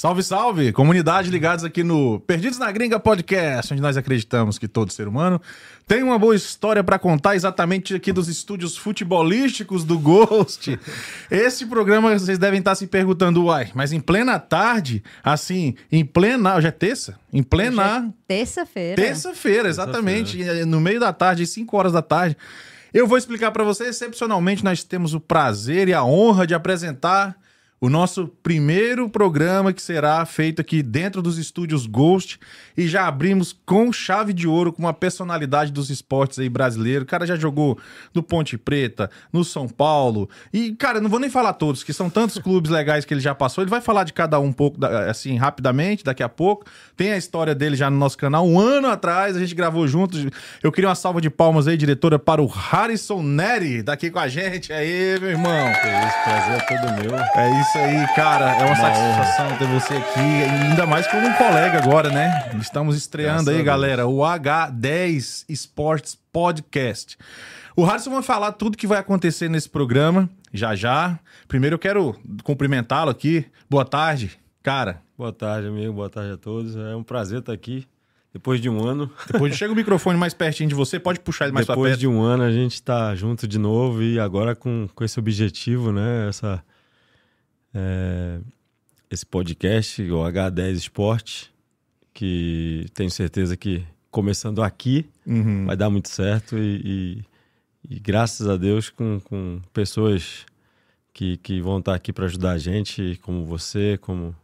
Salve, salve! Comunidade ligados aqui no Perdidos na Gringa Podcast, onde nós acreditamos que todo ser humano tem uma boa história para contar exatamente aqui dos estúdios futebolísticos do Ghost. Esse programa vocês devem estar se perguntando, uai, mas em plena tarde, assim, em plena. Hoje é terça? Em plena. Terça-feira. Terça-feira, exatamente. No meio da tarde, 5 horas da tarde. Eu vou explicar para vocês. Excepcionalmente, nós temos o prazer e a honra de apresentar o nosso primeiro programa que será feito aqui dentro dos estúdios Ghost e já abrimos com chave de ouro com uma personalidade dos esportes aí brasileiro. O cara já jogou no Ponte Preta, no São Paulo e, cara, não vou nem falar todos, que são tantos clubes legais que ele já passou. Ele vai falar de cada um um pouco, assim, rapidamente, daqui a pouco. Tem a história dele já no nosso canal. Um ano atrás a gente gravou juntos. Eu queria uma salva de palmas aí, diretora, para o Harrison Neri, daqui com a gente. Aí, meu irmão. É isso, prazer é todo meu. É isso aí, cara. É uma, uma satisfação honra. ter você aqui, ainda mais como um colega agora, né? Estamos estreando Graças aí, galera, o H10 Sports Podcast. O Harrison vai falar tudo que vai acontecer nesse programa, já já. Primeiro eu quero cumprimentá-lo aqui. Boa tarde, cara. Boa tarde, amigo. Boa tarde a todos. É um prazer estar aqui. Depois de um ano. Depois chega o microfone mais pertinho de você, pode puxar ele mais para perto. Depois de um ano a gente está junto de novo e agora com, com esse objetivo, né? Essa, é, esse podcast, o H10 Esporte, que tenho certeza que começando aqui uhum. vai dar muito certo e, e, e, graças a Deus com, com pessoas que, que vão estar aqui para ajudar a gente, como você, como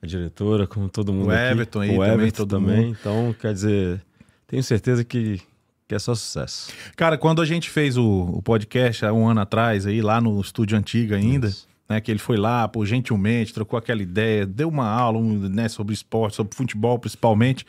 a diretora, como todo mundo o aqui. Everton aí o também, Everton também. Então, quer dizer, tenho certeza que, que é só sucesso. Cara, quando a gente fez o, o podcast há um ano atrás, aí lá no estúdio antigo ainda, Isso né? Que ele foi lá, pô, gentilmente, trocou aquela ideia, deu uma aula né, sobre esporte, sobre futebol principalmente.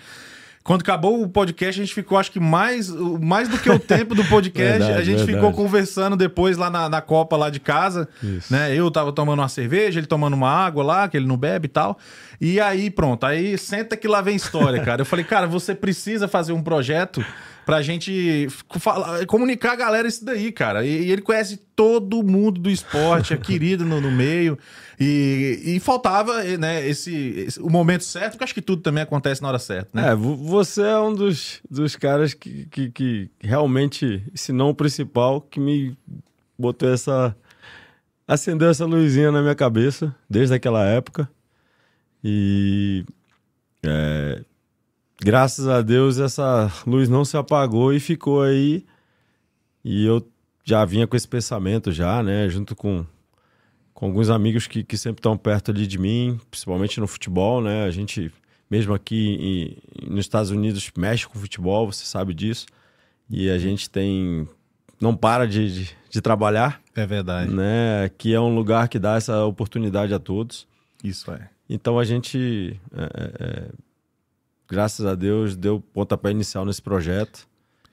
Quando acabou o podcast, a gente ficou, acho que mais, mais do que o tempo do podcast, verdade, a gente verdade. ficou conversando depois lá na, na Copa lá de casa, Isso. né? Eu tava tomando uma cerveja, ele tomando uma água lá, que ele não bebe e tal. E aí, pronto, aí senta que lá vem história, cara. Eu falei, cara, você precisa fazer um projeto pra gente falar, comunicar a galera isso daí, cara. E, e ele conhece todo mundo do esporte, é querido no, no meio. E, e, faltava, né, esse, esse, o momento certo, porque acho que tudo também acontece na hora certa, né? É, você é um dos, dos caras que, que, que realmente, se não o principal, que me botou essa. acendeu essa luzinha na minha cabeça desde aquela época. E. É, graças a Deus essa luz não se apagou e ficou aí. E eu já vinha com esse pensamento já, né, junto com, com alguns amigos que, que sempre estão perto ali de mim, principalmente no futebol, né? A gente, mesmo aqui em, nos Estados Unidos, mexe com futebol, você sabe disso. E a gente tem. não para de, de, de trabalhar. É verdade. Né? Aqui é um lugar que dá essa oportunidade a todos. Isso é. Então a gente. É, é, é graças a Deus, deu pontapé inicial nesse projeto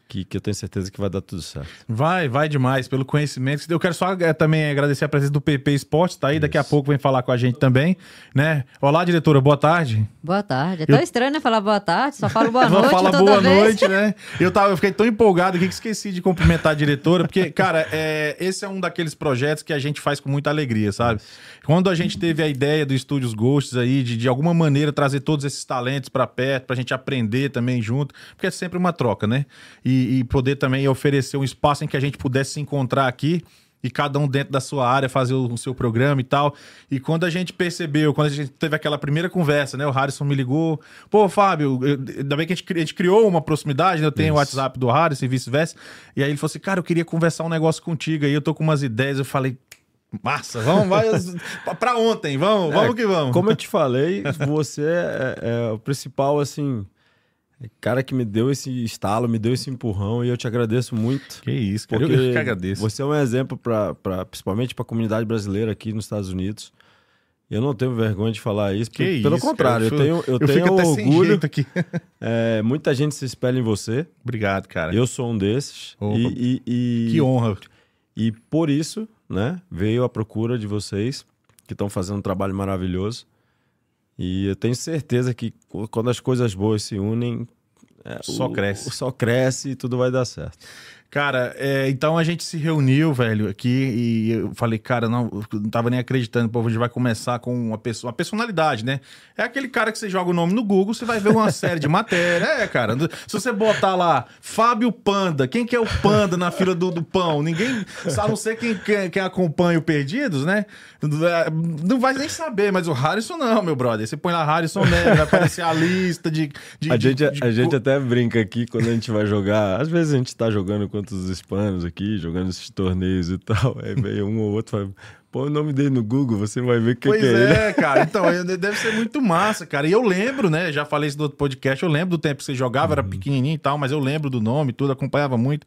que, que eu tenho certeza que vai dar tudo certo. Vai, vai demais, pelo conhecimento. Eu quero só é, também agradecer a presença do PP Esporte, tá aí, Isso. daqui a pouco vem falar com a gente também, né? Olá, diretora, boa tarde. Boa tarde. É tão eu... estranho, né, falar boa tarde, só falo boa noite fala boa vez. noite, né? Eu, tava, eu fiquei tão empolgado aqui que esqueci de cumprimentar a diretora, porque, cara, é, esse é um daqueles projetos que a gente faz com muita alegria, sabe? Quando a gente teve a ideia do Estúdios Ghosts aí, de, de alguma maneira trazer todos esses talentos para perto, pra gente aprender também junto, porque é sempre uma troca, né? E e, poder também oferecer um espaço em que a gente pudesse se encontrar aqui e cada um dentro da sua área fazer o, seu programa e tal. E quando a gente percebeu, quando a gente teve aquela primeira conversa, né? O Harrison me ligou, pô, Fábio, eu, ainda bem que a gente, a gente, criou uma proximidade, né? Eu tenho Isso. o WhatsApp do Harrison e vice-versa. E aí ele falou assim, cara, eu queria conversar um negócio contigo aí, eu tô com umas ideias. Eu falei, Massa, vamos, vai para ontem, vamos, é, vamos que vamos. Como eu te falei, você é, é, o principal, assim, Cara que me deu esse estalo, me deu esse empurrão e eu te agradeço muito. Que isso, cara. Eu, eu que agradeço. Você é um exemplo, pra, pra, principalmente para a comunidade brasileira aqui nos Estados Unidos. Eu não tenho vergonha de falar isso, porque, pelo isso, contrário, cara, eu, eu tenho, eu, eu tenho orgulho. aqui. é, muita gente se espelha em você. Obrigado, cara. Eu sou um desses. E, e, e, que honra. E por isso, né, veio a procura de vocês, que estão fazendo um trabalho maravilhoso. E eu tenho certeza que quando as coisas boas se unem, é, só o, cresce. Só cresce e tudo vai dar certo. Cara, é, então a gente se reuniu, velho, aqui e eu falei, cara, não, não tava nem acreditando, pô, a gente vai começar com uma pessoa, uma personalidade, né? É aquele cara que você joga o nome no Google, você vai ver uma série de matéria. É, cara, se você botar lá Fábio Panda, quem que é o Panda na fila do, do pão? Ninguém, a não ser quem, quem, quem acompanha o Perdidos, né? Não vai nem saber, mas o Harrison não, meu brother. Você põe lá Harrison Neves, vai aparecer a lista de. de a de, gente, de, a gente até brinca aqui quando a gente vai jogar. Às vezes a gente tá jogando contra os hispanos aqui, jogando esses torneios e tal. Aí vem um ou outro fala. Põe o nome dele no Google, você vai ver o que, pois que é, é cara. Então, deve ser muito massa, cara. E eu lembro, né? Já falei isso no outro podcast. Eu lembro do tempo que você jogava, era pequenininho e tal, mas eu lembro do nome, tudo, acompanhava muito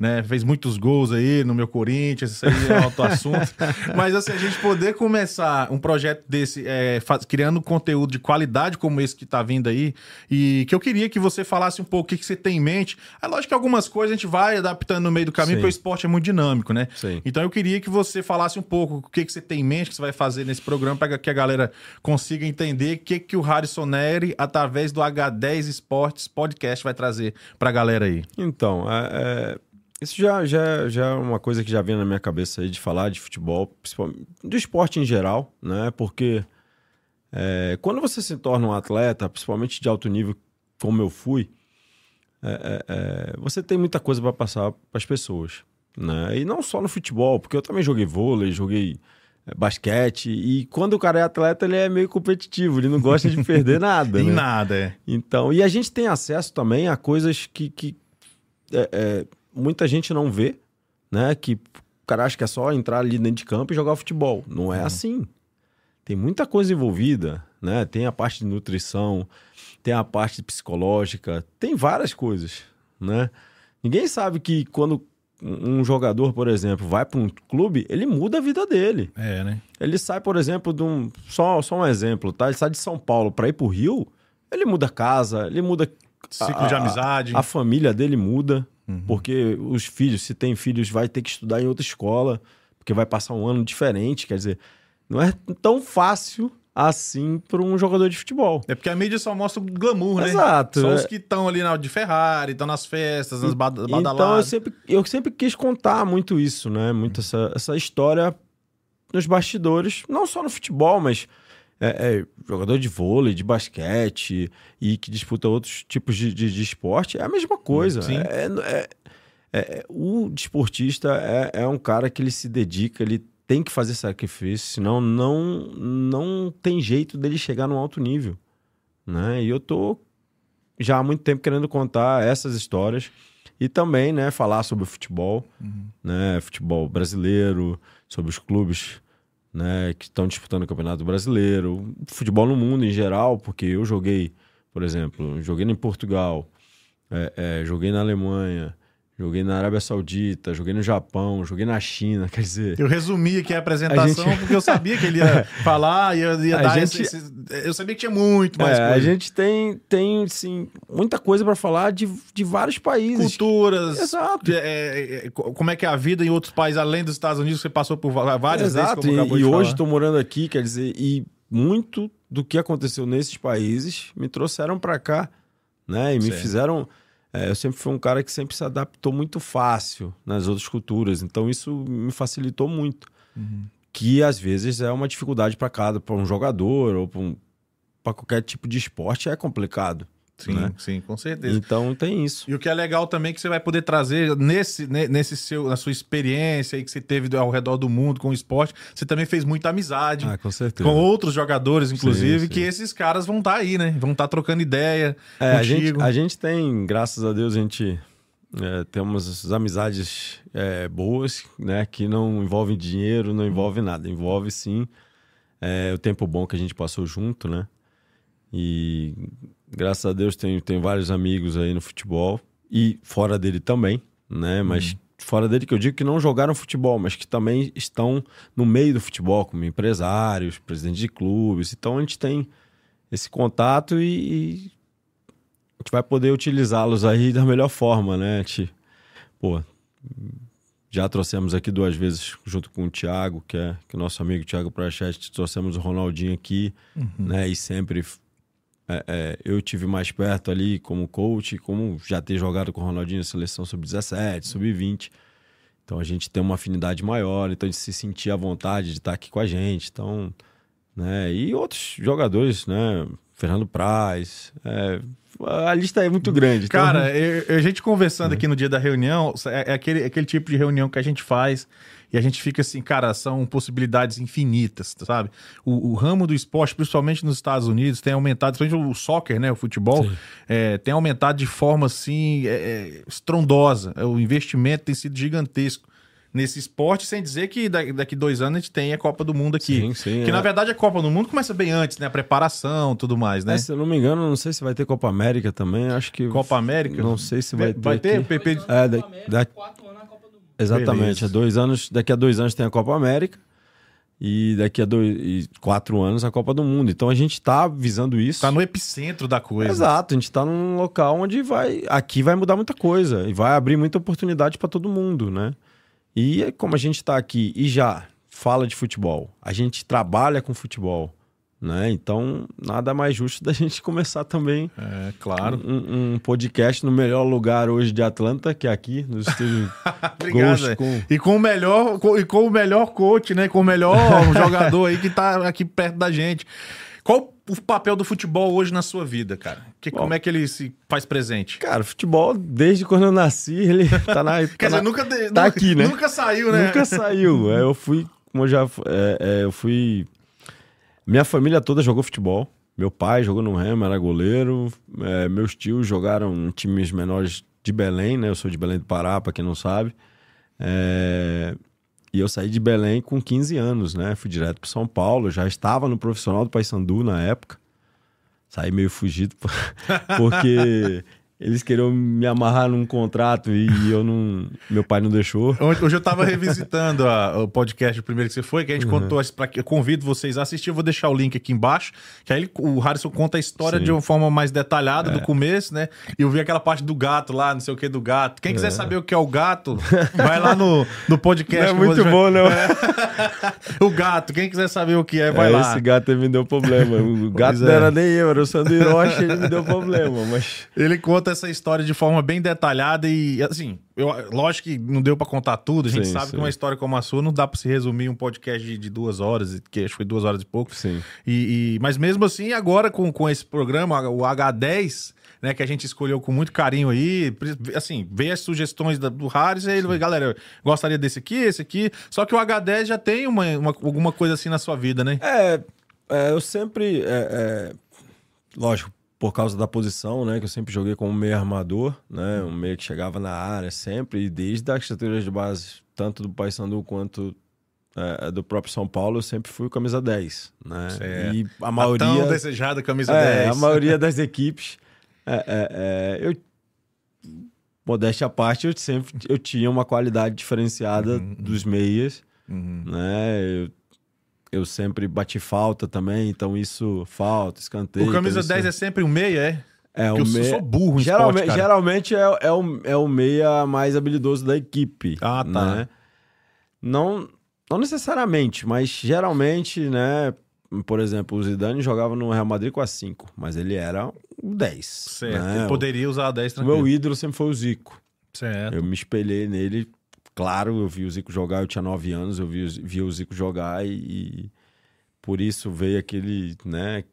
né? Fez muitos gols aí no meu Corinthians, isso aí é outro assunto. Mas assim, a gente poder começar um projeto desse, é, faz, criando conteúdo de qualidade como esse que tá vindo aí, e que eu queria que você falasse um pouco o que, que você tem em mente. É lógico que algumas coisas a gente vai adaptando no meio do caminho, Sim. porque o esporte é muito dinâmico, né? Sim. Então eu queria que você falasse um pouco o que, que você tem em mente, que você vai fazer nesse programa, para que a galera consiga entender o que, que o Harrison Neri, através do H10 Esportes Podcast, vai trazer para a galera aí. Então, é, é isso já, já, já é uma coisa que já vem na minha cabeça aí de falar de futebol, do esporte em geral, né? Porque é, quando você se torna um atleta, principalmente de alto nível, como eu fui, é, é, é você tem muita coisa para passar para as pessoas, né? E não só no futebol, porque eu também joguei vôlei, joguei é, basquete, e quando o cara é atleta, ele é meio competitivo, ele não gosta de perder nada. em né? nada, é. Então, e a gente tem acesso também a coisas que, que é, é, muita gente não vê, né? Que o cara acha que é só entrar ali dentro de campo e jogar futebol. Não é uhum. assim. Tem muita coisa envolvida, né? Tem a parte de nutrição, tem a parte psicológica, tem várias coisas, né? Ninguém sabe que quando um jogador, por exemplo, vai para um clube, ele muda a vida dele. É, né? Ele sai, por exemplo, de um. Só, só um exemplo, tá? Ele sai de São Paulo para ir para o Rio, ele muda casa, ele muda. Ciclo a, de amizade. A, a família dele muda, Uhum. Porque os filhos, se tem filhos, vai ter que estudar em outra escola, porque vai passar um ano diferente. Quer dizer, não é tão fácil assim para um jogador de futebol. É porque a mídia só mostra o glamour, né? Exato. Só os que estão ali na de Ferrari, estão nas festas, nas badaladas. Então eu sempre, eu sempre quis contar muito isso, né? Muito essa, essa história nos bastidores, não só no futebol, mas é, é, jogador de vôlei, de basquete e que disputa outros tipos de, de, de esporte, é a mesma coisa. É, é, é, é o desportista é, um cara que ele se dedica, ele tem que fazer sacrifício, senão não, não tem jeito dele chegar no alto nível. Né? E eu tô já há muito tempo querendo contar essas histórias e também né, falar sobre o futebol, uhum. né, futebol brasileiro, sobre os clubes né, que estão disputando o Campeonato Brasileiro, futebol no mundo em geral, porque eu joguei, por exemplo, joguei em Portugal, é, é, joguei na Alemanha, Joguei na Arábia Saudita, joguei no Japão, joguei na China, quer dizer... Eu resumi aqui a apresentação a gente... porque eu sabia que ele ia falar, ia, ia a dar gente... esse, esse... Eu sabia que tinha muito mais é, coisa. A gente tem, tem sim, muita coisa para falar de, de vários países. Culturas. Exato. É, é, é, como é que é a vida em outros países, além dos Estados Unidos, você passou por várias Exato. vezes, como E, e hoje estou morando aqui, quer dizer, e muito do que aconteceu nesses países me trouxeram para cá, né? E me certo. fizeram é, eu sempre fui um cara que sempre se adaptou muito fácil nas outras culturas, então isso me facilitou muito. Uhum. Que às vezes é uma dificuldade para cada, para um jogador ou para um, qualquer tipo de esporte é complicado. Sim, né? sim, com certeza. Então tem isso. E o que é legal também é que você vai poder trazer nesse, nesse seu, na sua experiência aí que você teve ao redor do mundo com o esporte, você também fez muita amizade. Ah, com certeza. Com outros jogadores, inclusive, sim, sim. que esses caras vão estar tá aí, né? Vão estar tá trocando ideia. É, a gente, a gente tem, graças a Deus, a gente é, tem umas amizades é, boas, né? Que não envolvem dinheiro, não envolve nada. Envolve sim é, o tempo bom que a gente passou junto, né? E graças a Deus tenho, tenho vários amigos aí no futebol e fora dele também, né? Mas uhum. fora dele que eu digo que não jogaram futebol, mas que também estão no meio do futebol, como empresários, presidentes de clubes. Então a gente tem esse contato e, e a gente vai poder utilizá-los aí da melhor forma, né? A gente, pô, já trouxemos aqui duas vezes junto com o Thiago, que é, que é nosso amigo Thiago Prachete, trouxemos o Ronaldinho aqui, uhum. né? E sempre é, é, eu tive mais perto ali como coach, como já ter jogado com o Ronaldinho na seleção sub-17, sub-20. Então a gente tem uma afinidade maior, então a gente se sentia à vontade de estar aqui com a gente. Então, né? E outros jogadores, né? Fernando Praz. É, a lista é muito grande. Então Cara, então... eu, a gente conversando aqui no dia da reunião, é, é aquele, aquele tipo de reunião que a gente faz e a gente fica assim, cara, são possibilidades infinitas, sabe? O, o ramo do esporte, principalmente nos Estados Unidos, tem aumentado, principalmente o soccer, né? O futebol, é, tem aumentado de forma assim é, é, estrondosa. O investimento tem sido gigantesco nesse esporte, sem dizer que daqui dois anos a gente tem a Copa do Mundo aqui. Sim, sim. Que é. na verdade a Copa do Mundo começa bem antes, né? A preparação tudo mais, né? É, se eu não me engano, não sei se vai ter Copa América também. Acho que. Copa América? Não sei se vai, vai ter. Vai ter? PP... É, da, da... Quatro anos a Copa do Mundo. Exatamente. Dois anos, daqui a dois anos tem a Copa América. E daqui a dois, quatro anos a Copa do Mundo. Então a gente está visando isso. Está no epicentro da coisa. Exato, a gente está num local onde vai. Aqui vai mudar muita coisa. E vai abrir muita oportunidade para todo mundo, né? E como a gente está aqui e já fala de futebol, a gente trabalha com futebol, né? Então, nada mais justo da gente começar também. É, claro. Um, um podcast no melhor lugar hoje de Atlanta, que é aqui, no estúdio Obrigado. Com... E com o melhor, com, e com o melhor coach, né? Com o melhor jogador aí que está aqui perto da gente. Qual o papel do futebol hoje na sua vida, cara? Que, como é que ele se faz presente? Cara, futebol, desde quando eu nasci, ele tá na. Tá Quer dizer, nunca, tá nunca, aqui, né? Nunca saiu, né? Nunca saiu. É, eu fui, como eu já. É, é, eu fui. Minha família toda jogou futebol. Meu pai jogou no Remo, era goleiro. É, meus tios jogaram em times menores de Belém, né? Eu sou de Belém do Pará, pra quem não sabe. É, e eu saí de Belém com 15 anos, né? Fui direto para São Paulo, já estava no profissional do Paysandu na época. Saí meio fugido, porque eles queriam me amarrar num contrato e eu não. Meu pai não deixou. Hoje eu tava revisitando a, o podcast o primeiro que você foi, que a gente uhum. contou. Pra, eu convido vocês a assistir, eu vou deixar o link aqui embaixo. Que aí o Harrison conta a história Sim. de uma forma mais detalhada é. do começo, né? E eu vi aquela parte do gato lá, não sei o que do gato. Quem quiser é. saber o que é o gato, vai lá no, no podcast. Não é muito bom, não. É. o gato, quem quiser saber o que é, vai é, lá. Esse gato me deu problema. O gato não era é. nem eu, era o Sandro Hiroshi, ele me deu problema. Mas... Ele conta essa história de forma bem detalhada e, assim, eu, lógico que não deu para contar tudo. A gente sim, sabe sim. que uma história como a sua não dá para se resumir um podcast de, de, duas horas, que acho que foi duas horas e pouco. Sim. E, e, mas mesmo assim, agora com, com esse programa, o H10, né, que a gente escolheu com muito carinho aí, assim, veio as sugestões da, do Harris e ele, galera, gostaria desse aqui, esse aqui. Só que o H10 já tem uma, uma alguma coisa assim na sua vida, né? É, é eu sempre. É, é, lógico, por causa da posição, né? Que eu sempre joguei como meio armador, né? Um meio que chegava na área sempre, e desde as categorias de base, tanto do Paysandu quanto é, do próprio São Paulo, eu sempre fui camisa 10, né? Certo. E a maioria... A tão desejada camisa é, 10. A maioria das equipes... É, é, é, eu modéstia à parte, eu sempre eu tinha uma qualidade diferenciada uhum, dos meias, uhum. né? Eu eu sempre bati falta também, então isso falta, escanteio. O camisa então 10 é sempre um meia, é? É, o meia... eu sou burro em geralmente, esporte, geralmente é, é, o, é o meia mais habilidoso da equipe. Ah, tá. Né? Não, não necessariamente, mas geralmente, né? Por exemplo, o Zidane jogava no Real Madrid com a 5, mas ele era o 10. Certo, né? poderia usar a 10 tranquilo. O meu ídolo sempre foi o Zico. Certo. Eu me espelhei nele claro, eu vi o Zico jogar, eu tinha nove anos, eu vi, vi o Zico jogar e, e por isso veio aquele, né?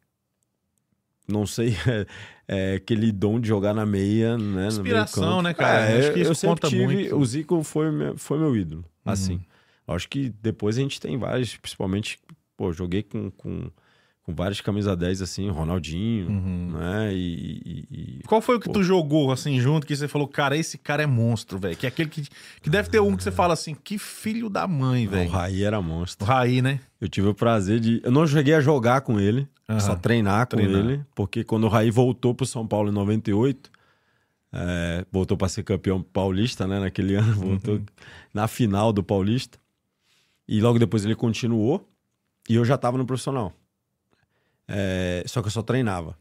Não sei, é, aquele dom de jogar na meia, né? Inspiração, né, cara? É, Acho que isso eu sempre tive, muito. O Zico foi, foi meu ídolo, uhum. assim. Acho que depois a gente tem vários, principalmente, pô, joguei com, com com várias camisas 10, assim, Ronaldinho, uhum. né? E, e, e, Qual foi o que pô. tu jogou, assim, junto, que você falou, cara, esse cara é monstro, velho? Que é aquele que, que deve ter um que você fala assim, que filho da mãe, velho. O Raí era monstro. O Raí, né? Eu tive o prazer de... Eu não cheguei a jogar com ele, uhum. só treinar com treinar. ele, porque quando o Raí voltou pro São Paulo em 98, é, voltou para ser campeão paulista, né, naquele ano, voltou uhum. na final do paulista, e logo depois ele continuou, e eu já tava no profissional. É, só que eu só treinava.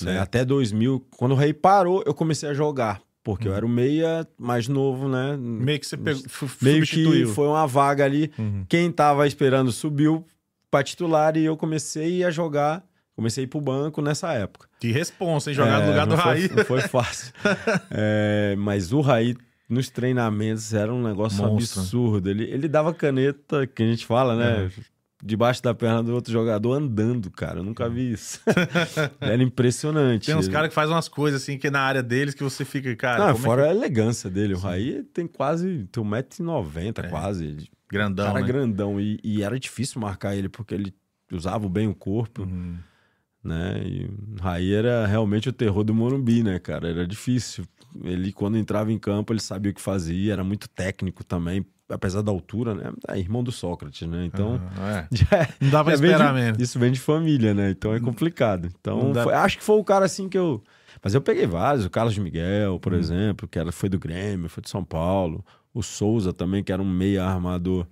Né? Até 2000, quando o Rei parou, eu comecei a jogar. Porque uhum. eu era o meia mais novo, né? Meio que você pegou, Meio que foi uma vaga ali. Uhum. Quem tava esperando subiu para titular e eu comecei a jogar comecei a ir pro banco nessa época. Que responsa, hein? Jogar É, no lugar do não foi- Raí. Não foi fácil. É, mas o Raí, nos treinamentos, era um negócio Monstro. absurdo. Ele, ele dava caneta, que a gente fala, né? Debaixo da perna do outro jogador andando, cara. Eu nunca vi isso. era impressionante. Tem uns caras que fazem umas coisas assim que é na área deles que você fica, cara. Não, é fora a elegância dele. O Raí tem quase. Tem 1,90m É. quase. Que- grandão, cara né? grandão. E, e era difícil marcar ele, porque ele usava bem o corpo, Uhum. né? E o Raí era realmente o terror do Morumbi, né, cara? Era difícil. Ele, quando entrava em campo, ele sabia o que fazia, era muito técnico também, apesar da altura, né? É irmão do Sócrates, né? Então. Ah, é. já é- Não dá pra esperar mesmo. Isso vem de família, né? Então é complicado. Então, foi- acho que foi o cara assim que eu. Mas eu peguei vários, o Carlos Miguel, Hum. por exemplo, que era, foi do Grêmio, foi de São Paulo. O Souza também, que era um meia armador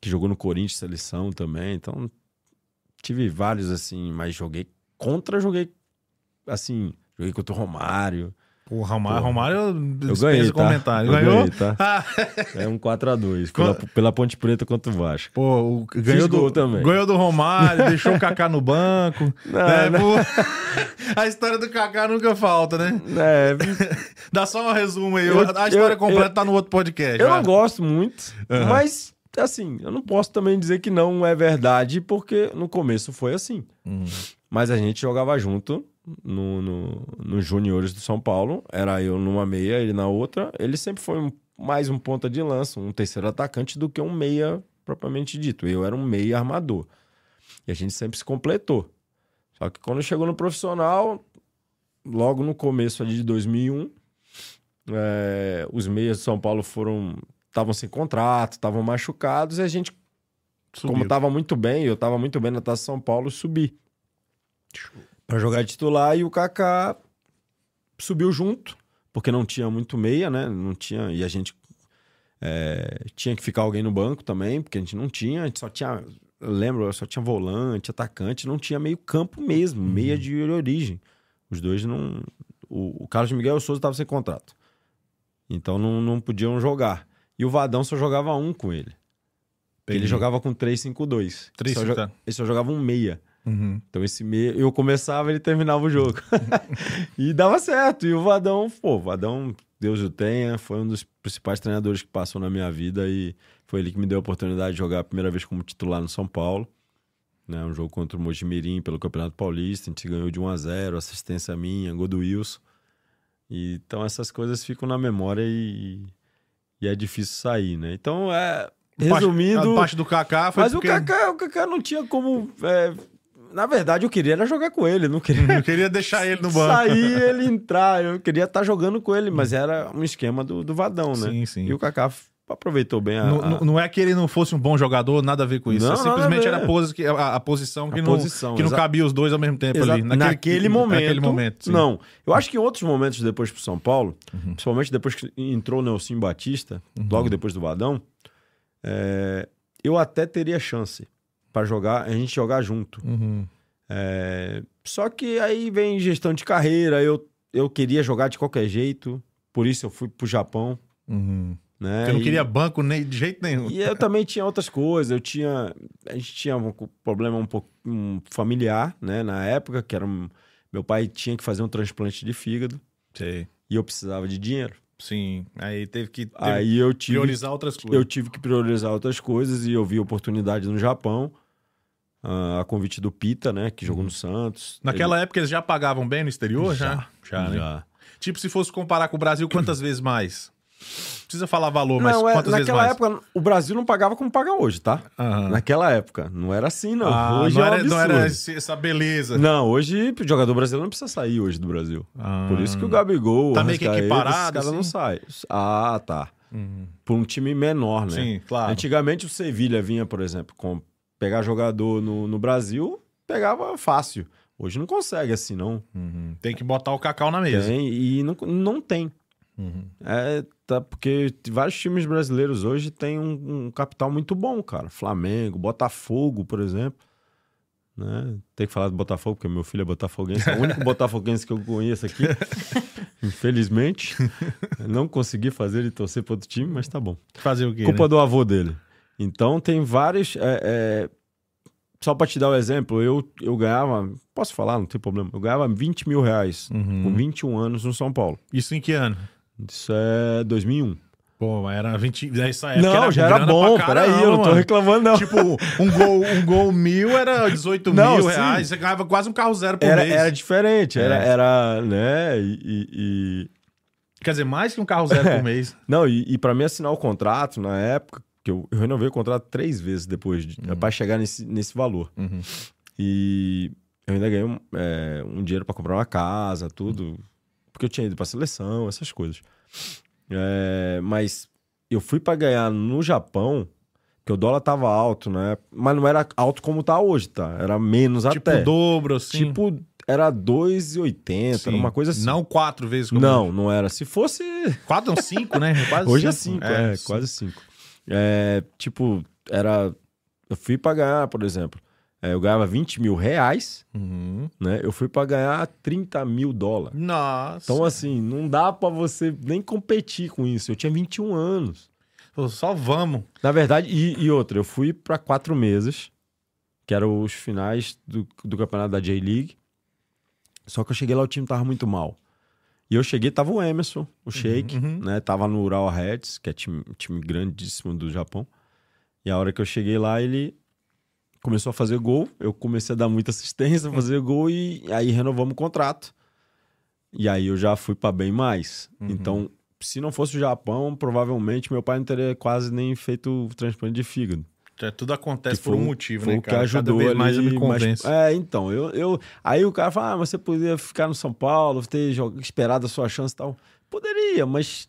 que jogou no Corinthians seleção também. Então, tive vários assim, mas joguei contra, joguei assim, joguei contra o Romário. Pô, Romário, Pô, Romário Eu dispensa ganhei, tá? comentário. Eu Ganhou? ganhei, tá? Ah, É um 4x2, pela, pela Ponte Preta contra o Vasco. pô, o- ganhou do, também. ganhou do Romário, deixou o Kaká no banco. Não, né? não. A história do Kaká nunca falta, né? É, Dá só um resumo aí. Eu- a história eu- completa eu- tá no outro podcast. Eu vai. não gosto muito, Aham. mas assim, eu não posso também dizer que não é verdade, porque no começo foi assim. Hum. Mas a gente jogava junto no, no, nos juniores do São Paulo. Era eu numa meia, ele na outra. Ele sempre foi um- mais um ponta de lança, um terceiro atacante do que um meia propriamente dito. Eu era um meia armador. E a gente sempre se completou. Só que quando chegou no profissional, logo no começo ali de 2001, é, os meias de São Paulo foram estavam sem contrato, estavam machucados e a gente Subiu. como tava muito bem, eu tava muito bem na Taça São Paulo, subi Pra jogar titular e o Kaká subiu junto, porque não tinha muito meia, né? Não tinha e a gente é, tinha que ficar alguém no banco também, porque a gente não tinha, a gente só tinha, lembro, só tinha volante, atacante, não tinha meio campo mesmo, meia de origem. Os dois não, o, o Carlos Miguel e o Souza estavam sem contrato, então não, não podiam jogar. E o Vadão só jogava um com ele. Ele jogava com 3-5-2. Três, Só jo- tá. Ele só jogava um meia. Uhum. Então esse meia, eu começava, ele terminava o jogo. e dava certo. E o Vadão, pô, o Vadão, Deus o tenha, foi um dos principais treinadores que passou na minha vida e foi ele que me deu a oportunidade de jogar a primeira vez como titular no São Paulo. Né, um jogo contra o Mojimirim pelo Campeonato Paulista, a gente ganhou de 1 a 0, assistência minha, gol do Wilson. E, então essas coisas ficam na memória e, e é difícil sair, né? Então, é, resumindo, A parte do Kaká foi mas porque o Kaká, o Kaká não tinha como. é, na verdade, eu queria era jogar com ele, não queria não queria deixar ele no banco. sair ele entrar. Eu queria estar jogando com ele, mas era um esquema do, do Vadão, né? Sim, sim. E o Kaká aproveitou bem a. Não, a- não- é que ele não fosse um bom jogador, nada a ver com isso. Não, É simplesmente era a, a- a posição que, A não, posição, que não cabia os dois ao mesmo tempo ali. naquele, momento. Naquele momento, sim. Não. Eu acho que em outros momentos depois pro São Paulo, Uhum. principalmente depois que entrou o Nelson Batista, logo depois do Vadão, é, eu até teria chance para jogar, a gente jogar junto. Uhum. É, só que aí vem gestão de carreira, eu, eu queria jogar de qualquer jeito, por isso eu fui pro Japão, Uhum. né? Não E- queria banco nem de jeito nenhum. E eu também tinha outras coisas, eu tinha, a gente tinha um problema um pouco um familiar, né, na época, que era um, meu pai tinha que fazer um transplante de fígado Sei. e eu precisava de dinheiro. Sim. Aí teve que Aí eu tive priorizar outras coisas. eu tive que priorizar outras coisas e eu vi oportunidade no Japão, a convite do Pita, né, que jogou no Santos. Naquela época eles já pagavam bem no exterior? Já. Já, Ele- né? já. Tipo, se fosse comparar com o Brasil, quantas vezes mais? Precisa falar valor, mas Não, é, quantas vezes naquela mais? época o Brasil não pagava como paga hoje, tá? Aham. Naquela época. Não era assim, não. Ah, hoje não, é um era, não era esse- essa beleza. Não, hoje o jogador brasileiro não precisa sair hoje do Brasil. Ah. Por isso que o Gabigol, Tá meio que equiparado, esses caras não assim? saem. Ah, tá. Uhum. Por um time menor, né? Sim, claro. Antigamente o Sevilha vinha, por exemplo, com pegar jogador no, no Brasil, pegava fácil. Hoje não consegue assim, não. Uhum. Tem que botar o cacau na mesa. Tem, e não, não tem. Uhum. É, tá, porque vários times brasileiros hoje têm um, um capital muito bom, cara. Flamengo, Botafogo, por exemplo. Né? Tem que falar do Botafogo, porque meu filho é botafoguense. É o único botafoguense que eu conheço aqui. Infelizmente. Não consegui fazer ele torcer para outro time, mas tá bom. Fazer o quê? Culpa né? do avô dele. Então tem vários. é, é, só pra te dar o exemplo, eu, eu ganhava, posso falar, não tem problema, eu ganhava 20 mil reais Uhum. com 21 anos no São Paulo. Isso em que ano? Isso é 2001. Pô, era 20. Essa época não, já era bom, peraí, eu não tô mano. reclamando não. Tipo, um gol, um gol mil era 18 Não, mil sim. reais. Você ganhava quase um carro zero por era, mês. era diferente, era, É. era né, e- e- e Quer dizer, mais que um carro zero por mês. Não, e, e para mim assinar o contrato na época, que eu, eu renovei o contrato três vezes depois, de, pra chegar nesse, nesse valor. Uhum. E eu ainda ganhei um, é, um dinheiro para comprar uma casa, tudo, porque eu tinha ido pra seleção, essas coisas. É, mas eu fui para ganhar no Japão, que o dólar tava alto, né? Mas não era alto como tá hoje, tá? Era menos Tipo, até. o dobro, assim. Tipo, era 2,80, Sim. era uma coisa assim. Não quatro vezes como não, não era. Se fosse Quatro não, cinco, né? Quase Hoje é cinco. 5, é, sim. quase 5. É, tipo, era. Eu fui pra ganhar, por exemplo, é, eu ganhava 20 mil reais, Uhum. né? Eu fui pra ganhar 30 mil dólares. Nossa. Então, assim, não dá pra você nem competir com isso. Eu tinha 21 anos. Pô, só vamos. Na verdade, e, e outra, eu fui pra quatro meses, que eram os finais do, do campeonato da J-League. Só que eu cheguei lá, o time tava muito mal. E eu cheguei, tava o Emerson, o Sheik, uhum. né? Tava no Ural Reds, que é time, time grandíssimo do Japão. E a hora que eu cheguei lá, ele começou a fazer gol. Eu comecei a dar muita assistência, fazer gol e aí renovamos o contrato. E aí eu já fui pra bem mais. Uhum. Então, se não fosse o Japão, provavelmente meu pai não teria quase nem feito o transplante de fígado. É, tudo acontece por um motivo, Foi né, o que cara? ajudou Cada mais eu me ali, mas- convenço. É, então, eu, eu... Aí o cara fala, ah, você poderia ficar no São Paulo, ter jog- esperado a sua chance e tal. Poderia, mas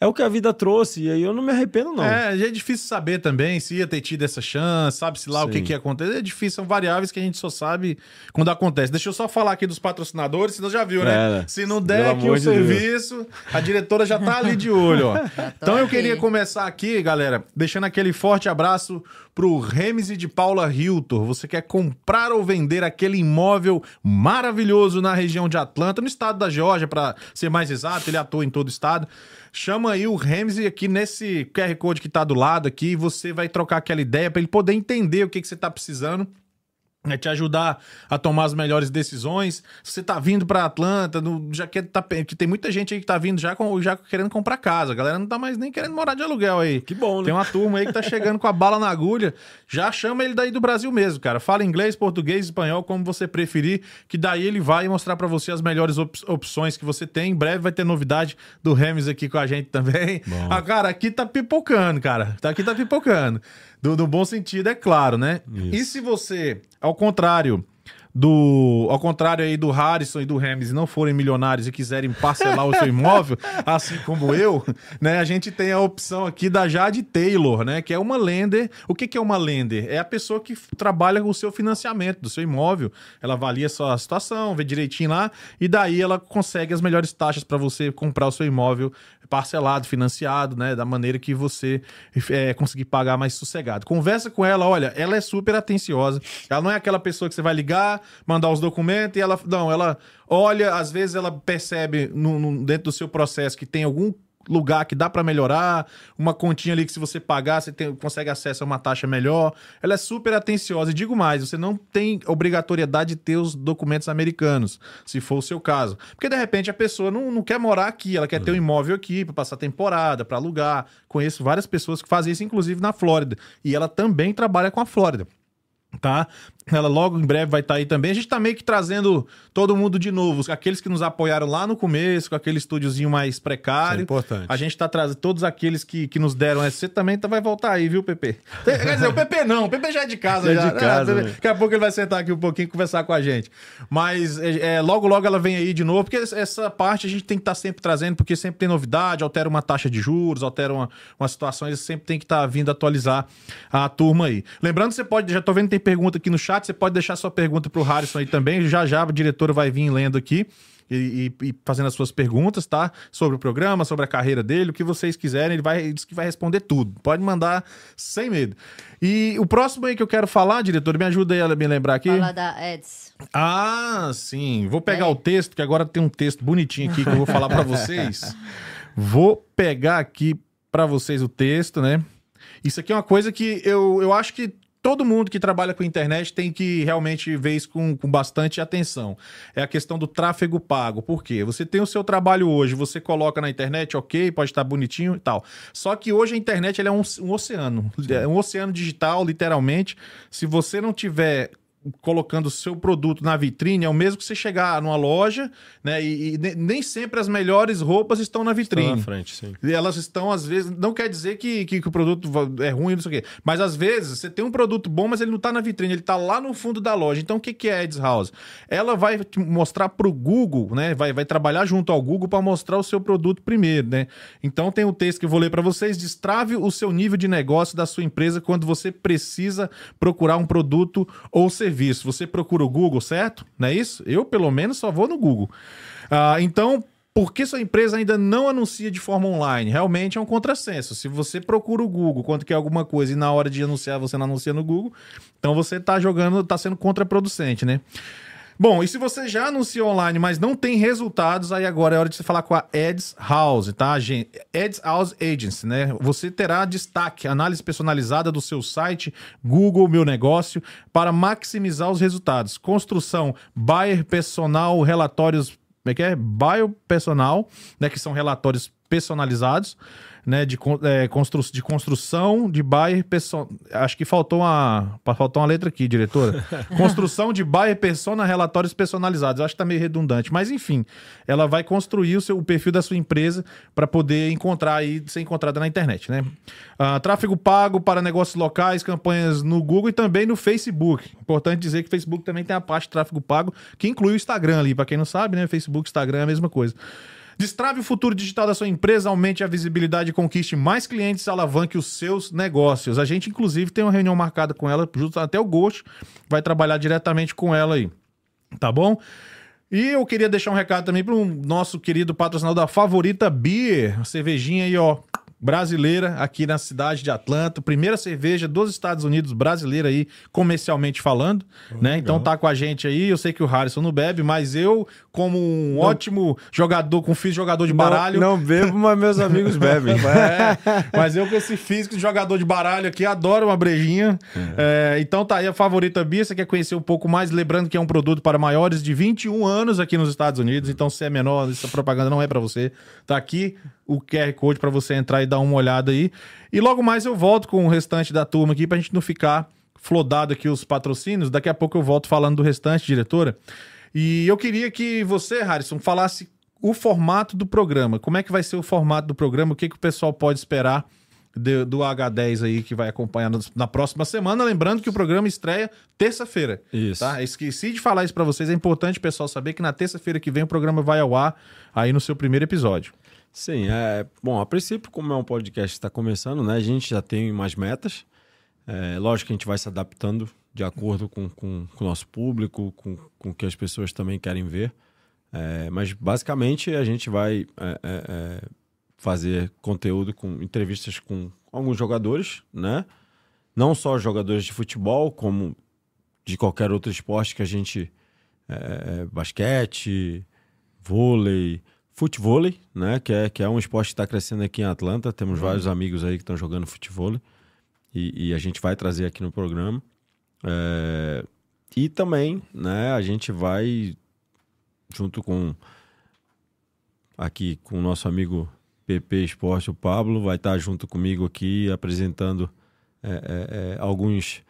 é o que a vida trouxe, e aí eu não me arrependo, não. É, é difícil saber também se ia ter tido essa chance, sabe-se lá o que, Sim. que ia acontecer. É difícil, são variáveis que a gente só sabe quando acontece. Deixa eu só falar aqui dos patrocinadores, senão já viu, né? É, né? Se não der aqui o de Deus. serviço, a diretora já tá ali de olho, ó. Então eu queria começar aqui, galera, deixando aquele forte abraço pro Remise de Paula Hiltor. Você quer comprar ou vender aquele imóvel maravilhoso na região de Atlanta, no estado da Geórgia, para ser mais exato, ele atua em todo o estado. Chama aí o Ramsey aqui nesse QR Code que tá do lado aqui, você vai trocar aquela ideia para ele poder entender o que, que você tá precisando. É te ajudar a tomar as melhores decisões. Se você tá vindo para Atlanta, no- já quer tá, que tem muita gente aí que tá vindo já, com, já querendo comprar casa. A galera não tá mais nem querendo morar de aluguel aí. Que bom, né? Tem uma turma aí que tá chegando com a bala na agulha. Já chama ele daí do Brasil mesmo, cara. Fala inglês, português, espanhol, como você preferir, que daí ele vai mostrar pra você as melhores op- opções que você tem. Em breve vai ter novidade do Remes aqui com a gente também. Ah, cara, aqui tá pipocando, cara. Tá- Aqui tá pipocando. Do, do bom sentido, é claro, né? Isso. E se você, ao contrário do ao contrário aí do Harrison e do Remes não forem milionários e quiserem parcelar o seu imóvel, assim como eu, né, a gente tem a opção aqui da Jade Taylor, né, que é uma lender. O que que é uma lender? É a pessoa que trabalha com o seu financiamento do seu imóvel. Ela avalia a sua situação, vê direitinho lá e daí ela consegue as melhores taxas para você comprar o seu imóvel parcelado, financiado, né, da maneira que você é, conseguir pagar mais sossegado. Conversa com ela, olha, ela é super atenciosa. Ela não é aquela pessoa que você vai ligar, mandar os documentos e ela. Não, ela olha, às vezes ela percebe no- no- dentro do seu processo que tem algum lugar que dá para melhorar, uma continha ali que se você pagar, você tem- consegue acesso a uma taxa melhor. Ela é super atenciosa. E digo mais, você não tem obrigatoriedade de ter os documentos americanos, se for o seu caso. Porque de repente a pessoa não, não quer morar aqui, ela quer ter um imóvel aqui para passar temporada, para alugar. Conheço várias pessoas que fazem isso, inclusive na Flórida. E ela também trabalha com a Flórida tá? Ela logo em breve vai estar aí também. A gente tá meio que trazendo todo mundo de novo, aqueles que nos apoiaram lá no começo, com aquele estúdiozinho mais Isso precário. é importante. A gente tá trazendo todos aqueles que, que nos deram essa. Você também tá, vai voltar aí, viu, Pepe? Quer dizer, o Pepe não, o Pepe já é de casa. Já é já, de casa, Ah, né? Daqui a pouco ele vai sentar aqui um pouquinho e conversar com a gente. Mas é, é, logo, logo ela vem aí de novo, porque essa parte a gente tem que estar sempre trazendo, porque sempre tem novidade, altera uma taxa de juros, altera uma, uma situação, eles sempre tem que estar vindo atualizar a turma aí. Lembrando você pode, já tô vendo que tem pergunta aqui no chat, você pode deixar sua pergunta pro Harrison aí também, já já a diretora vai vir lendo aqui. E, e- fazendo as suas perguntas, tá? Sobre o programa, sobre a carreira dele, o que vocês quiserem, ele vai ele diz que vai responder tudo. Pode mandar sem medo. E o próximo aí que eu quero falar, diretor, me ajuda aí a me lembrar aqui. Fala da Eds. Ah, sim. Vou pegar É. o texto, que agora tem um texto bonitinho aqui que eu vou falar pra vocês. Vou pegar aqui pra vocês o texto, né? Isso aqui é uma coisa que eu, eu acho que todo mundo que trabalha com internet tem que realmente ver isso com, com bastante atenção. É a questão do tráfego pago. Por quê? Você tem o seu trabalho hoje, você coloca na internet, ok, pode estar bonitinho e tal. Só que hoje a internet é um, um oceano. É um oceano digital, literalmente. Se você não tiver colocando o seu produto na vitrine é o mesmo que você chegar numa loja, né? E, e nem sempre as melhores roupas estão na vitrine. Estão na frente, sim. E elas estão, às vezes, não quer dizer que, que, que, o produto é ruim, não sei o quê. Mas às vezes você tem um produto bom, mas ele não está na vitrine, ele está lá no fundo da loja. Então o que, que é a Eds House? Ela vai te mostrar para o Google, né? Vai, vai trabalhar junto ao Google para mostrar o seu produto primeiro, né? Então tem um texto que eu vou ler para vocês: destrave o seu nível de negócio da sua empresa quando você precisa procurar um produto ou serviço serviço, você procura o Google, certo? Não é isso? Eu, pelo menos, só vou no Google. Ah, então, por que sua empresa ainda não anuncia de forma online? Realmente é um contrassenso. Se você procura o Google quando quer alguma coisa e na hora de anunciar você não anuncia no Google, então você está jogando, está sendo contraproducente, né? Bom, e se você já anunciou online, mas não tem resultados, aí agora é hora de você falar com a Ads House, tá? Ads House Agency, né? Você terá destaque, análise personalizada do seu site, Google Meu Negócio, para maximizar os resultados. Construção, buyer personal, relatórios, como é que é? Buyer personal, né? Que são relatórios personalizados né, de, é, constru, de construção de Bayer Persona. Acho que faltou uma, faltou uma letra aqui, diretora. construção de Bayer Persona relatórios personalizados. acho que tá meio redundante, mas enfim, ela vai construir o, seu, o perfil da sua empresa para poder encontrar aí, ser encontrada na internet, né? Uh, tráfego pago para negócios locais, campanhas no Google e também no Facebook. Importante dizer que o Facebook também tem a parte de tráfego pago, que inclui o Instagram ali. Para quem não sabe, né? Facebook, Instagram é a mesma coisa. Destrave o futuro digital da sua empresa, aumente a visibilidade e conquiste mais clientes, alavanque os seus negócios. A gente, inclusive, tem uma reunião marcada com ela, justo até o Ghost vai trabalhar diretamente com ela aí. Tá bom? E eu queria deixar um recado também para o nosso querido patrocinador da Favorita Beer, a cervejinha aí, ó, brasileira aqui na cidade de Atlanta, primeira cerveja dos Estados Unidos brasileira aí, comercialmente falando, oh, né? Legal. Então tá com a gente aí, eu sei que o Harrison não bebe, mas eu, como um não. ótimo jogador, com físico jogador de baralho... Não, não bebo, mas meus amigos bebem. é, mas eu com esse físico de jogador de baralho aqui, adoro uma brejinha. É. É, então tá aí a favorita Bia, você quer conhecer um pouco mais, lembrando que é um produto para maiores de 21 anos aqui nos Estados Unidos, então se é menor, essa propaganda não é para você. Tá aqui o QR Code para você entrar e dar uma olhada aí. E logo mais eu volto com o restante da turma aqui para a gente não ficar flodado aqui os patrocínios. Daqui a pouco eu volto falando do restante, diretora. E eu queria que você, Harrison, falasse o formato do programa. Como é que vai ser o formato do programa? O que, que o pessoal pode esperar de, do H10 aí que vai acompanhar na próxima semana. Lembrando que o programa estreia terça-feira. Isso. Tá? Esqueci de falar isso para vocês. É importante o pessoal saber que na terça-feira que vem o programa vai ao ar aí no seu primeiro episódio. Sim, é. Bom, a princípio, como é um podcast que está começando, né? A gente já tem mais metas. É, lógico que a gente vai se adaptando de acordo com, com, com o nosso público, com, com o que as pessoas também querem ver. É, mas basicamente a gente vai é, é, é fazer conteúdo com entrevistas com alguns jogadores, né? Não só jogadores de futebol, como de qualquer outro esporte que a gente. É, basquete, vôlei, futevôlei, né? Que é, que é um esporte que está crescendo aqui em Atlanta. Temos uhum. vários amigos aí que estão jogando futevôlei. E, e, a gente vai trazer aqui no programa. É... E também, né? A gente vai, junto com aqui com o nosso amigo PP Esporte, o Pablo, vai estar junto comigo aqui apresentando é, é, é alguns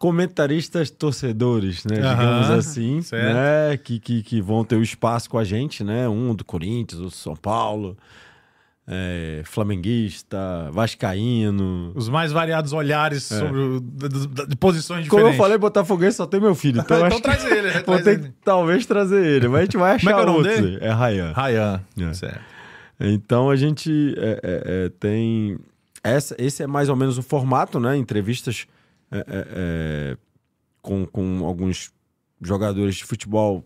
comentaristas torcedores, né? Uhum, digamos assim, certo. né? Que, que, que vão ter o espaço com a gente, né? Um do Corinthians, do São Paulo, é, flamenguista, vascaíno. Os mais variados olhares é. sobre o, de, de, posições diferentes. Como eu falei, Botafoguense só tem meu filho. Então, então traz ele. Né? Vou ter que talvez trazer ele, mas a gente vai achar Como é, outro. É Rayan. Rayan, é. certo. Então a gente é, é, é, tem... Essa, esse é mais ou menos o formato, né? Entrevistas é, é, é, com, com alguns jogadores de futebol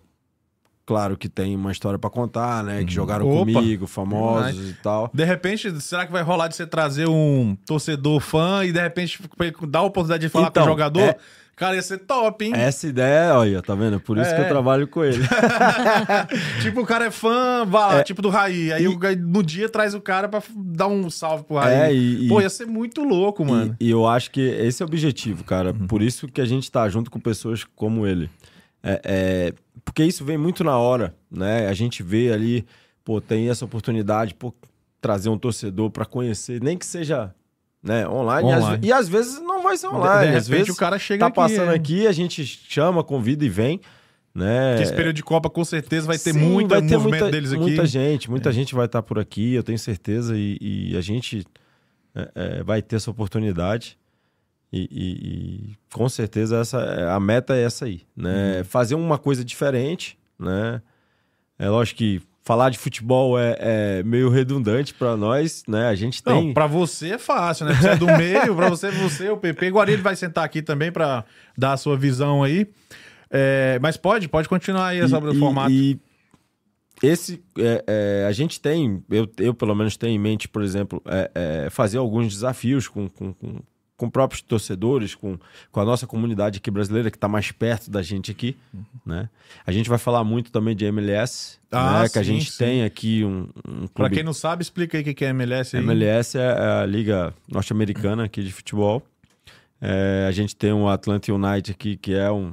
claro que tem uma história pra contar, né? Que jogaram Opa, comigo, famosos e tal. De repente, será que vai rolar de você trazer um torcedor fã e de repente dar a oportunidade de falar Então, com o jogador? é- Cara, ia ser top, hein? Essa ideia, olha, tá vendo? Por isso É. que eu trabalho com ele. tipo, o cara é fã, vai lá, É. tipo do Raí. Aí E- o- no dia traz o cara pra dar um salve pro Raí. É, e- Pô, ia ser muito louco, mano. E, e eu acho que esse é o objetivo, cara. Por isso que a gente tá junto com pessoas como ele. É, é, porque isso vem muito na hora, né? A gente vê ali, pô, tem essa oportunidade, pô, trazer um torcedor pra conhecer, nem que seja né, online. E às Online. E, às, vezes não vai ser De- online. de às repente vezes o cara chega tá aqui, passando é. aqui, a gente chama, convida e vem. Né? Porque esse período de Copa, com certeza, vai ter Sim, muito vai ter movimento muita, deles aqui. É. Muita gente, muita gente vai estar por aqui, eu tenho certeza, e, e a gente é, é, vai ter essa oportunidade. E, e- e com certeza essa, a meta é essa aí, né? Uhum. Fazer uma coisa diferente, né? É lógico que falar de futebol é, é meio redundante para nós, né? A gente tem. Pra você é fácil, né? Você é do meio, pra você, você, o PP. Ele vai sentar aqui também pra dar a sua visão aí. É, mas pode, pode continuar aí sobre o formato. E esse, é, é, a gente tem, eu, eu pelo menos tenho em mente, por exemplo, é, é, fazer alguns desafios com, com, com, com próprios torcedores, com, com a nossa comunidade aqui brasileira, que está mais perto da gente aqui, né? A gente vai falar muito também de MLS, Ah, né? que a sim, gente sim. tem aqui um, um clube... Pra quem não sabe, explica aí o que é MLS aí. MLS é a liga norte-americana aqui de futebol. É, a gente tem o Atlanta United aqui, que é um,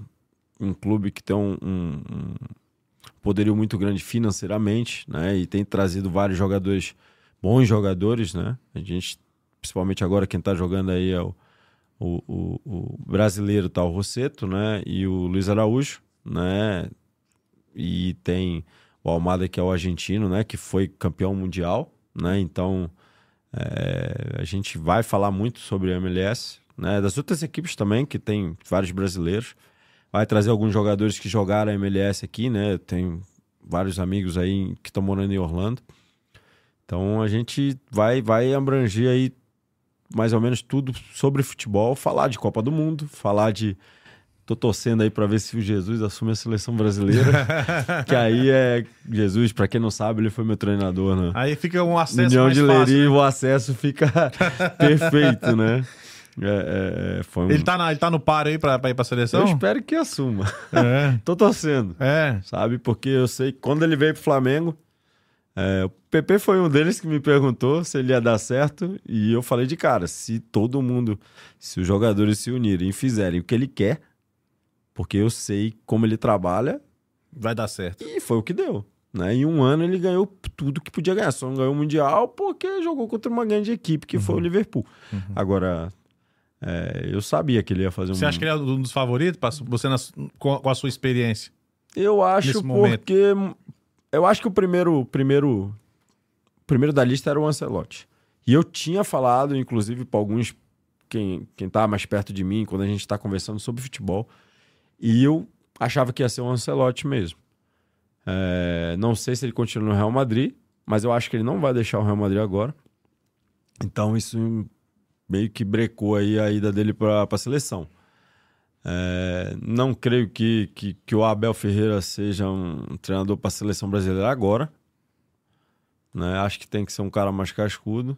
um clube que tem um, um- um poderio muito grande financeiramente, né? E tem trazido vários jogadores, bons jogadores, né? A gente, principalmente agora, quem tá jogando aí é o, o, o- o brasileiro, tá? O Rosseto, né? E o Luiz Araújo, né? E tem o Almada, que é o argentino, né? Que foi campeão mundial, né? Então, é, a gente vai falar muito sobre a MLS, né? Das outras equipes também, que tem vários brasileiros. Vai trazer alguns jogadores que jogaram a MLS aqui, né? Tem vários amigos aí que estão morando em Orlando. Então a gente vai, vai abranger aí mais ou menos tudo sobre futebol, falar de Copa do Mundo, falar de. Tô torcendo aí para ver se o Jesus assume a seleção brasileira. que aí é. Jesus, para quem não sabe, ele foi meu treinador, né? Aí fica um acesso União mais de fácil. Leiria, né? o acesso fica perfeito, né? É, é, é, um- Ele, tá na- ele tá no par aí pra, pra ir pra seleção? Eu espero que assuma. É. Tô torcendo, É. sabe? Porque eu sei que quando ele veio pro Flamengo, é, o PP foi um deles que me perguntou se ele ia dar certo. E eu falei de cara: se todo mundo, se os jogadores se unirem e fizerem o que ele quer, porque eu sei como ele trabalha, Vai dar certo. e foi o que deu. Né? Em um ano ele ganhou tudo que podia ganhar. Só não ganhou o Mundial porque jogou contra uma grande equipe que foi o Liverpool. Agora, é, eu sabia que ele ia fazer um. Você acha que ele é um dos favoritos? Você na- com, a sua experiência? Eu acho nesse momento? Eu acho que o primeiro, primeiro, primeiro da lista era o Ancelotti. E eu tinha falado, inclusive, para alguns. Quem, quem tá mais perto de mim, quando a gente tá conversando sobre futebol. E eu achava que ia ser o Ancelotti mesmo. É, não sei se ele continua no Real Madrid, mas eu acho que ele não vai deixar o Real Madrid agora. Então isso meio que brecou aí a ida dele para a seleção. É, não creio que, que, que o Abel Ferreira seja um treinador para a seleção brasileira agora. Né? Acho que tem que ser um cara mais cascudo.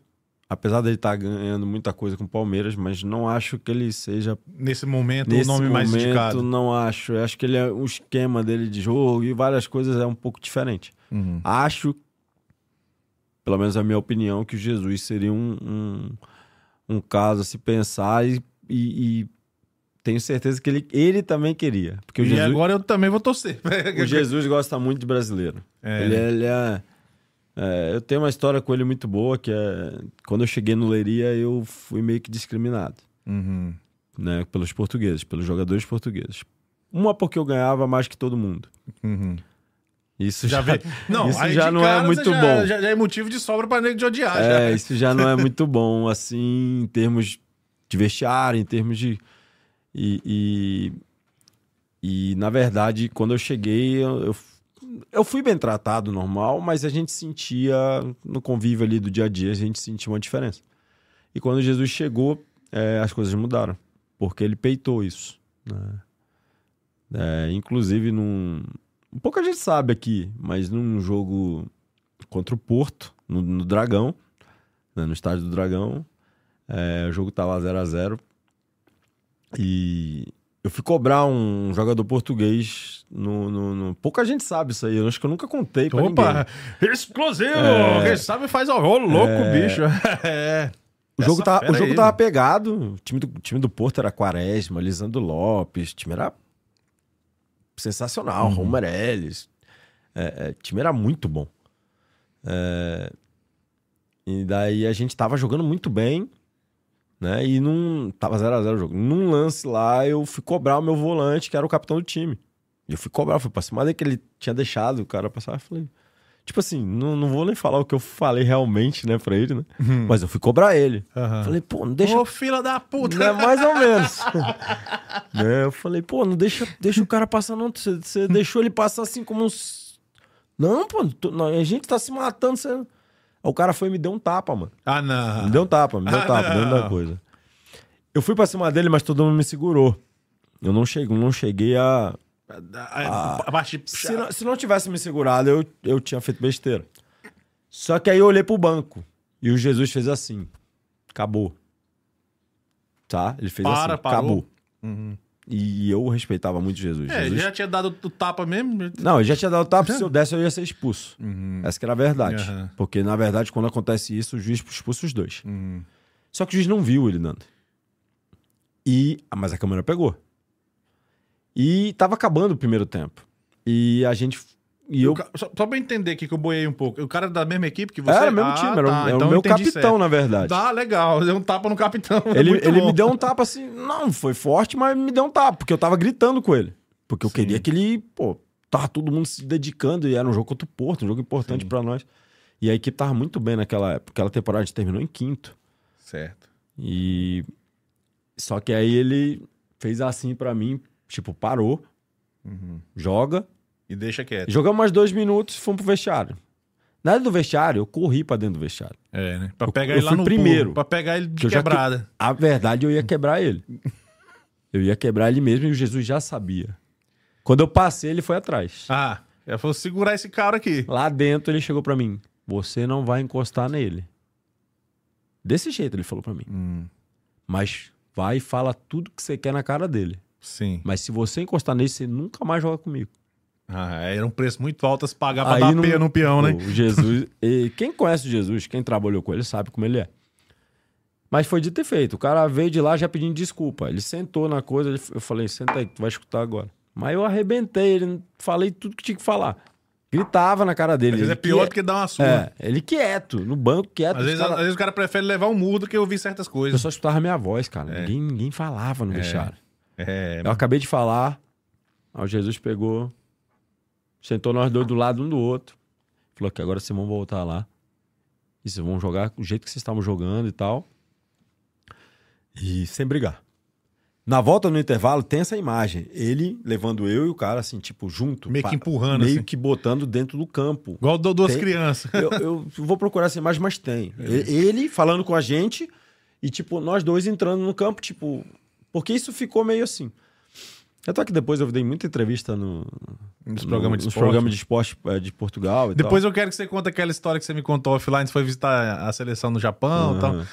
Apesar dele estar ganhando muita coisa com o Palmeiras, mas não acho que ele seja Nesse momento, Nesse o nome mais momento, indicado. não acho. Eu acho que ele é o esquema dele de jogo e várias coisas é um pouco diferente. Uhum. Acho, pelo menos a minha opinião, que o Jesus seria um, um, um caso a se pensar e, e- e tenho certeza que ele, ele também queria. Porque o e Jesus, agora eu também vou torcer. o Jesus gosta muito de brasileiro. É, Ele, é, ele é- é, Eu tenho uma história com ele muito boa, que é... Quando eu cheguei no Leiria, eu fui meio que discriminado Uhum. né, pelos portugueses, pelos jogadores portugueses. Uma porque eu ganhava mais que todo mundo. Uhum. Isso Já já. Não, isso já não cara é muito já- bom. Já, já é motivo de sobra pra nego de odiar. é, já. isso já não é muito bom, assim, em termos de vestiário, em termos de. E, e, e, na verdade, quando eu cheguei, eu, eu, fui bem tratado, normal, mas a gente sentia, no convívio ali do dia a dia, a gente sentia uma diferença. E quando Jesus chegou, é, as coisas mudaram, porque ele peitou isso. né? É, inclusive, num, Pouca gente sabe aqui, mas num jogo contra o Porto, no, no Dragão, né, no estádio do Dragão, é, o jogo tava 0 a 0 e eu fui cobrar um jogador português no, no- no- Pouca gente sabe isso aí. Eu acho que eu nunca contei pra Opa, ninguém. exclusivo! É. Quem sabe faz ao rolo louco, bicho. É. O jogo, tava, o jogo aí. tava pegado. O time do, time do Porto era Quaresma, Lisandro Lopes. O time era sensacional. Uhum. Romer Ellis. É, é, o time era muito bom. É, e daí a gente tava jogando muito bem. Né? E num. Tava 0x0 o jogo. Num lance lá, eu fui cobrar o meu volante, que era o capitão do time. E eu fui cobrar, fui pra cima dele que ele tinha deixado o cara passar. Eu falei. Tipo assim, não, não vou nem falar o que eu falei realmente, né, pra ele, né? Mas eu fui cobrar ele. Aham. Falei, pô, não deixa. Ô, fila da puta! Né, mais ou menos. né, eu falei, pô, não deixa, deixa o cara passar, não. Você, você deixou ele passar assim como uns. Não, pô, tô- não, a gente tá se matando. Você... Aí o cara foi e me deu um tapa, mano. Ah, não. Me deu um tapa, me deu um Ah, tapa, dentro da coisa. Eu fui pra cima dele, mas todo mundo me segurou. Eu não cheguei, não cheguei a. Ah, bate- Se não, se não tivesse me segurado, eu, eu tinha feito besteira. Só que aí eu olhei pro banco e o Jesus fez assim. Acabou. Tá? Ele fez Para, assim. parou. Acabou. Uhum. E eu respeitava muito Jesus. É, Jesus... já tinha dado o tapa mesmo. Não, ele já tinha dado o tapa, se eu desse eu ia ser expulso. Essa que era a verdade. Aham. Porque, na verdade, quando acontece isso, o juiz expulsa os dois. Uhum. Só que o juiz não viu ele dando. E... ah, Mas a câmera pegou. E tava acabando o primeiro tempo. E a gente... E eu... Só, só pra entender aqui que eu boiei um pouco. O cara é da mesma equipe que você? Era o mesmo Ah, time, era, o- tá, era então o meu capitão, certo. na verdade. Tá, legal. Deu um tapa no capitão. Ele, Muito ele bom. me deu um tapa assim, não foi forte, mas me deu um tapa, porque eu tava gritando com ele. Porque eu Sim. queria que ele, pô, tava todo mundo se dedicando e era um jogo contra o Porto, um jogo importante pra nós. E a equipe tava muito bem naquela época. Aquela temporada a gente terminou em quinto. Certo. E. Só que aí ele fez assim pra mim, tipo, parou, Uhum. joga. E deixa quieto. Jogamos mais dois minutos e fomos pro vestiário. Na área do vestiário, eu corri pra dentro do vestiário. É, né? Pra Eu- pegar eu ele lá no primeiro. pulo, Pra pegar ele de Que eu já que- quebrada. A verdade, eu ia quebrar ele. Eu ia quebrar ele mesmo e o Jesus já sabia. Quando eu passei, ele foi atrás. Ah, eu vou segurar esse cara aqui. Lá dentro, ele chegou pra mim. Você não vai encostar nele. Desse jeito, ele falou pra mim. Hum, Mas vai e fala tudo que você quer na cara dele. sim. Mas se você encostar nele, você nunca mais joga comigo. Ah, era um preço muito alto se pagar pra Aí dar peia no peão, né? O Jesus. e quem conhece o Jesus, quem trabalhou com ele, sabe como ele é. Mas foi de ter feito. O cara veio de lá já pedindo desculpa. Ele sentou na coisa, eu falei, senta aí, tu vai escutar agora. Mas eu arrebentei, ele, falei tudo que tinha que falar. Gritava na cara dele. Às vezes é pior do que dar uma surra. É, ele quieto, no banco, quieto. Às vezes, cara- às vezes o cara prefere levar um murro do que ouvir certas Eu coisas. só escutava minha voz, cara. É. Ninguém, ninguém falava no vestiário. É, Eu acabei de falar, aí o Jesus pegou, sentou nós dois do lado um do outro, falou que agora vocês vão voltar lá e vocês vão jogar do jeito que vocês estavam jogando e tal, e sem brigar. Na volta no intervalo tem essa imagem, ele levando eu e o cara assim, tipo, junto. Meio que empurrando, Meio assim. que botando dentro do campo. Igual do- duas Tem- crianças. Eu, eu vou procurar essa imagem, mas tem. É. Ele falando com a gente e, tipo, nós dois entrando no campo, tipo. Porque isso ficou meio assim. Eu tô aqui depois, eu dei muita entrevista no, Nos no- programas de nos esporte. programas de esporte eh, de Portugal Depois tal. eu quero que você conte aquela história que você me contou offline, você foi visitar a seleção no Japão e tal.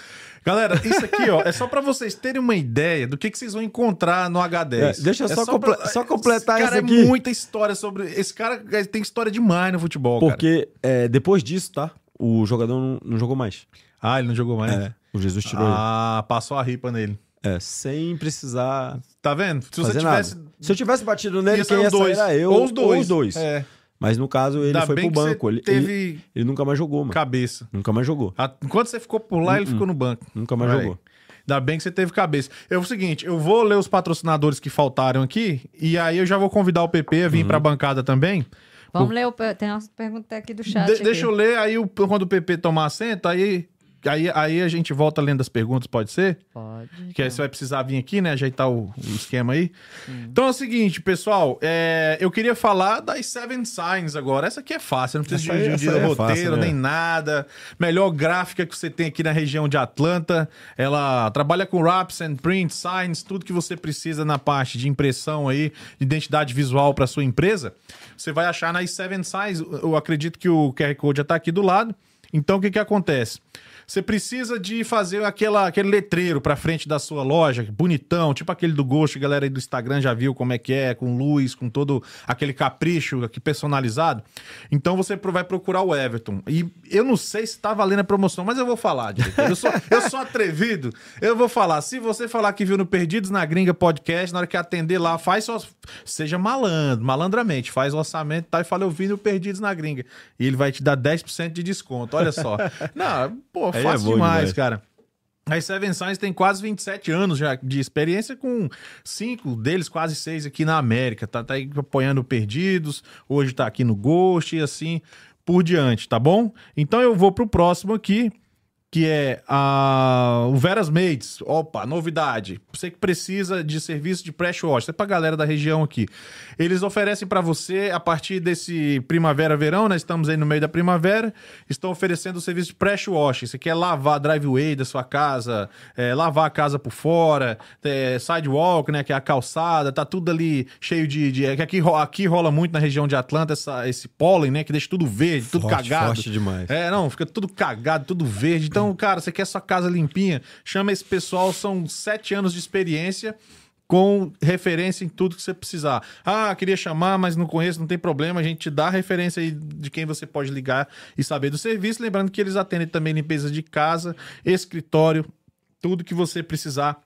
Galera, isso aqui, ó, é só pra vocês terem uma ideia do que, que vocês vão encontrar no H10. É, deixa eu só comple- só completar isso aqui. é muita história sobre... Esse cara é, tem história demais no futebol, cara. Porque eh, depois disso, tá? O jogador não, não jogou mais. Ah, ele não jogou mais? É, o Jesus tirou Ah, passou a ripa nele. É, sem precisar Tá vendo? Se fazer você tivesse... nada. Se eu tivesse batido nele, ia ser quem ia dois. era eu Ou os dois. Ou os dois. É. Mas no caso, ele Ainda foi bem pro que banco. você Ele, teve ele, ele nunca mais jogou, mano. cabeça. Nunca mais jogou. A- Enquanto você ficou por lá, ele ficou no banco. Nunca mais Vai. jogou. Ainda bem que você teve cabeça. É o seguinte, eu vou ler os patrocinadores que faltaram aqui, e aí eu já vou convidar o PP a Uhum. vir pra bancada também. Vamos ler o. Tem umas perguntas aqui do chat. De- aqui. deixa eu ler, aí o- quando o PP tomar assento, aí Aí, aí a gente volta lendo as perguntas, pode ser? Pode. Que aí você vai precisar vir aqui, né? Ajeitar o, o esquema aí. Então é o seguinte, pessoal. é, eu queria falar das Seven Signs agora. Essa aqui é fácil, não precisa Essa de, aí- de, aí é roteiro, fácil, né? nem nada. Melhor gráfica que você tem aqui na região de Atlanta. Ela trabalha com wraps and print, signs, tudo que você precisa na parte de impressão aí, de identidade visual para sua empresa. Você vai achar nas Seven Signs. Eu acredito que o QR Code já está aqui do lado. Então o que que acontece? Você precisa de fazer aquela, aquele letreiro pra frente da sua loja, bonitão, tipo aquele do Ghost, a galera aí do Instagram já viu como é que é, com luz, com todo aquele capricho aqui personalizado. Então você vai procurar o Everton. E eu não sei se tá valendo a promoção, mas eu vou falar, diretor. Eu sou, eu sou atrevido, eu vou falar. Se você falar que viu no Perdidos na Gringa podcast, na hora que atender lá, faz só. Seja malandro, malandramente, faz o orçamento tá, e fala, eu vi no Perdidos na Gringa. E ele vai te dar 10% de desconto, olha só. Não, pô, Aí é fácil bom demais, demais. cara. A Seven Signs tem quase 27 anos já de experiência, com cinco deles, quase seis aqui na América. Tá, tá aí apoiando Perdidos, hoje tá aqui no Ghost e assim por diante, tá bom? Então eu vou pro próximo aqui, que é a, o Veras Maids. Opa, novidade. Você que precisa de serviço de pressure wash, é pra galera da região aqui. Eles oferecem para você, a partir desse primavera-verão, nós estamos aí no meio da primavera, estão oferecendo o serviço de pressure wash. Você quer lavar a driveway da sua casa, é, lavar a casa por fora, é, sidewalk, né, que é a calçada, tá tudo ali cheio de... de é aqui, aqui rola muito na região de Atlanta essa, esse pólen, né, que deixa tudo verde, tudo Forte, cagado. forte demais. É, não, fica tudo cagado, tudo verde. Então, cara, você quer sua casa limpinha? Chama esse pessoal, são sete anos de experiência com referência em tudo que você precisar. Ah, queria chamar, mas não conheço, não tem problema. A gente te dá a referência aí de quem você pode ligar e saber do serviço. Lembrando que eles atendem também limpeza de casa, escritório, tudo que você precisar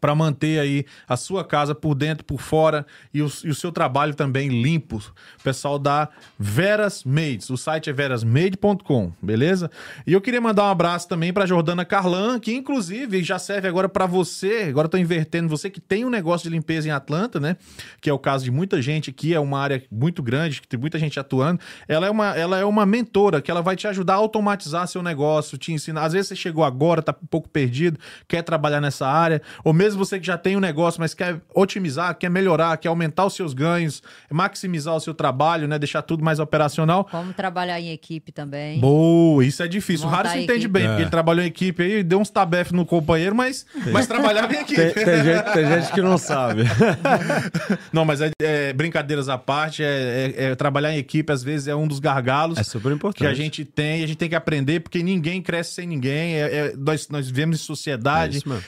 para manter aí a sua casa por dentro, por fora e o, e o seu trabalho também limpo. Pessoal da Veras Maids, o site é verasmade.com, beleza? E eu queria mandar um abraço também para Jordana Carlan, que inclusive já serve agora para você, agora tô invertendo, você que tem um negócio de limpeza em Atlanta, né? Que é o caso de muita gente aqui, é uma área muito grande, que tem muita gente atuando. Ela é uma, ela é uma mentora que ela vai te ajudar a automatizar seu negócio, te ensinar. Às vezes você chegou agora, tá um pouco perdido, quer trabalhar nessa área, ou mesmo você que já tem um negócio, mas quer otimizar, quer melhorar, quer aumentar os seus ganhos, maximizar o seu trabalho, né? Deixar tudo mais operacional. Como trabalhar em equipe também. Boa, isso é difícil. O Montar Harrison a entende bem, É. porque ele trabalhou em equipe aí, deu uns tabef no companheiro, mas, mas trabalhava em equipe. Tem, tem gente, tem gente que não sabe. Não, mas é, é, brincadeiras à parte, é, é- é trabalhar em equipe, às vezes, é um dos gargalos É super importante. que a gente tem, e a gente tem que aprender, porque ninguém cresce sem ninguém. É- é- nós, nós vivemos em sociedade, mesmo.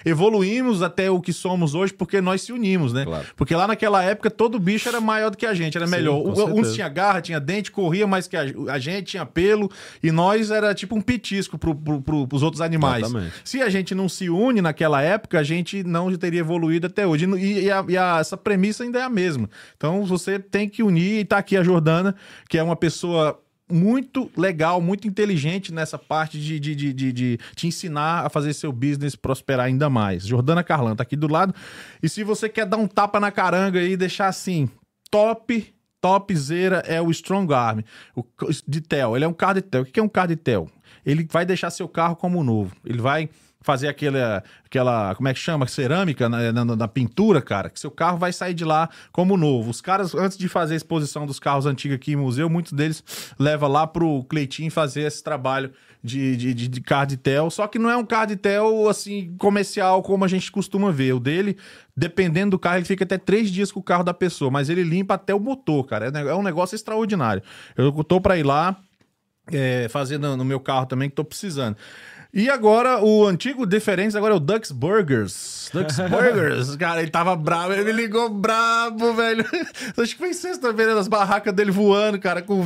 Evoluímos até o que somos hoje porque nós se unimos, né? Claro. Porque lá naquela época todo bicho era maior do que a gente, era Sim, melhor. Um- tinha garra, tinha dente, corria mais que a, a gente, tinha pelo, e nós era tipo um petisco pro, pro, pro, pros outros animais. Exatamente. Se a gente não se une naquela época, a gente não teria evoluído até hoje. E, e a- e a- essa premissa ainda é a mesma. Então você tem que unir, e tá aqui a Jordana, que é uma pessoa muito legal, muito inteligente nessa parte de, de, de, de, de te ensinar a fazer seu business prosperar ainda mais. Jordana Carlan tá aqui do lado. E se você quer dar um tapa na caranga e deixar assim, top, topzera é o Strong Arm, o de Tel. Ele é um carro de Tel. O que é um carro de Tel? Ele vai deixar seu carro como novo. Ele vai fazer aquela, aquela como é que chama? Cerâmica na, na, na pintura, cara, que seu carro vai sair de lá como novo. Os caras, antes de fazer a exposição dos carros antigos aqui em museu, muitos deles levam lá pro Cleitinho fazer esse trabalho de, de, de, de carro de tel. Só que não é um carro de tel, assim, comercial, como a gente costuma ver. O dele, dependendo do carro, ele fica até três dias com o carro da pessoa, mas ele limpa até o motor, cara. É É um negócio extraordinário. Eu tô pra ir lá, é, fazer no, no meu carro também, que tô precisando. E agora, o antigo Diferentes agora é o Dux Burgers. Dux Burgers, cara, ele tava bravo, ele me ligou brabo, velho. Acho que foi sexta-feira, as barracas dele voando, cara, com...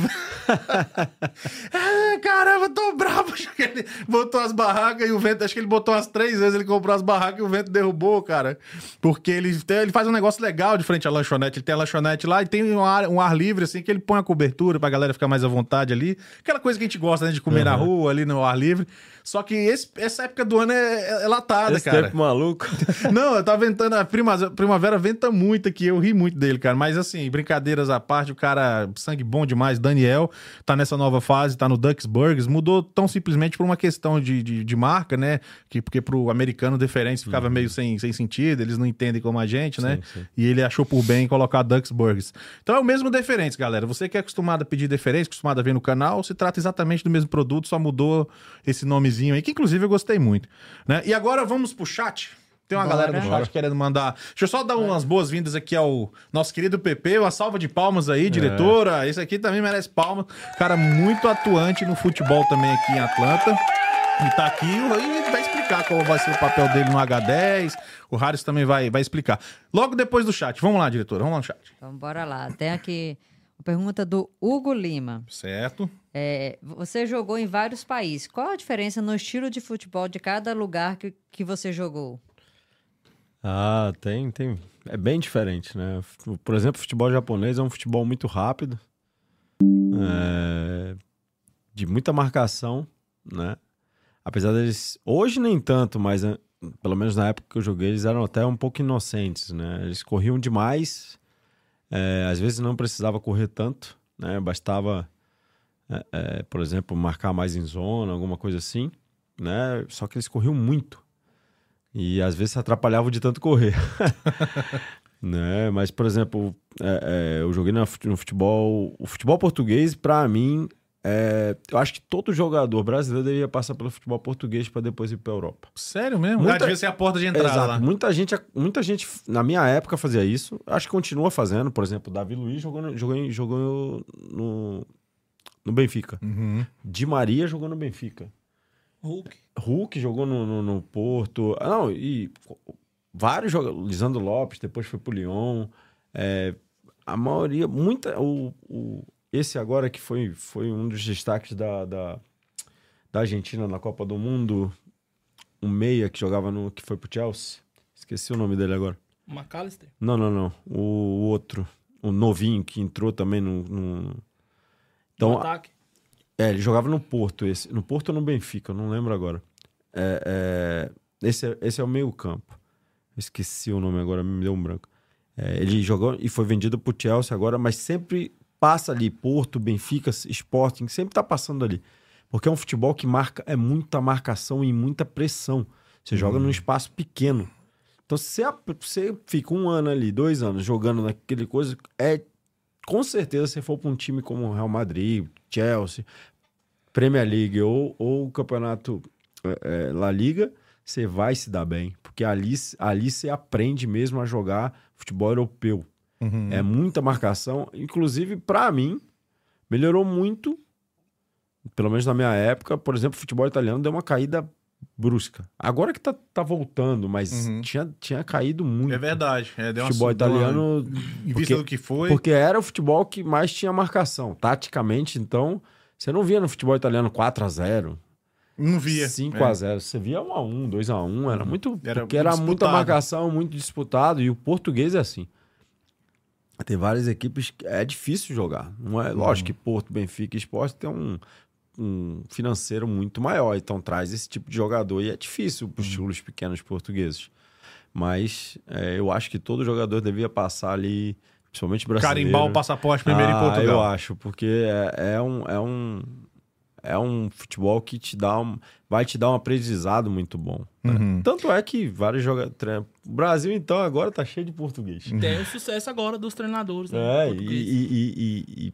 ah, caramba, eu tô bravo. Acho que Ele botou as barracas e o vento, acho que ele botou umas três vezes, ele comprou as barracas e o vento derrubou, cara. Porque ele, tem- ele faz um negócio legal de frente à lanchonete, ele tem a lanchonete lá e tem um ar, um ar livre, assim, que ele põe a cobertura pra galera ficar mais à vontade ali. Aquela coisa que a gente gosta, né, de comer na rua, ali no ar livre. Só que esse- essa época do ano é, é latada, Esse cara. tempo maluco. Não, eu tava ventando. A primavera, primavera venta muito aqui. Eu ri muito dele, cara. Mas assim, brincadeiras à parte, o cara, sangue bom demais. Daniel tá nessa nova fase, tá no Ducksburgers. Mudou tão simplesmente por uma questão de, de, de marca, né? Que, porque pro americano deferência ficava meio sem, sem sentido, eles não entendem como a gente, né? Sim, sim. E ele achou por bem colocar Ducksburgers. Então é o mesmo deferência, galera. Você que é acostumado a pedir deferência, acostumado a ver no canal, se trata exatamente do mesmo produto, só mudou esse nomezinho aí, que inclusive eu gostei muito. Né? E agora vamos pro chat. Tem uma Bora. galera no chat querendo mandar. Deixa eu só dar umas boas-vindas aqui ao nosso querido PP. Uma salva de palmas aí, diretora. Esse aqui também merece palmas. Cara muito atuante no futebol também aqui em Atlanta. E tá aqui e vai explicar qual vai ser o papel dele no H10. O Harris também vai, vai explicar. Logo depois do chat. Vamos lá, diretora. Vamos lá no chat. Então, bora lá. Tem aqui pergunta do Hugo Lima. Certo. É, você jogou em vários países. Qual a diferença no estilo de futebol de cada lugar que, que você jogou? Ah, tem, tem. É bem diferente, né? Por exemplo, o futebol japonês é um futebol muito rápido, é, de muita marcação, né? Apesar deles. Hoje nem tanto, mas pelo menos na época que eu joguei, eles eram até um pouco inocentes, né? Eles corriam demais, é, às vezes não precisava correr tanto, né? Bastava, é, é, por exemplo, marcar mais em zona, alguma coisa assim, né? Só que eles corriam muito. E às vezes se atrapalhavam de tanto correr. né? Mas, por exemplo, é, é, eu joguei no fut- no futebol. O futebol português, pra mim, é, eu acho que todo jogador brasileiro deveria passar pelo futebol português pra depois ir pra Europa. Sério mesmo? Muita- devia ser a porta de entrada Exato. lá. Muita gente, muita gente, na minha época, fazia isso. Acho que continua fazendo. Por exemplo, o Davi Luiz jogou, no- jogou, jogou no, no Benfica. Uhum. Di Maria jogou no Benfica. Hulk. Hulk jogou no, no, no Porto. Ah, não, e vários jogadores. Lisandro Lopes, depois foi pro Lyon. É, a maioria, muita. O, o- esse agora que foi, foi um dos destaques da, da, da Argentina na Copa do Mundo. Um meia que jogava no. que foi pro Chelsea. Esqueci o nome dele agora. McAllister. Não, não, não. O, outro. O novinho que entrou também no. no... No Então, ataque. é, ele jogava no Porto, esse. No Porto ou no Benfica, eu não lembro agora. É, é, esse, é, esse é o meio campo. Esqueci o nome agora, me deu um branco. É, ele jogou e foi vendido pro Chelsea agora, mas sempre passa ali, Porto, Benfica, Sporting, sempre tá passando ali. Porque é um futebol que marca, é muita marcação e muita pressão. Você joga num espaço pequeno. Então, se você, fica um ano ali, dois anos jogando naquele coisa, é com certeza se for para um time como o Real Madrid, Chelsea, Premier League ou, ou o campeonato é, é, La Liga, você vai se dar bem. Porque ali, ali você aprende mesmo a jogar futebol europeu. Uhum. É muita marcação. Inclusive, para mim, melhorou muito. Pelo menos na minha época, por exemplo, o futebol italiano deu uma caída brusca. Agora que tá, tá voltando, mas Uhum. tinha, tinha caído muito. É verdade. É, deu uma- futebol uma- italiano Em vista porque- do que foi. porque era o futebol que mais tinha marcação. Taticamente, então, você não via no futebol italiano 4 a 0 Não via. 5 É. a 0 Você via 1 a 1 2 a 1 Era muito. Era porque era muita disputado. marcação, muito disputado. E o português é assim. Tem várias equipes que é difícil jogar. Não é, lógico que Porto, Benfica e Esporte tem um, um financeiro muito maior. Então traz esse tipo de jogador. E é difícil para os clubes pequenos portugueses. Mas é, eu acho que todo jogador devia passar ali, principalmente brasileiro. Carimbar o passaporte primeiro ah, em Portugal. Eu acho, porque é, é um, é, um, é um futebol que te dá um, vai te dar um aprendizado muito bom. né? Uhum. Tanto é que vários jogadores. O Brasil, então, agora tá cheio de português. Tem o sucesso agora dos treinadores, né? É, e, e- e- e-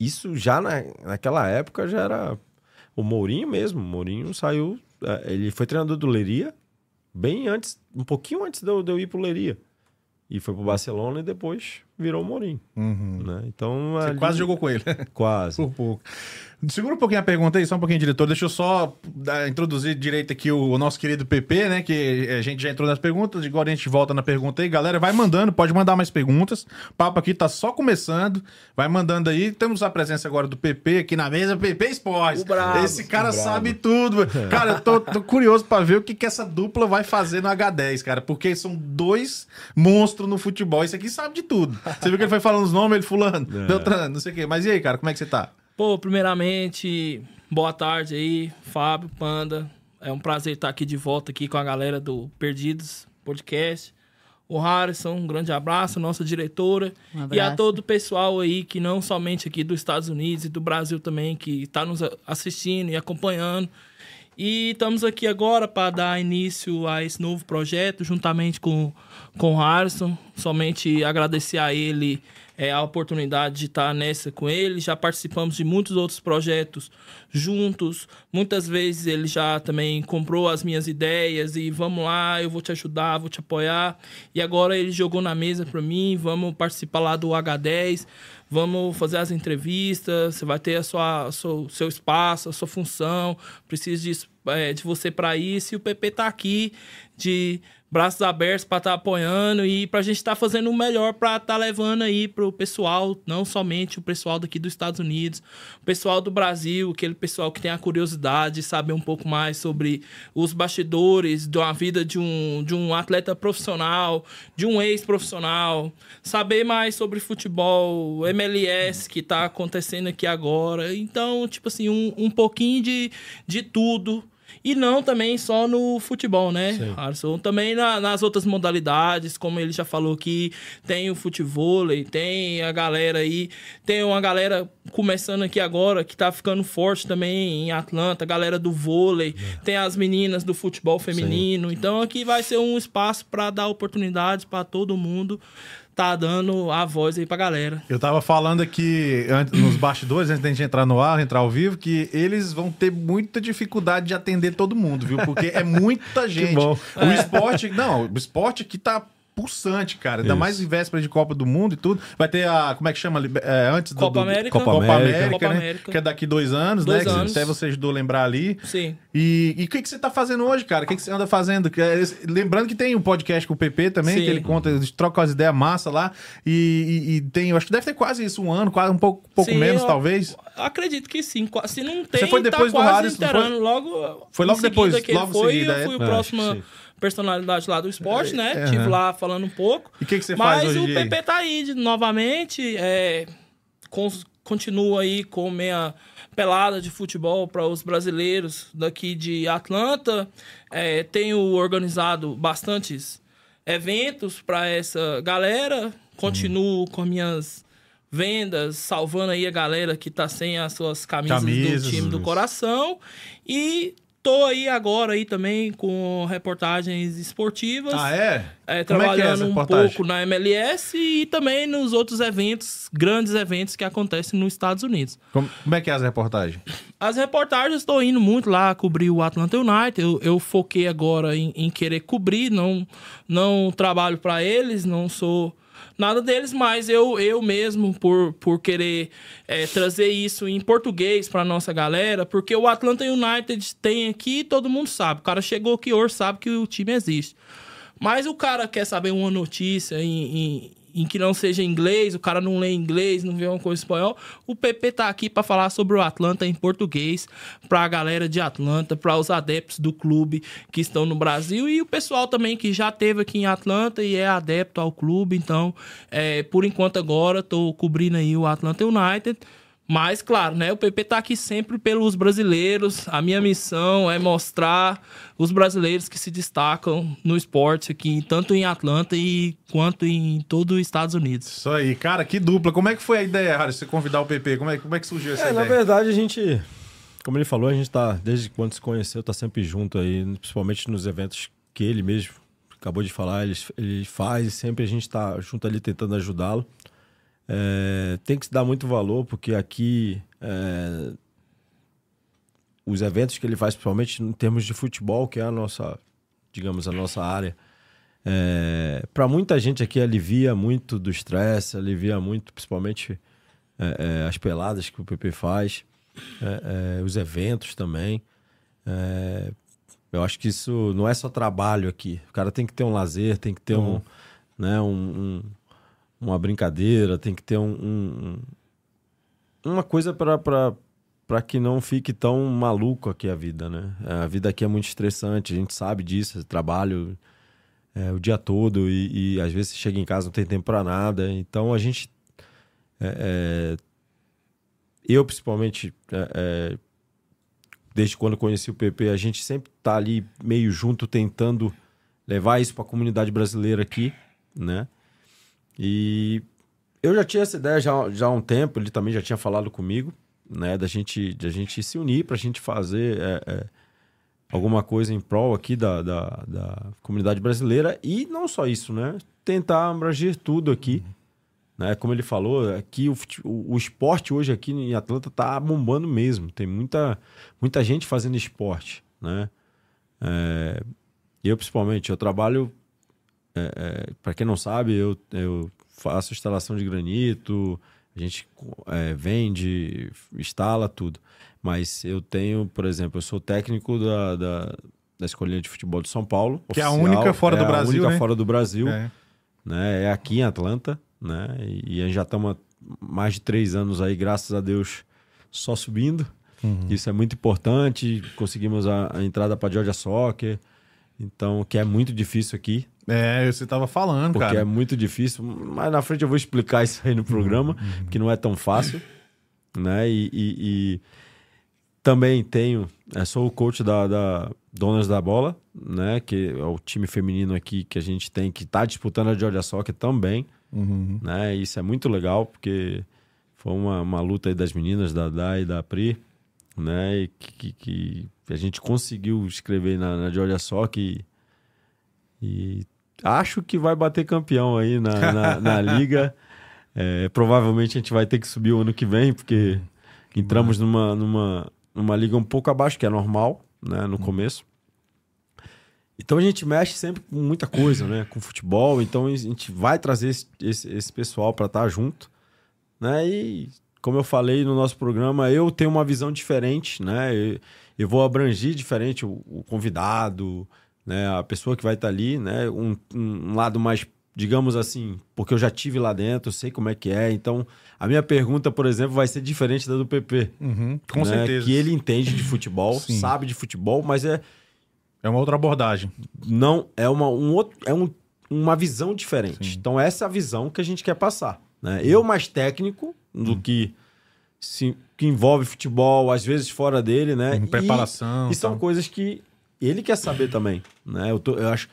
e isso já na, naquela época já era. O Mourinho mesmo. O Mourinho saiu. é, Ele foi treinador do Leiria bem antes, um pouquinho antes de eu, de eu ir pro Leiria. E foi pro Barcelona e depois virou o Mourinho. Uhum. Né? Então. Você ali- quase jogou com ele. Quase. Por pouco. Segura um pouquinho a pergunta aí, só um pouquinho, diretor. Deixa eu só dar- introduzir direito aqui o, o nosso querido PP, né? Que a gente já entrou nas perguntas, agora a gente volta na pergunta aí. Galera, vai mandando, pode mandar mais perguntas. O papo aqui tá só começando. Vai mandando aí. Temos a presença agora do PP aqui na mesa, PP brabo, Esse cara sabe tudo. Cara, eu tô, tô curioso pra ver o que, que essa dupla vai fazer no H10, cara. Porque são dois monstros no futebol. Esse aqui sabe de tudo. Você viu que ele foi falando os nomes, ele fulano, É. Beltrano, não sei o quê. Mas e aí, cara, como é que você tá? Pô, primeiramente, boa tarde aí, Fábio, Panda. É um prazer estar aqui de volta aqui com a galera do Perdidos Podcast. O Harrison, um grande abraço, nossa diretora. Um e a abraço. todo o pessoal aí que não somente aqui dos Estados Unidos e do Brasil também, que está nos assistindo e acompanhando. E estamos aqui agora para dar início a esse novo projeto, juntamente com, com o Harrison. Somente agradecer a ele é, a oportunidade de estar nessa com ele. Já participamos de muitos outros projetos juntos. Muitas vezes ele já também comprou as minhas ideias e vamos lá, eu vou te ajudar, vou te apoiar. E agora ele jogou na mesa para mim, vamos participar lá do H10. Vamos fazer as entrevistas, você vai ter a sua, a sua- seu espaço, a sua função, preciso de, é, de você para isso. E o PP tá aqui de braços abertos para estar apoiando e para a gente estar fazendo o melhor para estar levando aí pro pessoal, não somente o pessoal daqui dos Estados Unidos, o pessoal do Brasil, aquele pessoal que tem a curiosidade de saber um pouco mais sobre os bastidores de uma vida de um, de um atleta profissional, de um ex-profissional, saber mais sobre futebol, MLS que está acontecendo aqui agora. Então, tipo assim, um, um pouquinho de, de tudo. E não também só no futebol, né, Sim. Arson? Também na- nas outras modalidades, como ele já falou aqui, tem o futevôlei, tem a galera aí, tem uma galera começando aqui agora que tá ficando forte também em Atlanta, galera do vôlei, tem as meninas do futebol feminino. Então aqui vai ser um espaço para dar oportunidades para todo mundo tá dando a voz aí pra galera. Eu tava falando aqui antes, nos bastidores, antes da gente entrar no ar, entrar ao vivo, que eles vão ter muita dificuldade de atender todo mundo, viu? Porque é muita gente. bom. O esporte, não, o esporte aqui tá pulsante, cara. Ainda Isso. mais em véspera de Copa do Mundo e tudo. Vai ter a, como é que chama? É, antes do, Copa do- América. Copa, Copa América, América. Copa né? América. Que é daqui dois anos, Dois né? Anos. até você ajudou a lembrar ali. Sim. E o que, que você tá fazendo hoje, cara? O que, que você anda fazendo? É Lembrando que tem um podcast com o PP também, Sim. que ele conta, eles trocam as ideias massa lá. E, e- e tem, eu acho que deve ter quase isso, um ano, quase um pouco, pouco Sim, menos, eu- talvez. Acredito que sim. Se não tem, Você foi depois do tá quase Harris. Logo, Foi logo seguida depois, logo em foi, seguida, eu fui é? o É, próximo. Personalidade lá do esporte, né? É, Tive aham. lá falando um pouco. E o que, que você Mas faz hoje o? PP tá aí de- novamente. É, cons- continua aí com meia pelada de futebol para os brasileiros daqui de Atlanta. É, tenho organizado bastantes eventos para essa galera. Continuo com minhas vendas, salvando aí a galera que tá sem as suas camisas, Camisas, do time do coração. E tô aí agora aí também com reportagens esportivas. Ah, é? É, Como é que é essa trabalhando um pouco na MLS e também nos outros eventos, grandes eventos que acontecem nos Estados Unidos. Como, como é que é essa reportagem? As reportagens estou indo muito lá cobrir o Atlanta United. Eu, eu foquei agora em, em querer cobrir, não, não trabalho para eles, não sou nada deles, mas eu, eu mesmo, por, por querer é, trazer isso em português para nossa galera, porque o Atlanta United tem aqui, todo mundo sabe. O cara chegou aqui hoje, sabe que o time existe. Mas o cara quer saber uma notícia em, em, em que não seja inglês, o cara não lê inglês, não vê uma coisa em espanhol. O PP tá aqui para falar sobre o Atlanta em português, para a galera de Atlanta, para os adeptos do clube que estão no Brasil e o pessoal também que já teve aqui em Atlanta e é adepto ao clube. Então, é, por enquanto agora, tô cobrindo aí o Atlanta United. Mas, claro, né? O PP tá aqui sempre pelos brasileiros. A minha missão é mostrar os brasileiros que se destacam no esporte aqui, tanto em Atlanta e quanto em todo os Estados Unidos. Isso aí, cara, que dupla. Como é que foi a ideia, Harry, você convidar o PP? Como é, como é que surgiu essa É, na ideia? verdade, a gente, como ele falou, a gente tá, desde quando se conheceu, tá sempre junto aí, principalmente nos eventos que ele mesmo acabou de falar, ele, ele faz, e sempre a gente tá junto ali tentando ajudá-lo. É, tem que se dar muito valor, porque aqui é, os eventos que ele faz, principalmente em termos de futebol, que é a nossa, digamos, a nossa área, é, para muita gente aqui alivia muito do estresse, alivia muito, principalmente é, é, as peladas que o PP faz, é, os eventos também. Eu acho que isso não é só trabalho aqui. O cara tem que ter um lazer, tem que ter um, né, um, um- uma brincadeira, tem que ter um, um- um- uma coisa para que não fique tão maluco aqui a vida, né? A vida aqui é muito estressante, a gente sabe disso, trabalho é, o dia todo e, e às vezes chega em casa não tem tempo para nada. Então a gente é, é, eu principalmente é, é, desde quando conheci o PP, a gente sempre tá ali meio junto tentando levar isso para a comunidade brasileira aqui, né? E eu já tinha essa ideia já, já há um tempo, ele também já tinha falado comigo, né? Da gente, de a gente se unir para a gente fazer é, é, alguma coisa em prol aqui da, da, da, comunidade brasileira e não só isso, né? Tentar abranger tudo aqui. Né? Como ele falou, aqui o, o, o esporte hoje aqui em Atlanta tá bombando mesmo. Tem muita, muita gente fazendo esporte, né? É, eu, principalmente, eu trabalho... É, é, para quem não sabe, eu, eu faço instalação de granito, a gente é, vende, instala tudo. Mas eu tenho, por exemplo, eu sou técnico da, da, da Escolinha de Futebol de São Paulo. Que oficial, é a única fora é do Brasil, a única né? fora do Brasil. É. Né? é aqui em Atlanta, né? E, e a gente já estamos mais de três anos aí, graças a Deus, só subindo. Uhum. Isso é muito importante. Conseguimos a, a entrada para Georgia Soccer. Então, que é muito difícil aqui. É, você estava falando, porque cara. Porque é muito difícil. Mas na frente eu vou explicar isso aí no programa, uhum. que não é tão fácil. Né? E, e, e também tenho, é, sou o coach da, da, Donas da Bola, né? Que é o time feminino aqui que a gente tem, que está disputando a Georgia Soccer também. Uhum. Né? E isso é muito legal, porque foi uma, uma luta aí das meninas, da Dai e da Pri, né? E que, que, que a gente conseguiu escrever na, na Georgia Soccer e, e acho que vai bater campeão aí na, na, na liga. É, provavelmente a gente vai ter que subir o ano que vem, porque entramos numa, numa, numa liga um pouco abaixo, que é normal, né, no começo. Então a gente mexe sempre com muita coisa, né, com futebol. Então a gente vai trazer esse, esse, esse pessoal para estar tá junto, né? E como eu falei no nosso programa, eu tenho uma visão diferente, né? Eu, eu vou abranger diferente o, o convidado, né? A pessoa que vai estar tá ali, né? Um, um, lado mais, digamos assim, porque eu já tive lá dentro, sei como é que é. Então, a minha pergunta, por exemplo, vai ser diferente da do PP. Uhum, com né? certeza. Que ele entende de futebol, sabe de futebol, mas é é uma outra abordagem. Não é uma um outro é um, uma visão diferente. Sim. Então essa é a visão que a gente quer passar. Né? Eu mais técnico do que se, que envolve futebol, às vezes fora dele, né? Em preparação. E, e são coisas que ele quer saber também, né? Eu, tô, eu acho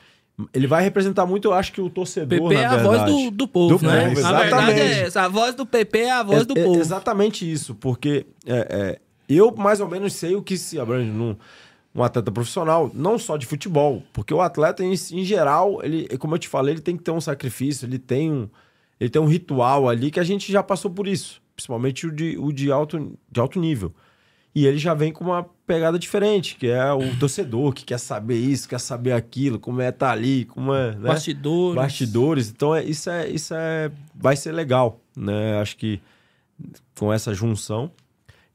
ele vai representar muito, eu acho que o torcedor, PP é a voz do, do povo, do né? Povo, a verdade é essa. A voz do PP é a voz é, do povo. É exatamente isso, porque é, é, eu mais ou menos sei o que se abrange num um atleta profissional, não só de futebol, porque o atleta em, em, geral, ele, como eu te falei, ele tem que ter um sacrifício, ele tem um, ele tem um ritual ali que a gente já passou por isso, principalmente o de, o de, alto, de alto nível. E ele já vem com uma pegada diferente, que é o torcedor que quer saber isso, quer saber aquilo, como é estar tá ali, como é. Né? Bastidores. Bastidores. Então, é, isso, é, isso é, vai ser legal, né? Acho que com essa junção.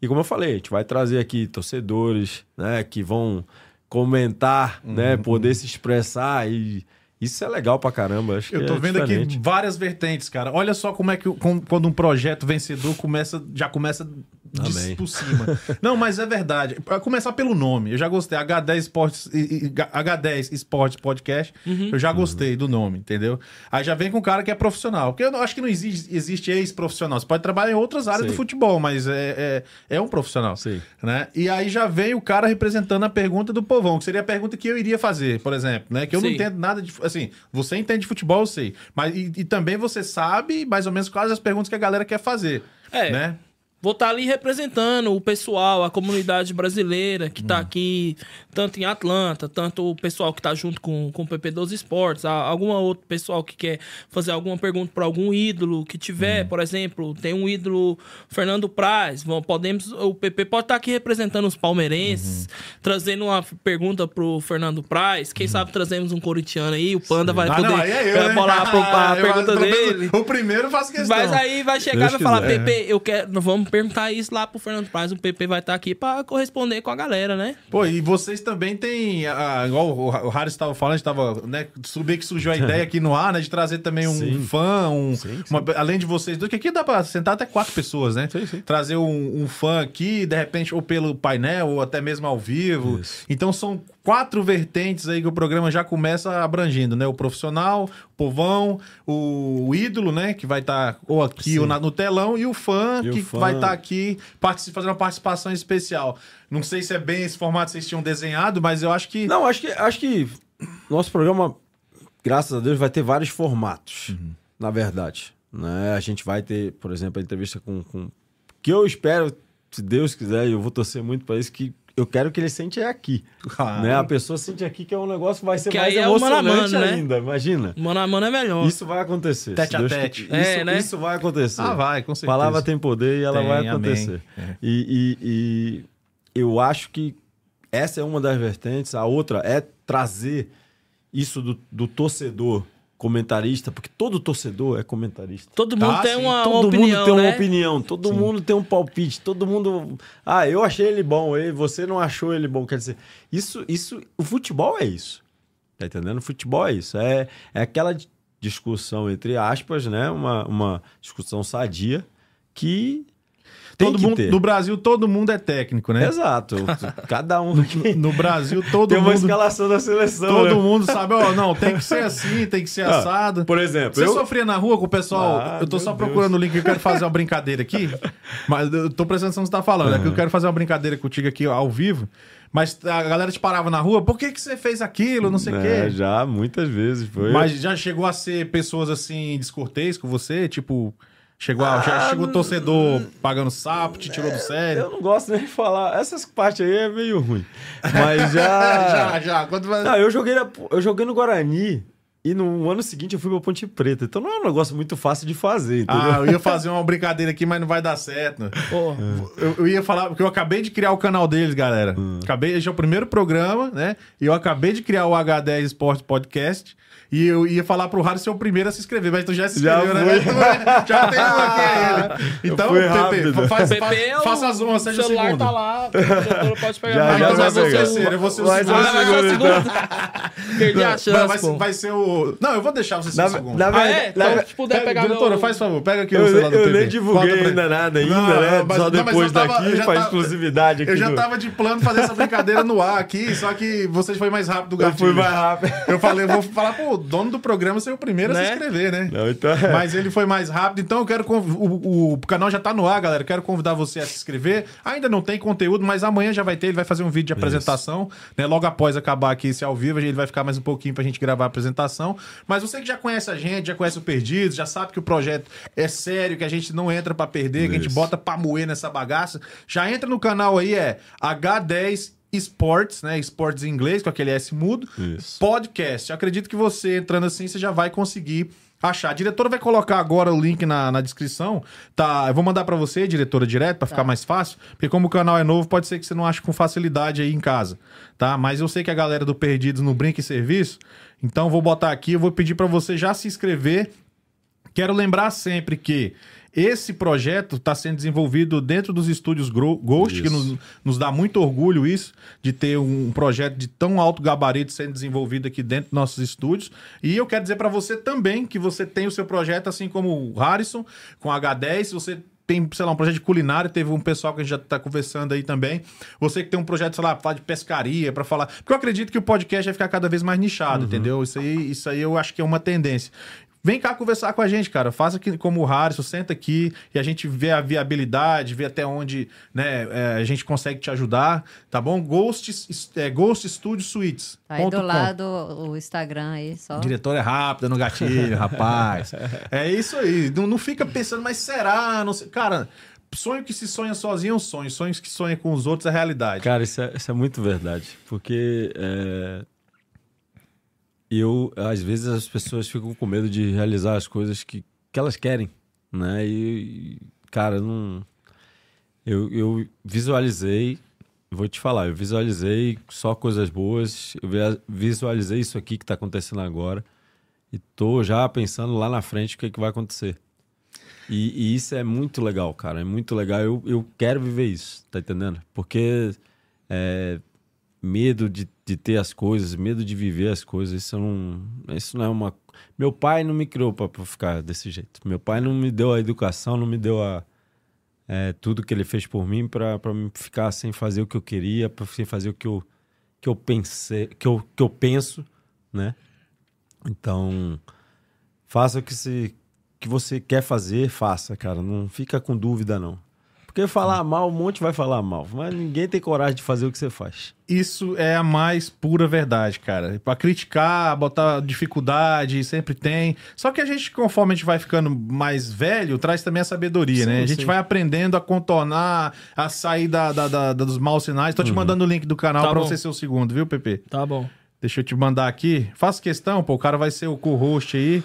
E como eu falei, a gente vai trazer aqui torcedores, né, que vão comentar, né, uhum. né, poder se expressar e isso é legal pra caramba. Acho eu tô é vendo diferente. aqui várias vertentes, cara. Olha só como é que quando um projeto vencedor começa, já começa de, por cima. Não, mas é verdade. Pra começar pelo nome, eu já gostei. H10 Sports, H10 Sports Podcast, uhum. eu já gostei uhum. do nome, entendeu? Aí já vem com um cara que é profissional. Porque eu acho que não existe, existe ex-profissional. Você pode trabalhar em outras áreas do futebol, mas é, é, é um profissional. Sim. Né? E aí já vem o cara representando a pergunta do povão, que seria a pergunta que eu iria fazer, por exemplo, né? Que eu não entendo nada de assim, você entende de futebol, eu sei. Mas e, e, também você sabe mais ou menos quais as perguntas que a galera quer fazer. É. Né? Vou estar tá ali representando o pessoal, a comunidade brasileira que está hum. aqui, tanto em Atlanta, tanto o pessoal que está junto com, com o PP12 Esportes, alguma outro pessoal que quer fazer alguma pergunta para algum ídolo que tiver, hum. por exemplo, tem um ídolo Fernando Praz, podemos, o PP pode estar tá aqui representando os palmeirenses, uhum. trazendo uma pergunta pro Fernando Praz, quem uhum. sabe trazemos um corintiano aí, o Panda Sim. vai ah, poder não, é eu, bolar a, a pergunta dele. O primeiro faz questão. Mas aí vai chegar e vai falar, PP, eu quero, vamos perguntar isso lá pro Fernando Praz, o PP vai estar tá aqui para corresponder com a galera, né? Pô, e vocês também têm, a, igual o Harris estava falando, estava, né, subir que surgiu a ideia aqui no ar, né, de trazer também um sim. fã, um, sim, sim. Uma, além de vocês dois, que aqui dá para sentar até quatro pessoas, né? Trazer um, um, fã aqui, de repente, ou pelo painel, ou até mesmo ao vivo. Isso. Então são quatro vertentes aí que o programa já começa abrangendo, né? O profissional, o povão, o, o ídolo, né? Que vai estar ou aqui Sim. ou na- no telão, e o fã, E o que fã. vai estar aqui partici- fazendo uma participação especial. Não sei se é bem esse formato que vocês tinham desenhado, mas eu acho que. Não, acho que, acho que nosso programa, graças a Deus, vai ter vários formatos, na verdade. Né? A gente vai ter, por exemplo, a entrevista com, com. Que eu espero, se Deus quiser, eu vou torcer muito para isso, que eu quero que ele sente é aqui. Claro. Né? A pessoa sente aqui que é um negócio que vai ser Que mais é mano emocionante mano, né? ainda, imagina. Mano a mano é melhor. Isso vai acontecer. Tete a tete. quiser. É, isso, né? isso vai acontecer. Ah, vai, com certeza. Palavra tem poder e ela Tem, vai acontecer. É. E, e- e eu acho que essa é uma das vertentes. A outra é trazer isso do, do torcedor comentarista, porque todo torcedor é comentarista. Todo mundo Ah, tem sim. uma, todo uma mundo opinião, tem né? uma opinião, todo mundo tem um palpite, todo mundo. Ah, eu achei ele bom, e você não achou ele bom. Quer dizer, isso, isso, o futebol é isso. Tá entendendo? O futebol é isso. É, é aquela di- discussão, entre aspas, né? Uma, uma discussão sadia que tem todo mundo, ter. no Brasil, todo mundo é técnico, né? Exato. Cada um aqui No Brasil, todo tem uma mundo. escalação da seleção. Todo né? mundo sabe, ó, não, tem que ser assim, tem que ser Ah, assado. Por exemplo, Você eu... sofria na rua com o pessoal? Ah, eu tô só Deus. procurando o link, eu quero fazer uma brincadeira aqui. Mas eu tô prestando atenção no que você tá falando. É que eu quero fazer uma brincadeira contigo aqui ó, ao vivo. Mas a galera te parava na rua, por que, que você fez aquilo? Não sei o É, quê. já, muitas vezes. Foi. Mas já chegou a ser pessoas assim, descortês com você? Tipo, chegou, a, já Ah, chegou torcedor pagando sapo, te tirou do sério? Eu não gosto nem de falar. Essas partes aí é meio ruim. Mas já. já, já. Quando vai- Não, eu joguei, eu joguei no Guarani e no ano seguinte eu fui pra Ponte Preta. Então não é um negócio muito fácil de fazer, entendeu? Ah, eu ia fazer uma brincadeira aqui, mas não vai dar certo. Pô, Eu, eu ia falar, porque eu acabei de criar o canal deles, galera. Hum. Acabei, esse é o primeiro programa, né? E eu acabei de criar o H10 Esporte Podcast. E eu ia falar pro Rádio ser o primeiro a se inscrever, mas tu já se Já inscreveu, né? fui. Tu já tem um aqui aí. Eu Então, Pepe, faz, Pepe faz, é o- faça as honras, o seja o celular segundo. tá lá, o pode pegar. Já, mais, já mas vai vai ser o terceiro, eu vou ser o Vai ser segundo. o vai ser o segundo, então. Perdi a Vai, chance, vai, ser, pô. vai ser o. Não, eu vou deixar você ser Na, o segundo. na Ah, é? na Então, se puder Pega, pegar diretora, meu... faz favor, pega aqui o eu, celular do eu PB. nem divulguei pra ainda ele. nada ainda, Não, né? mas- Só mas eu depois tava- eu daqui já faz tava- exclusividade aqui. Eu já tava de plano fazer essa brincadeira no ar aqui, só que vocês foi mais rápido do Eu gatilho. fui mais rápido. Eu falei, eu vou falar pro dono do programa ser o primeiro a se Né? inscrever, né? Não, então é. Mas ele foi mais rápido, então eu quero. conv- O, o canal já tá no ar, galera. Quero convidar você a se inscrever. Ainda não tem conteúdo, mas amanhã já vai ter. Ele vai fazer um vídeo de apresentação, né? Logo após acabar aqui esse ao vivo, ele vai ficar mais um pouquinho pra gente gravar a apresentação. Mas você que já conhece a gente, já conhece o Perdidos, já sabe que o projeto é sério, que a gente não entra pra perder, que a gente Isso. bota pra moer nessa bagaça. Já entra no canal aí, é H10 Sports, né? Esportes em inglês, com aquele S mudo. Isso. Podcast. Eu acredito que você entrando assim, você já vai conseguir achar. A diretora vai colocar agora o link na, na descrição. Tá, eu vou mandar pra você, diretora, direto, pra ficar mais fácil. Porque como o canal é novo, pode ser que você não ache com facilidade aí em casa, tá? Mas eu sei que a galera do Perdidos não brinca em serviço. Então eu vou botar aqui, eu vou pedir pra você já se inscrever Quero lembrar sempre que esse projeto está sendo desenvolvido dentro dos estúdios Ghost, que Isso. nos, nos dá muito orgulho isso, de ter um projeto de tão alto gabarito sendo desenvolvido aqui dentro dos nossos estúdios. E eu quero dizer para você também que você tem o seu projeto, assim como o Harrison, com H10, você tem, sei lá, um projeto de culinária, teve um pessoal que a gente já tá conversando aí também. Você que tem um projeto, sei lá, falar de pescaria, para falar. Porque eu acredito que o podcast vai ficar cada vez mais nichado, entendeu? Isso aí, isso aí eu acho que é uma tendência. Vem cá conversar com a gente, cara. Faça aqui como o Harrison, senta aqui e a gente vê a viabilidade, vê até onde né, é, a gente consegue te ajudar, tá bom? Ghost, é, Ghost Studio Suites. Tá aí ponto do com. lado o Instagram aí, só. O diretor é rápido no gatilho, rapaz. É isso aí. Não, não fica pensando, mas será? Não sei. Cara, sonho que se sonha sozinho é um sonho. Sonhos que sonha com os outros é realidade. Cara, isso é, isso é muito verdade. Porque é, eu, às vezes, as pessoas ficam com medo de realizar as coisas que, que elas querem, né? E, cara, não. Eu, eu visualizei, vou te falar, eu visualizei só coisas boas, eu vi- visualizei isso aqui que está acontecendo agora e tô já pensando lá na frente o que, que vai acontecer. E, e isso é muito legal, cara. É muito legal. Eu, eu quero viver isso, tá entendendo? Porque é, medo de, de ter as coisas, medo de viver as coisas, isso não, isso não é uma. Meu pai não me criou pra ficar desse jeito. Meu pai não me deu a educação, não me deu a, é, tudo que ele fez por mim me ficar sem fazer o que eu queria, pra sem fazer o que eu, que eu pensei, que eu, que eu penso, né? Então, faça o que você, que você quer fazer, faça, cara. Não fica com dúvida, não. Porque falar mal, um monte vai falar mal, mas ninguém tem coragem de fazer o que você faz. Isso é a mais pura verdade, cara. Pra criticar, botar dificuldade, sempre tem. Só que a gente, conforme a gente vai ficando mais velho, traz também a sabedoria, Sim, né? A gente sim. vai aprendendo a contornar, a sair da, da- da- dos maus sinais. Tô te mandando o link do canal Tá pra bom. você ser o segundo, viu, Pepe? Tá bom. Deixa eu te mandar aqui. Faço questão, pô, o cara vai ser o co-host aí.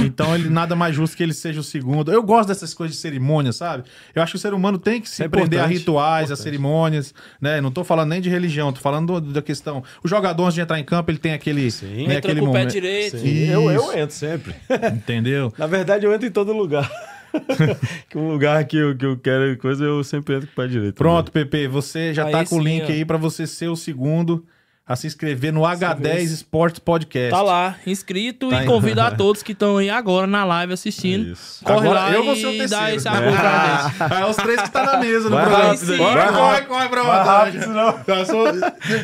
Então ele nada mais justo que ele seja o segundo. Eu gosto dessas coisas de cerimônia, sabe? Eu acho que o ser humano tem que se É prender a importante, rituais, a importante. cerimônias, né? Não tô falando nem de religião, tô falando do- da questão. O jogador antes de entrar em campo, ele tem aquele, Sim. né, Entra aquele com o pé momento. direito. Eu, eu entro sempre. Entendeu? Na verdade, eu entro em todo lugar. que um lugar que eu, que eu quero coisa, eu sempre entro com o pé direito. Pronto, Pepe, você já Aí tá com o link ó. aí pra você ser o segundo a se inscrever no H10 Sports Podcast. Tá lá, inscrito Tá e convido a todos que estão aí agora na live assistindo. Isso. Corre Agora lá eu vou ser o e terceiro. dá esse apoio pra gente. É os três que tá na mesa no Vai programa. Corre, Vai corre, corre, senão-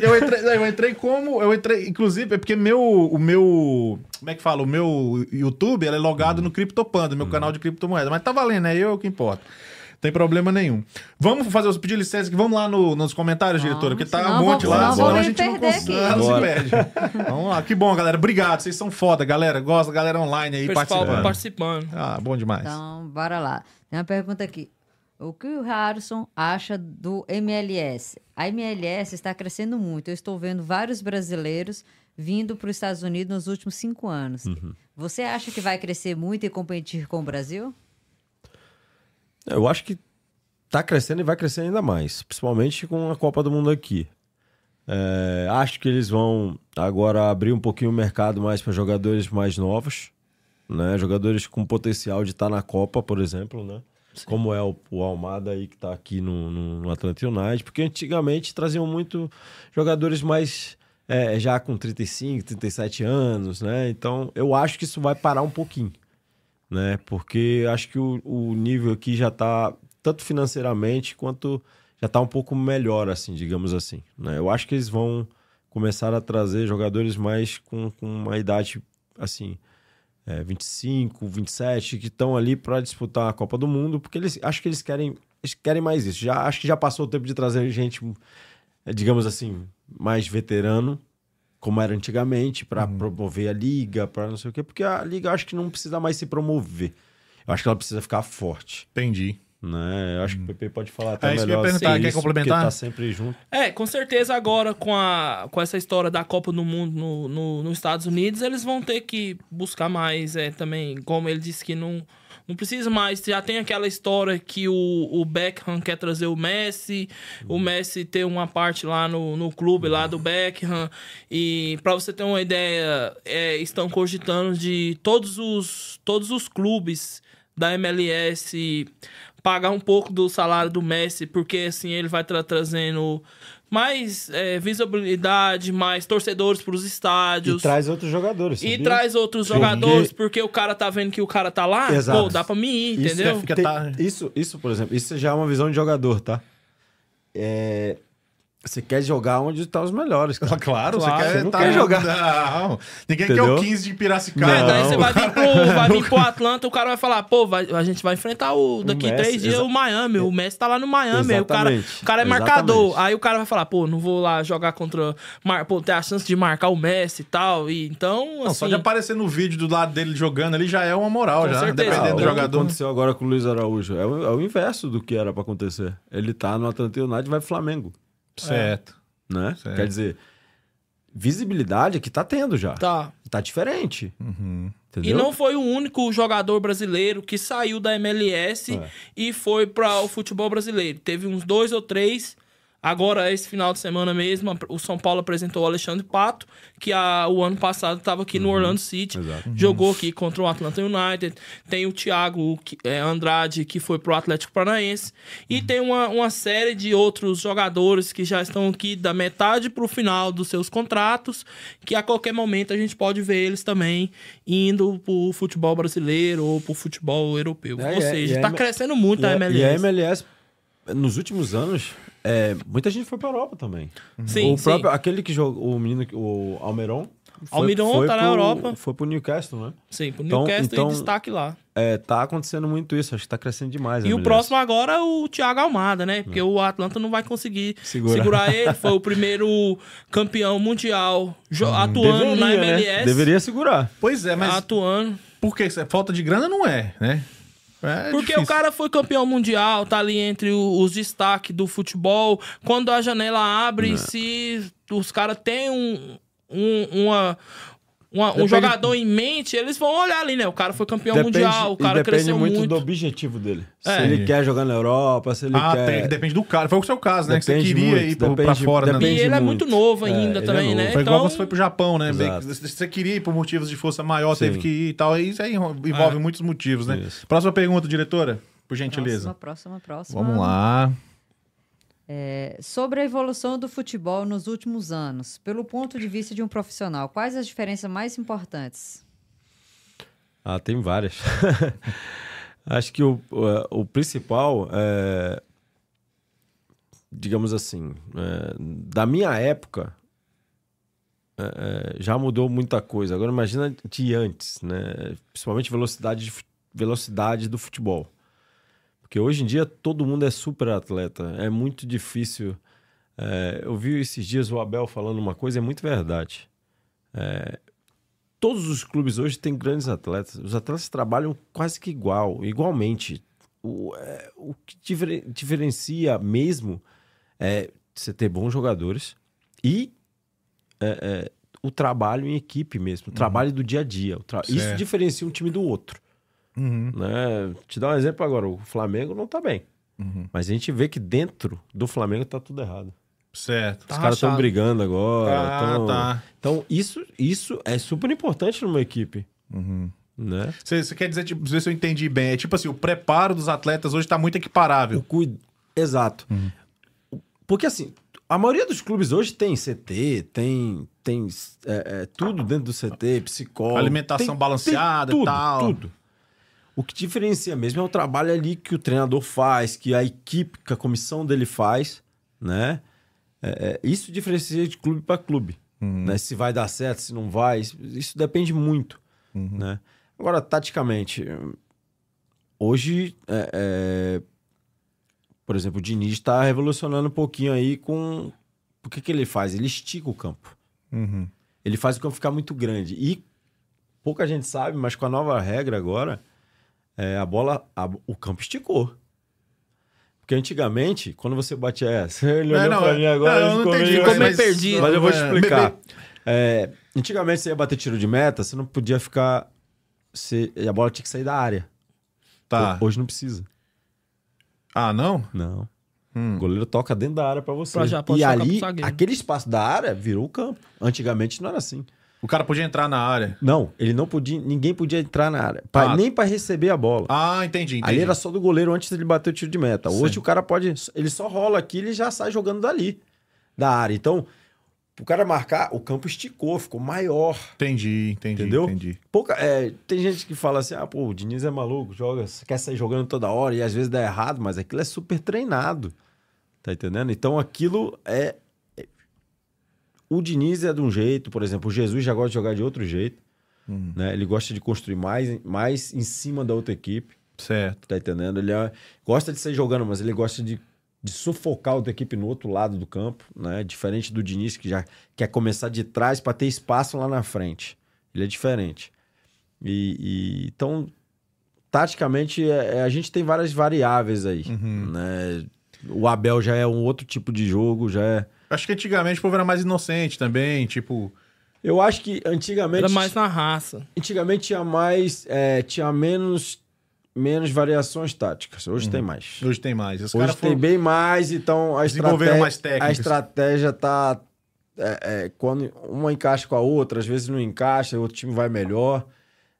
Eu, entrei, eu entrei como. Eu entrei, inclusive, é porque meu, o meu. Como é que fala? O meu YouTube é logado no CryptoPanda, meu canal de criptomoeda. Mas tá valendo, é eu que importa. Tem problema nenhum. Vamos fazer os pedir licença aqui. Vamos lá no- nos comentários, diretora, porque tá senão um monte lá, senão senão a vamos gente não consegue. se perde. Vamos lá. Que bom, galera. Obrigado. Vocês são foda, galera. Gosta, galera online aí Pessoal participando. participando. Ah, bom demais. Então, bora lá. Tem uma pergunta aqui. O que o Harrison acha do MLS? A MLS está crescendo muito. Eu estou vendo vários brasileiros vindo para os Estados Unidos nos últimos cinco anos. Você acha que vai crescer muito e competir com o Brasil? Eu acho que tá crescendo e vai crescer ainda mais, principalmente com a Copa do Mundo aqui. É, acho que eles vão agora abrir um pouquinho o mercado mais para jogadores mais novos, né? Jogadores com potencial de estar na Copa, por exemplo, né? Como é o, o Almada aí que tá aqui no, no, no Atlanta United, porque antigamente traziam muito jogadores mais é, já com 35, 37 anos, né? Então eu acho que isso vai parar um pouquinho né? Porque acho que o, o nível aqui já tá tanto financeiramente quanto já tá um pouco melhor, assim, digamos assim. Né? Eu acho que eles vão começar a trazer jogadores mais com, com uma idade assim, é, 25, 27, que estão ali para disputar a Copa do Mundo, porque eles acho que eles querem eles querem mais isso. Já acho que já passou o tempo de trazer gente, é, digamos assim, mais veterano como era antigamente, para promover a liga, para não sei o quê, porque a liga acho que não precisa mais se promover. Eu acho que ela precisa ficar forte, Entendi. né? Eu acho que o PP pode falar até É isso que eu ia melhor perguntar, sobre quer isso, complementar? Tá sempre junto. É, com certeza agora com, a, com essa história da Copa do Mundo no, no- nos Estados Unidos, eles vão ter que buscar mais é, também, como ele disse que não, não precisa mais, já tem aquela história que o, o Beckham quer trazer o Messi, o Messi tem uma parte lá no, no clube lá do Beckham, e para você ter uma ideia, é, estão cogitando de todos os, todos os clubes da MLS pagar um pouco do salário do Messi, porque assim ele vai tra- trazendo mais é, visibilidade, mais torcedores para os E estádios. traz outros jogadores. E sabia? traz outros Porque- jogadores, porque o cara tá vendo que o cara tá lá, Exato. pô, dá pra mim ir, Isso entendeu? é- fica- Tem- tá- isso, isso, por exemplo, isso já é uma visão de jogador, tá? É, Você quer jogar onde estão os melhores, cara. Claro, Claro, você quer, você não tá- quer jogar. Não, ninguém quer Entendeu? o 15 de Piracicaba. É, daí Não. você vai vir, pro, vai vir pro Atlanta, o cara vai falar, pô, vai- a gente vai enfrentar o daqui O Messi, três dias o Miami. O Messi tá lá no Miami. Aí o cara, o cara é marcador. Exatamente. Aí o cara vai falar, pô, não vou lá jogar contra. Mar, pô, ter a chance de marcar o Messi e tal. E, então, Não, assim. só de aparecer no vídeo do lado dele jogando ali já é uma moral, Com já, certeza. dependendo Ah, do o que jogador. aconteceu agora com o Luiz Araújo? É o, é o inverso do que era pra acontecer. Ele tá no Atlanta United e vai pro Flamengo, Certo. né? Certo. Quer dizer, visibilidade que tá tendo já. Tá. Tá diferente. Uhum. E não foi o único jogador brasileiro que saiu da MLS É. e foi para o futebol brasileiro. Teve uns dois ou três. Agora, esse final de semana mesmo, o São Paulo apresentou o Alexandre Pato, que a- o ano passado estava aqui no Orlando City. Exato. Jogou aqui contra o Atlanta United. Tem o Thiago é, Andrade, que foi pro Atlético Paranaense. E tem uma, uma série de outros jogadores que já estão aqui da metade pro final dos seus contratos, que a qualquer momento a gente pode ver eles também indo pro futebol brasileiro ou pro futebol europeu. É, ou e é- seja, e a tá M- crescendo muito E a a- MLS. E a MLS nos últimos anos, é, muita gente foi pra Europa também. Sim, o sim. próprio, aquele que jogou, o menino, que- o Almeron. foi- Almiron foi tá na pro- Europa. Foi pro Newcastle, né? Sim, pro Então- Newcastle então- e destaque lá. É, tá acontecendo muito isso, acho que tá crescendo demais. E o MLS. próximo agora é o Thiago Almada, né? Porque o Atlanta não vai conseguir Segurar. segurar, ele. Foi o primeiro campeão mundial jo- atuando na Deveria, né? MLS. Deveria segurar. Pois é, mas Atuando. por que? isso? Falta de grana não é, né? É Porque difícil. o cara foi campeão mundial, tá ali entre os destaques do futebol. Quando a janela abre, se os caras têm um, um, uma, uma- um Depende- jogador em mente, eles vão olhar ali, né? O cara foi campeão Depende, mundial, o e cara depende cresceu muito, muito. do objetivo dele. É. Se ele quer jogar na Europa, se ele Ah, quer... tem, depende do cara. Foi o seu caso, né? que você Depende queria muito, ir pra depende- fora, né? E depende ele é muito. muito novo É, ainda é também, novo. né? Foi igual Então, quando você foi pro Japão, né? Exato. Você queria ir por motivos de força maior, Sim. teve que ir e tal. Isso aí envolve muitos motivos, né? Isso. Próxima pergunta, diretora, por gentileza. Próxima, próxima, próxima. Vamos lá. É, sobre a evolução do futebol nos últimos anos, pelo ponto de vista de um profissional, quais as diferenças mais importantes? Ah, tem várias. Acho que o, o, o principal é, digamos assim, é, da minha época é, é, já mudou muita coisa. Agora imagina de antes, né? Principalmente velocidade, velocidade do futebol. Porque hoje em dia todo mundo é super atleta. É muito difícil. é, eu vi esses dias o Abel falando uma coisa, é muito verdade. É, todos os clubes hoje têm grandes atletas. Os atletas trabalham quase que igual, igualmente. O, é, o que diferen- diferencia mesmo é você ter bons jogadores e é, é, o trabalho em equipe mesmo, o trabalho do dia a dia. Isso diferencia um time do outro. Uhum. Né? Te dar um exemplo agora: o Flamengo não tá bem. Uhum. Mas a gente vê que dentro do Flamengo tá tudo errado. Certo. Tá Os caras estão brigando agora. Ah, tão- tá. Então, isso, isso é super importante numa equipe. Uhum. Né? Você, você quer dizer, tipo, ver se eu entendi bem. É tipo assim, o preparo dos atletas hoje tá muito O equiparável. cuid... Exato. Porque assim, a maioria dos clubes hoje tem CT, tem, tem é, é, tudo dentro do CT, psicólogo. Alimentação tem- balanceada tem e tudo, tal. Tudo. O que diferencia mesmo é o trabalho ali que o treinador faz, que a equipe, que a comissão dele faz, né? É, é, isso diferencia de clube para clube. Né? Se vai dar certo, se não vai, isso, depende muito. Né? Agora, taticamente, hoje, é, é, por exemplo, o Diniz está revolucionando um pouquinho aí com. O que, que ele faz? Ele estica o campo. Uhum. Ele faz o campo ficar muito grande. E pouca gente sabe, mas com a nova regra agora, é, a bola, a- o campo esticou. Porque antigamente, quando você batia essa, ele É, olhou não, pra mim agora, não, eu não ficou entendi, meio- Ficou meio mas- perdido. mas eu vou te É, explicar. É, antigamente você ia bater tiro de meta, você não podia ficar. Você, a bola tinha que sair da área. Tá. Hoje não precisa. Ah, não? Não. Hum. O goleiro toca dentro da área pra você. Pra já e ali, aquele espaço da área virou o campo. Antigamente não era assim. O cara podia entrar na área. Não, ele não podia, ninguém podia entrar na área, pra- Ah. nem pra receber a bola. Ah, entendi, entendi. Ali era só do goleiro antes dele bater o tiro de meta. Hoje Sim. o cara pode, ele só rola aqui, ele já sai jogando dali, da área. Então, o cara marcar, o campo esticou, ficou maior. Entendi, entendi, Entendeu? entendi. Pouca, é, tem gente que fala assim: ah, pô, o Diniz é maluco, joga, quer sair jogando toda hora e às vezes dá errado, mas aquilo é super treinado. Tá entendendo? Então aquilo é. O Diniz é de um jeito, por exemplo, o Jesus já gosta de jogar de outro jeito. Né? Ele gosta de construir mais, mais em cima da outra equipe. Certo. Tá entendendo? Ele é- gosta de sair jogando, mas ele gosta de, de sufocar a outra equipe no outro lado do campo, né? Diferente do Diniz, que já quer começar de trás para ter espaço lá na frente. Ele é diferente. E, e- então, taticamente, é- é- a gente tem várias variáveis aí, né? O Abel já é um outro tipo de jogo, já é... Acho que antigamente o povo era mais inocente também, tipo... Eu acho que antigamente... Era mais na raça. Antigamente tinha mais... é, tinha menos, menos variações táticas. Hoje tem mais. Hoje tem mais. Os Hoje tem foram... bem mais, então a Desenvolveram estratégia, mais técnicas. a estratégia tá é, é, quando uma encaixa com a outra, às vezes não encaixa, o outro time vai melhor.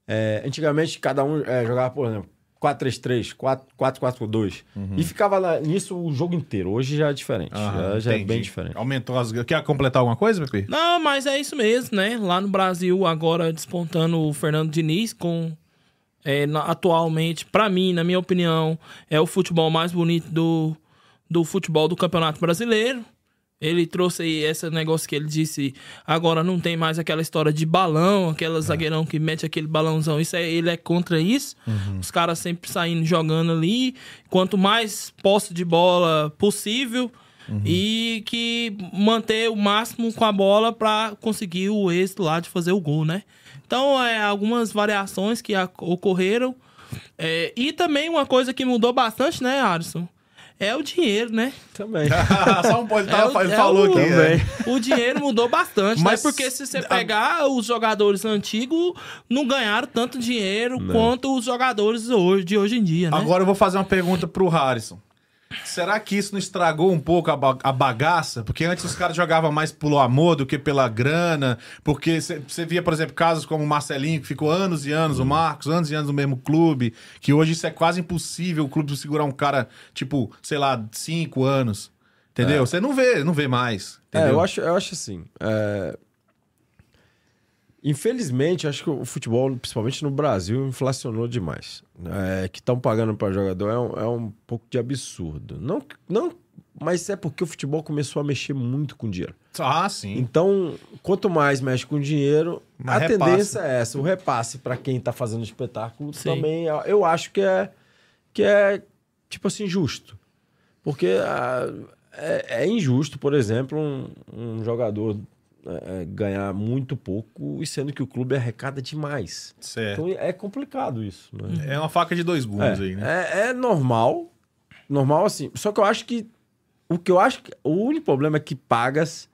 É, antigamente cada um é, jogava, por exemplo, 4-3-3, 4-4-2 e ficava lá, nisso o jogo inteiro. Hoje já é diferente, Aham, já, já é bem diferente. Aumentou as... Quer completar alguma coisa, Pepe? Não, mas é isso mesmo, né? Lá no Brasil, agora despontando o Fernando Diniz com. é, na- atualmente, pra mim, na minha opinião, é o futebol mais bonito do, do futebol do Campeonato Brasileiro. Ele trouxe aí esse negócio que ele disse. Agora não tem mais aquela história de balão, aquela zagueirão que mete aquele balãozão. Isso é, ele é contra isso. Os caras sempre saindo jogando ali. Quanto mais posse de bola possível. E que manter o máximo com a bola para conseguir o êxito lá de fazer o gol, né? Então, é, algumas variações que ocorreram. É, e também uma coisa que mudou bastante, né, Alisson? É o dinheiro, né? Também. Só um pode É tava, o- ele é falou o- aqui. Também. é. O dinheiro mudou bastante, Mas- né? Porque se você a- pegar os jogadores antigos, não ganharam tanto dinheiro quanto os jogadores hoje, de hoje em dia, né? Agora eu vou fazer uma pergunta pro Harrison. Será que isso não estragou um pouco a, ba- a bagaça? Porque antes os caras jogavam mais pelo amor do que pela grana. Porque você via, por exemplo, casos como o Marcelinho, que ficou anos e anos, o Marcos, anos e anos no mesmo clube. Que hoje isso é quase impossível o clube segurar um cara, tipo, sei lá, cinco anos. Entendeu? Você não vê, não vê mais. É, Entendeu? eu acho, eu acho assim. é, Infelizmente, acho que o futebol, principalmente no Brasil, inflacionou demais. É, que estão pagando para jogador é um, é um pouco de absurdo. Não, não, mas é porque o futebol começou a mexer muito com dinheiro. Ah, sim. Então, quanto mais mexe com dinheiro, Mais a repasse. tendência é essa. O repasse para quem tá fazendo espetáculo Sim. também, eu- acho que é, que é tipo assim, justo. Porque ah, é, é injusto, por exemplo, um, um jogador é, é, ganhar muito pouco, e sendo que o clube arrecada demais. Certo. Então é complicado isso. Né? É uma faca de dois gumes É, aí, né? é, é normal. Normal assim. Só que eu acho que. O que eu acho que. O único problema é que pagas.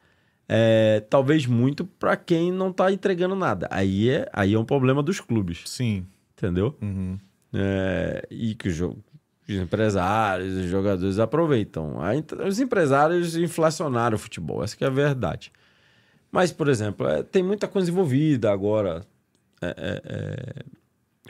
É, talvez muito pra quem não tá entregando nada. Aí é, aí é um problema dos clubes, Sim. entendeu? Uhum. É, e que o jogo, os empresários, os jogadores aproveitam. Os empresários inflacionaram o futebol, essa que é a verdade. Mas, por exemplo, é, tem muita coisa envolvida agora. é, é, é,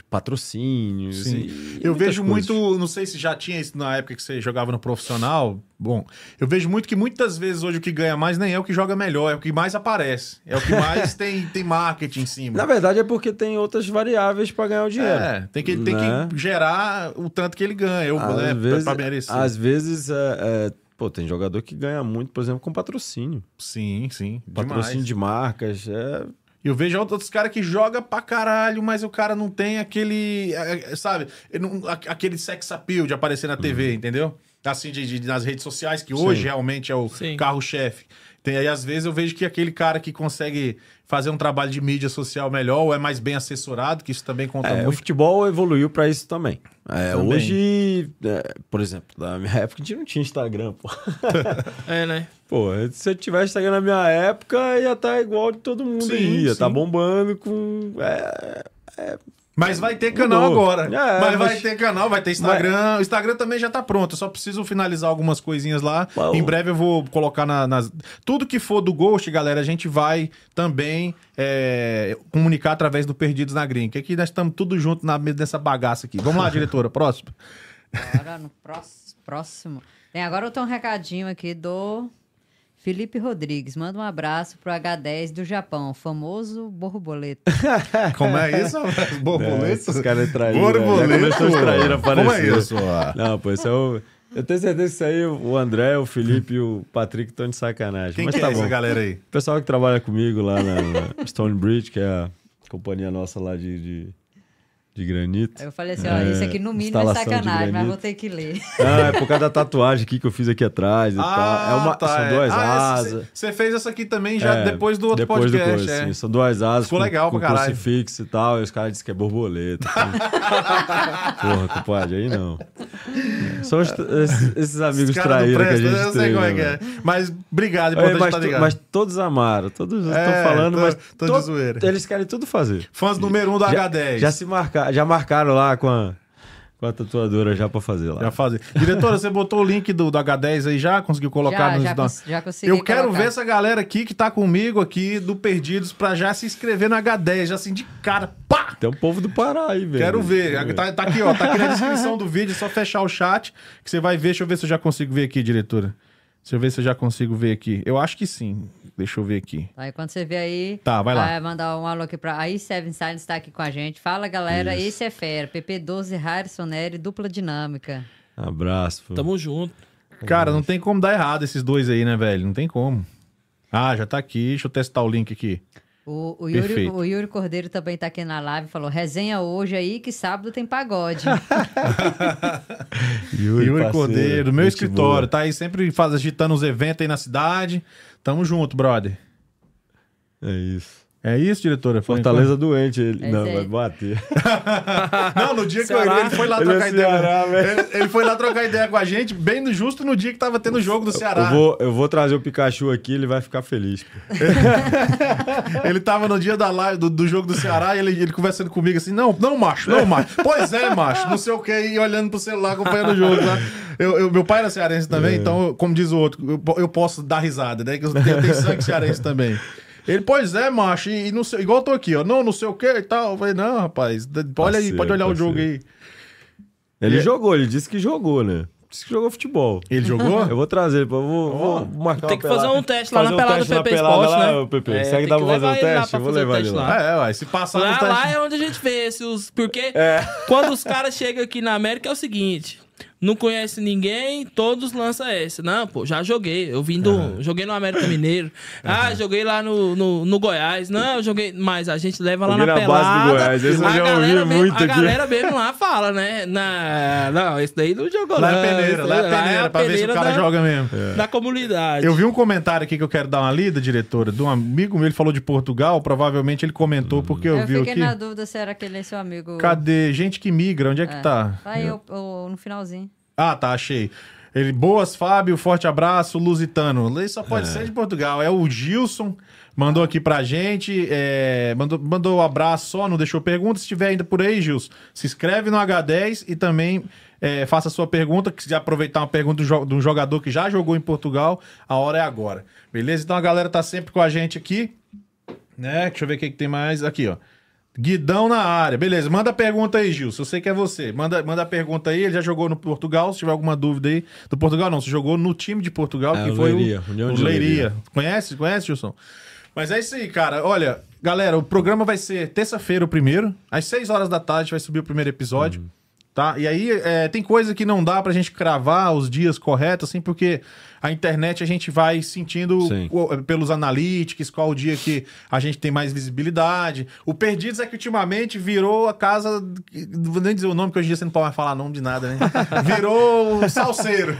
patrocínios. Sim. e- Eu vejo coisas. muito, não sei se já tinha isso na época que você jogava no profissional. Bom, eu vejo muito que muitas vezes hoje o que ganha mais nem é o que joga melhor, é o que mais aparece. É o que mais tem, tem marketing em cima. Na verdade é porque tem outras variáveis para ganhar o dinheiro. É, tem que, tem Né? que gerar o tanto que ele ganha, eu, Às né, vezes, pra merecer. às vezes é, é, pô, tem jogador que ganha muito, por exemplo, com patrocínio. Sim, sim. Patrocínio demais. de marcas. É... Eu vejo outros caras que joga pra caralho, mas o cara não tem aquele. é, é, Sabe? não- aquele sex appeal de aparecer na TV, entendeu? Assim, de, de- nas redes sociais, que hoje Sim. realmente é o Sim. carro-chefe. Tem aí, às vezes, eu vejo que aquele cara que consegue fazer um trabalho de mídia social melhor ou é mais bem assessorado, que isso também conta É, o muito. futebol evoluiu para isso também. É, Também. Hoje, é, por exemplo, na minha época a gente não tinha Instagram, pô. É, né? Pô, se eu tivesse Instagram na minha época, ia estar igual de todo mundo Sim, aí. Ia sim. estar bombando com. É, Mas vai ter canal Mudou. agora. É, mas, vai mas- ter canal, vai ter Instagram. O Instagram também já tá pronto. Eu só preciso finalizar algumas coisinhas lá. Bom. Em breve eu vou colocar na- nas. Tudo que for do Ghost, galera, a gente vai também é, comunicar através do Perdidos na Green. Que aqui nós estamos tudo junto na, nessa bagaça aqui. Vamos lá, diretora, próximo. Agora no próximo. Tem agora eu tenho um recadinho aqui do Felipe Rodrigues. Manda um abraço pro H10 do Japão, o famoso borboleta. Como é isso? Borboleta? Esses caras traíram. Borboleta. Começou os Como é isso? ó? Não, pô, isso é o. Eu tenho certeza que isso aí, o André, o Felipe e o Patrick estão de sacanagem. Quem Mas que tá é bom. essa galera aí? O pessoal que trabalha comigo lá na, na Stonebridge, que é a companhia nossa lá de, de, de granito. Aí eu falei assim, ó, É, isso aqui no mínimo é sacanagem, mas vou ter que ler. Ah, é por causa da tatuagem aqui que eu fiz aqui atrás e tal. É uma, tá, são é. duas Ah, asas. Você fez essa aqui também já É, depois do outro depois podcast. do coisa, é. sim. São duas asas Ficou com, legal com pra caralho. crucifixo e tal. E os caras dizem que é borboleta. Porra, compadre, aí não. São os- esses, esses amigos Os caras não traíra que a gente Eu sei tem. como é né, que é. Mas obrigado, importante mas, estar ligado. mas todos amaram, todos estão É, falando, tô- mas tô de zoeira. eles querem tudo fazer. Fãs número um do já, H10. Já se já marcaram lá com a, com a tatuadora já pra fazer lá. Já fazer. Diretora, você botou o link do, do H10 aí já? Conseguiu colocar já, nos. já, cons- já consegui Eu quero colocar. ver essa galera aqui que tá comigo aqui do Perdidos pra já se inscrever no H10, já assim de cara. Pá! Tem um povo do Pará aí, velho. Quero ver. Tá, tá aqui, ó. Tá aqui na descrição do vídeo. É só fechar o chat que você vai ver. Deixa eu ver se eu já consigo ver aqui, diretora. Deixa eu ver se eu já consigo ver aqui. Eu acho que sim. Deixa eu ver aqui. Aí quando você vê aí. Tá, vai lá. mandar um alô aqui pra. Aí Seven Silence tá aqui com a gente. Fala, galera. Isso. Esse é fera. PP12 Harrison Nery, dupla dinâmica. Abraço. pô. Tamo junto. Cara, não tem como dar errado esses dois aí, né, velho? Não tem como. Ah, já tá aqui. Deixa eu testar o link aqui. O, o, Yuri, o Yuri Cordeiro também tá aqui na live falou: resenha hoje aí que sábado tem pagode. Yuri, parceiro, Cordeiro, meu escritório. boa. Tá aí sempre faz, agitando os eventos aí na cidade. Tamo junto, brother. É isso. É isso, diretora? Foi- Fortaleza doente, ele. Mas não, é- vai bater. Não, no dia que Ceará. ele foi lá Ele é trocar ideia. Ceará, ele, ele foi lá trocar ideia com a gente, bem no, justo no dia que tava tendo o jogo do Ceará. Eu vou, eu vou trazer o Pikachu aqui, ele vai ficar feliz. Ele tava no dia da live, do, do jogo do Ceará e ele, ele conversando comigo assim: não, não, macho, não, macho. Pois é, macho, não sei o que, e olhando pro celular, acompanhando o jogo lá. Eu, eu- meu pai era cearense também, então, como diz o outro, eu, eu posso dar risada, né? Que eu tenho, eu tenho sangue cearense também. Ele, pois é, macho, e, e não sei, igual eu tô aqui, ó, não, não sei o que e tal. Eu falei, não, rapaz, olha aí, pode olhar o jogo aí. Ele E- jogou, ele disse que jogou, né? Disse que jogou futebol. Ele jogou? Eu vou trazer, eu vou, vou marcar Tem que fazer pelada. um teste lá Fazer na pelada teste do PP lá, né? PP. É, Será que dá pra fazer um teste? Eu vou levar ele teste lá. lá. É, ué, se passar Lá, nos testes- lá é onde a gente vê se os. Porque É. quando os caras chegam aqui na América é o seguinte: não conhece ninguém, todos lançam essa. Não, pô, já joguei. Eu vim do. Joguei no América Mineiro. Ah, joguei lá no, no, no Goiás. Não, eu joguei. Mas a gente leva lá Joguei na na base do pelada. Goiás, esse eu a já ouvi galera mesmo, muito A aqui. galera mesmo lá fala, né? Na, não, esse daí não jogou Lá não. é peneira, esse lá é peneira, pra ver se o peneira cara da- joga mesmo. Da comunidade. Eu vi um comentário aqui que eu quero dar uma lida, diretora, de um amigo meu, ele falou de Portugal, provavelmente ele comentou porque eu, Eu vi fiquei aqui. na dúvida se era aquele seu amigo. Cadê? Gente que migra, onde é que É. tá? Tá aí o- o- no finalzinho. Ah, tá, achei. Ele, boas, Fábio, forte abraço, Lusitano. Ele só pode ser de Portugal. É o Gilson, mandou aqui pra gente, é, mandou, mandou um abraço só, não deixou pergunta. Se estiver ainda por aí, Gilson, se inscreve no H10 e também é, faça a sua pergunta. Que se quiser aproveitar uma pergunta de um jogador que já jogou em Portugal, a hora é agora. Beleza? Então a galera tá sempre com a gente aqui. Né? Deixa eu ver o que, que tem mais. Aqui, ó. Guidão na área. Beleza, manda a pergunta aí, Gil. Se eu sei que é você. Manda, manda a pergunta aí. Ele já jogou no Portugal. Se tiver alguma dúvida aí. Do Portugal, não. Você jogou no time de Portugal, É, que o foi Leiria, o, União o Leiria. Leiria. Conhece? Conhece, Gilson? Mas é isso aí, cara. Olha, galera, o programa vai ser terça-feira o primeiro. Às 6 horas da tarde vai subir o primeiro episódio. Uhum. Tá? E aí, é, tem coisa que não dá pra gente cravar os dias corretos, assim, porque a internet a gente vai sentindo o- pelos analytics, qual o dia que a gente tem mais visibilidade. O Perdidos é que ultimamente virou a casa. Vou nem dizer o nome, porque hoje em dia você não pode mais falar nome de nada, né? Virou o salseiro.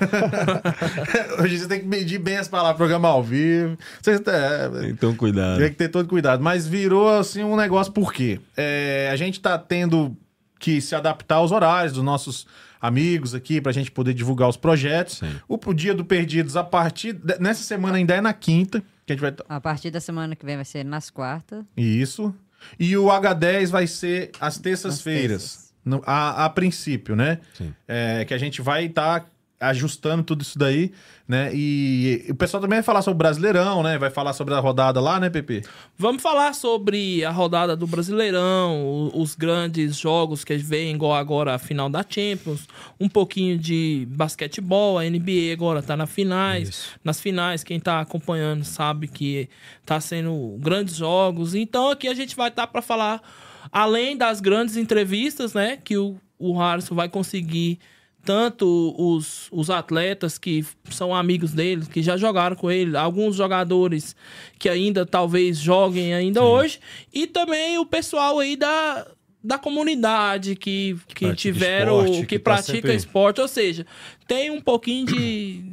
hoje você tem que medir bem as palavras, programa ao vivo. Você, é, Então, cuidado. tem que ter todo cuidado. Mas virou assim um negócio, por quê? É, a gente tá tendo que se adaptar aos horários dos nossos amigos aqui pra gente poder divulgar os projetos. Sim. O pro dia do Perdidos, a partir. de- nessa semana ainda é na quinta, que a gente vai. A partir da semana que vem vai ser nas quartas. Isso. E o H10 vai ser às terças-feiras. A, a princípio, né? Sim. É, que a gente vai estar ajustando tudo isso daí, né? E o pessoal também vai falar sobre o Brasileirão, né? Vai falar sobre a rodada lá, né, Pepe? Vamos falar sobre a rodada do Brasileirão, o- os grandes jogos que vem, igual agora a final da Champions, um pouquinho de basquetebol, a NBA agora tá na finais. Isso. Nas finais, quem tá acompanhando sabe que tá sendo grandes jogos. Então aqui a gente vai estar para falar, além das grandes entrevistas, né, que o, o Harrison vai conseguir tanto os, os atletas que são amigos dele, que já jogaram com ele, alguns jogadores que ainda talvez joguem ainda hoje, e também o pessoal aí da, da comunidade que, que pratica tiveram, esporte, que, que tá pratica sempre- esporte, ou seja, tem um pouquinho de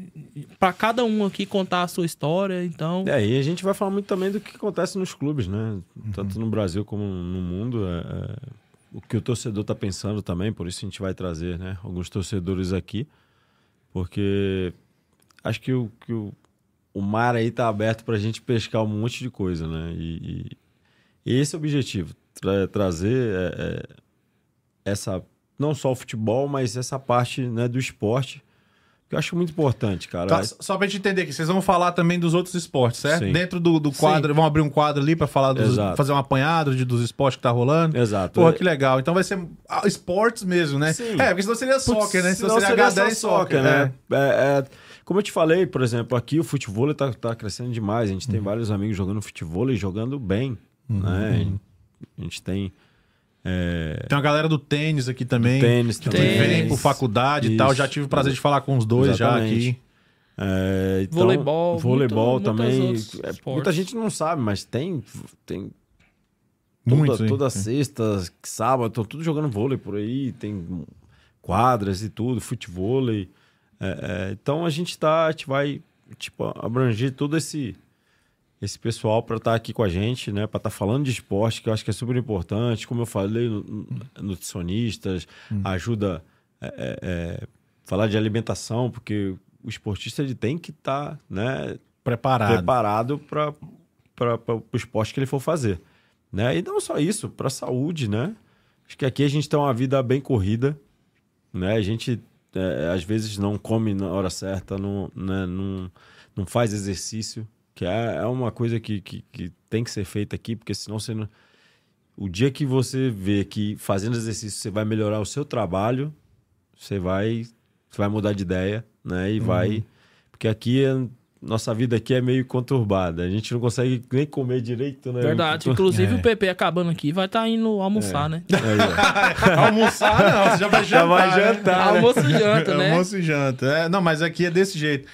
para cada um aqui contar a sua história, então É, e a gente vai falar muito também do que acontece nos clubes, né? Tanto no Brasil como no mundo. é, é, o que o torcedor tá pensando também, por isso a gente vai trazer né, alguns torcedores aqui, porque acho que o, que o, o mar aí tá aberto pra gente pescar um monte de coisa, né? E, e- esse é o objetivo, tra- trazer é, é, essa, não só o futebol, mas essa parte né, do esporte, eu acho muito importante, cara. Tá, só pra gente entender aqui, vocês vão falar também dos outros esportes, certo? Sim. Dentro do, do quadro, vão abrir um quadro ali pra falar dos, Exato. fazer um apanhado de, dos esportes que tá rolando. Exato. Porra, É- que legal. Então vai ser ah, esportes mesmo, né? Sim. É, porque senão seria soccer, né? Senão Senão seria seria H10 só soccer, né? É, é, como eu te falei, por exemplo, aqui o futebol tá, tá crescendo demais. A gente Uhum. tem vários amigos jogando futebol e jogando bem. Né? A gente tem. É, Tem uma galera do tênis aqui também. Do tênis que também. vem por faculdade e tal. Isso. Já tive o prazer de falar com os dois Exatamente. já aqui. É, então, Voleibol, voleibol muito- muitos também. É, muita gente não sabe, mas tem, tem toda, Muito, hein? toda sexta, sábado, estão tudo jogando vôlei por aí, tem quadras e tudo, futevôlei. É, é, então a gente tá, a gente vai tipo, abranger todo esse esse pessoal para estar aqui com a gente, né, para estar falando de esporte, que eu acho que é super importante. Como eu falei, nu- nu- nutricionistas, ajuda é, é, é, falar de alimentação, porque o esportista ele tem que estar, né, Preparado. preparado para o esporte que ele for fazer. Né? E não só isso, para a saúde, né? Acho que aqui a gente tem uma vida bem corrida, né? A gente é, às vezes não come na hora certa, não, né? não, não faz exercício, que é, é uma coisa que, que, que tem que ser feita aqui, porque senão você não... O dia que você vê que fazendo exercício você vai melhorar o seu trabalho, você vai, você vai mudar de ideia, né? E vai... Porque aqui, é- nossa vida aqui é meio conturbada. A gente não consegue nem comer direito, né? Verdade. Inclusive É. o PP acabando aqui vai estar indo almoçar, né? Aí, ó. Almoçar não, você já vai jantar. Já vai né? jantar, né? Almoço e janta, né? Almoço e janta. É, não, mas aqui é desse jeito.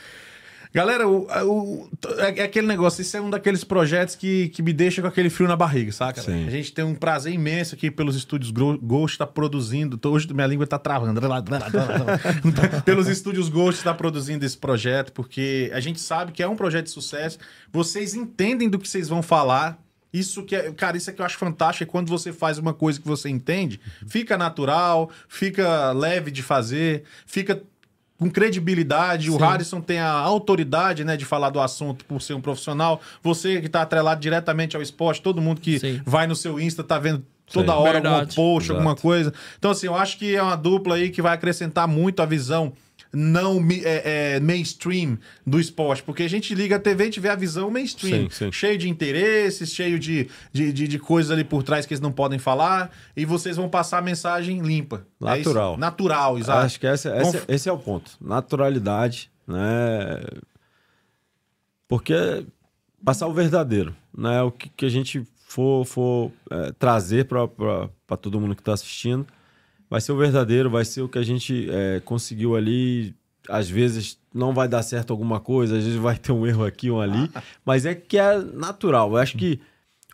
Galera, o, o- é, é aquele negócio, isso é um daqueles projetos que, que me deixa com aquele frio na barriga, saca? Sim. A gente tem um prazer imenso aqui pelos estúdios Ghost tá produzindo. tô- Hoje minha língua tá travando. pelos estúdios Ghost tá produzindo esse projeto, porque a gente sabe que é um projeto de sucesso. Vocês entendem do que vocês vão falar. Isso que é, cara, isso é que eu acho fantástico, é quando você faz uma coisa que você entende, fica natural, fica leve de fazer, fica com credibilidade. O Sim. Harrison tem a autoridade, né, de falar do assunto por ser um profissional. Você que tá atrelado diretamente ao esporte, todo mundo que Sim. vai no seu Insta tá vendo toda Sim. hora algum Verdade. post, Exato. alguma coisa. Então, assim, eu acho que é uma dupla aí que vai acrescentar muito a visão não é, é, mainstream do esporte, porque a gente liga a TV e vê a visão mainstream, Sim, sim. cheio de interesses, cheio de, de, de, de coisas ali por trás que eles não podem falar, e vocês vão passar a mensagem limpa. É isso? Natural. Natural, exato. Acho que essa, essa- esse é o ponto. Naturalidade, né? Porque passar o verdadeiro, né? O que, que a gente for, for é, trazer para todo mundo que está assistindo vai ser o verdadeiro, vai ser o que a gente é, conseguiu ali. Às vezes não vai dar certo alguma coisa, às vezes vai ter um erro aqui, um ali, mas é que é natural. Eu acho que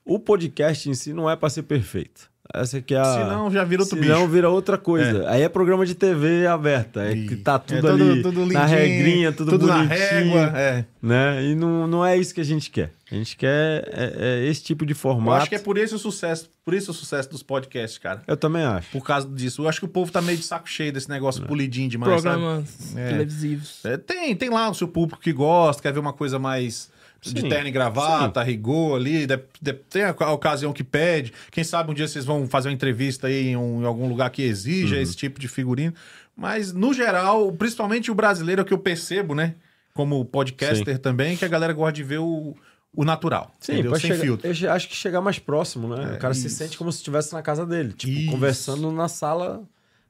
o podcast em si não é para ser perfeito. Essa que é a... Senão já vira outro Senão bicho. vira outra coisa. Aí é programa de TV aberta. É que tá tudo É ali tudo na lindinho, regrinha, tudo, tudo na bonitinho. régua. É. Né? E não, não é isso que a gente quer. A gente quer é, é esse tipo de Eu formato. acho que é por isso o sucesso, por isso o sucesso dos podcasts, cara. Eu também acho. Por causa disso. Eu acho que o povo tá meio de saco cheio desse negócio polidinho demais, sabe? Programas É. televisivos. É, tem, tem lá o seu público que gosta, quer ver uma coisa mais de Sim, terno e gravata, rigor ali. de- de- tem a, a ocasião que pede. Quem sabe um dia vocês vão fazer uma entrevista aí em, um- em algum lugar que exija Uhum. esse tipo de figurino. Mas, no geral, principalmente o brasileiro, é o que eu percebo, né? Como podcaster também, que a galera gosta de ver o, o natural. entendeu? pra Sem chegar- filtro. Eu acho que chegar mais próximo, né? É, o cara se isso. sente como se estivesse na casa dele. Tipo, Isso. conversando na sala.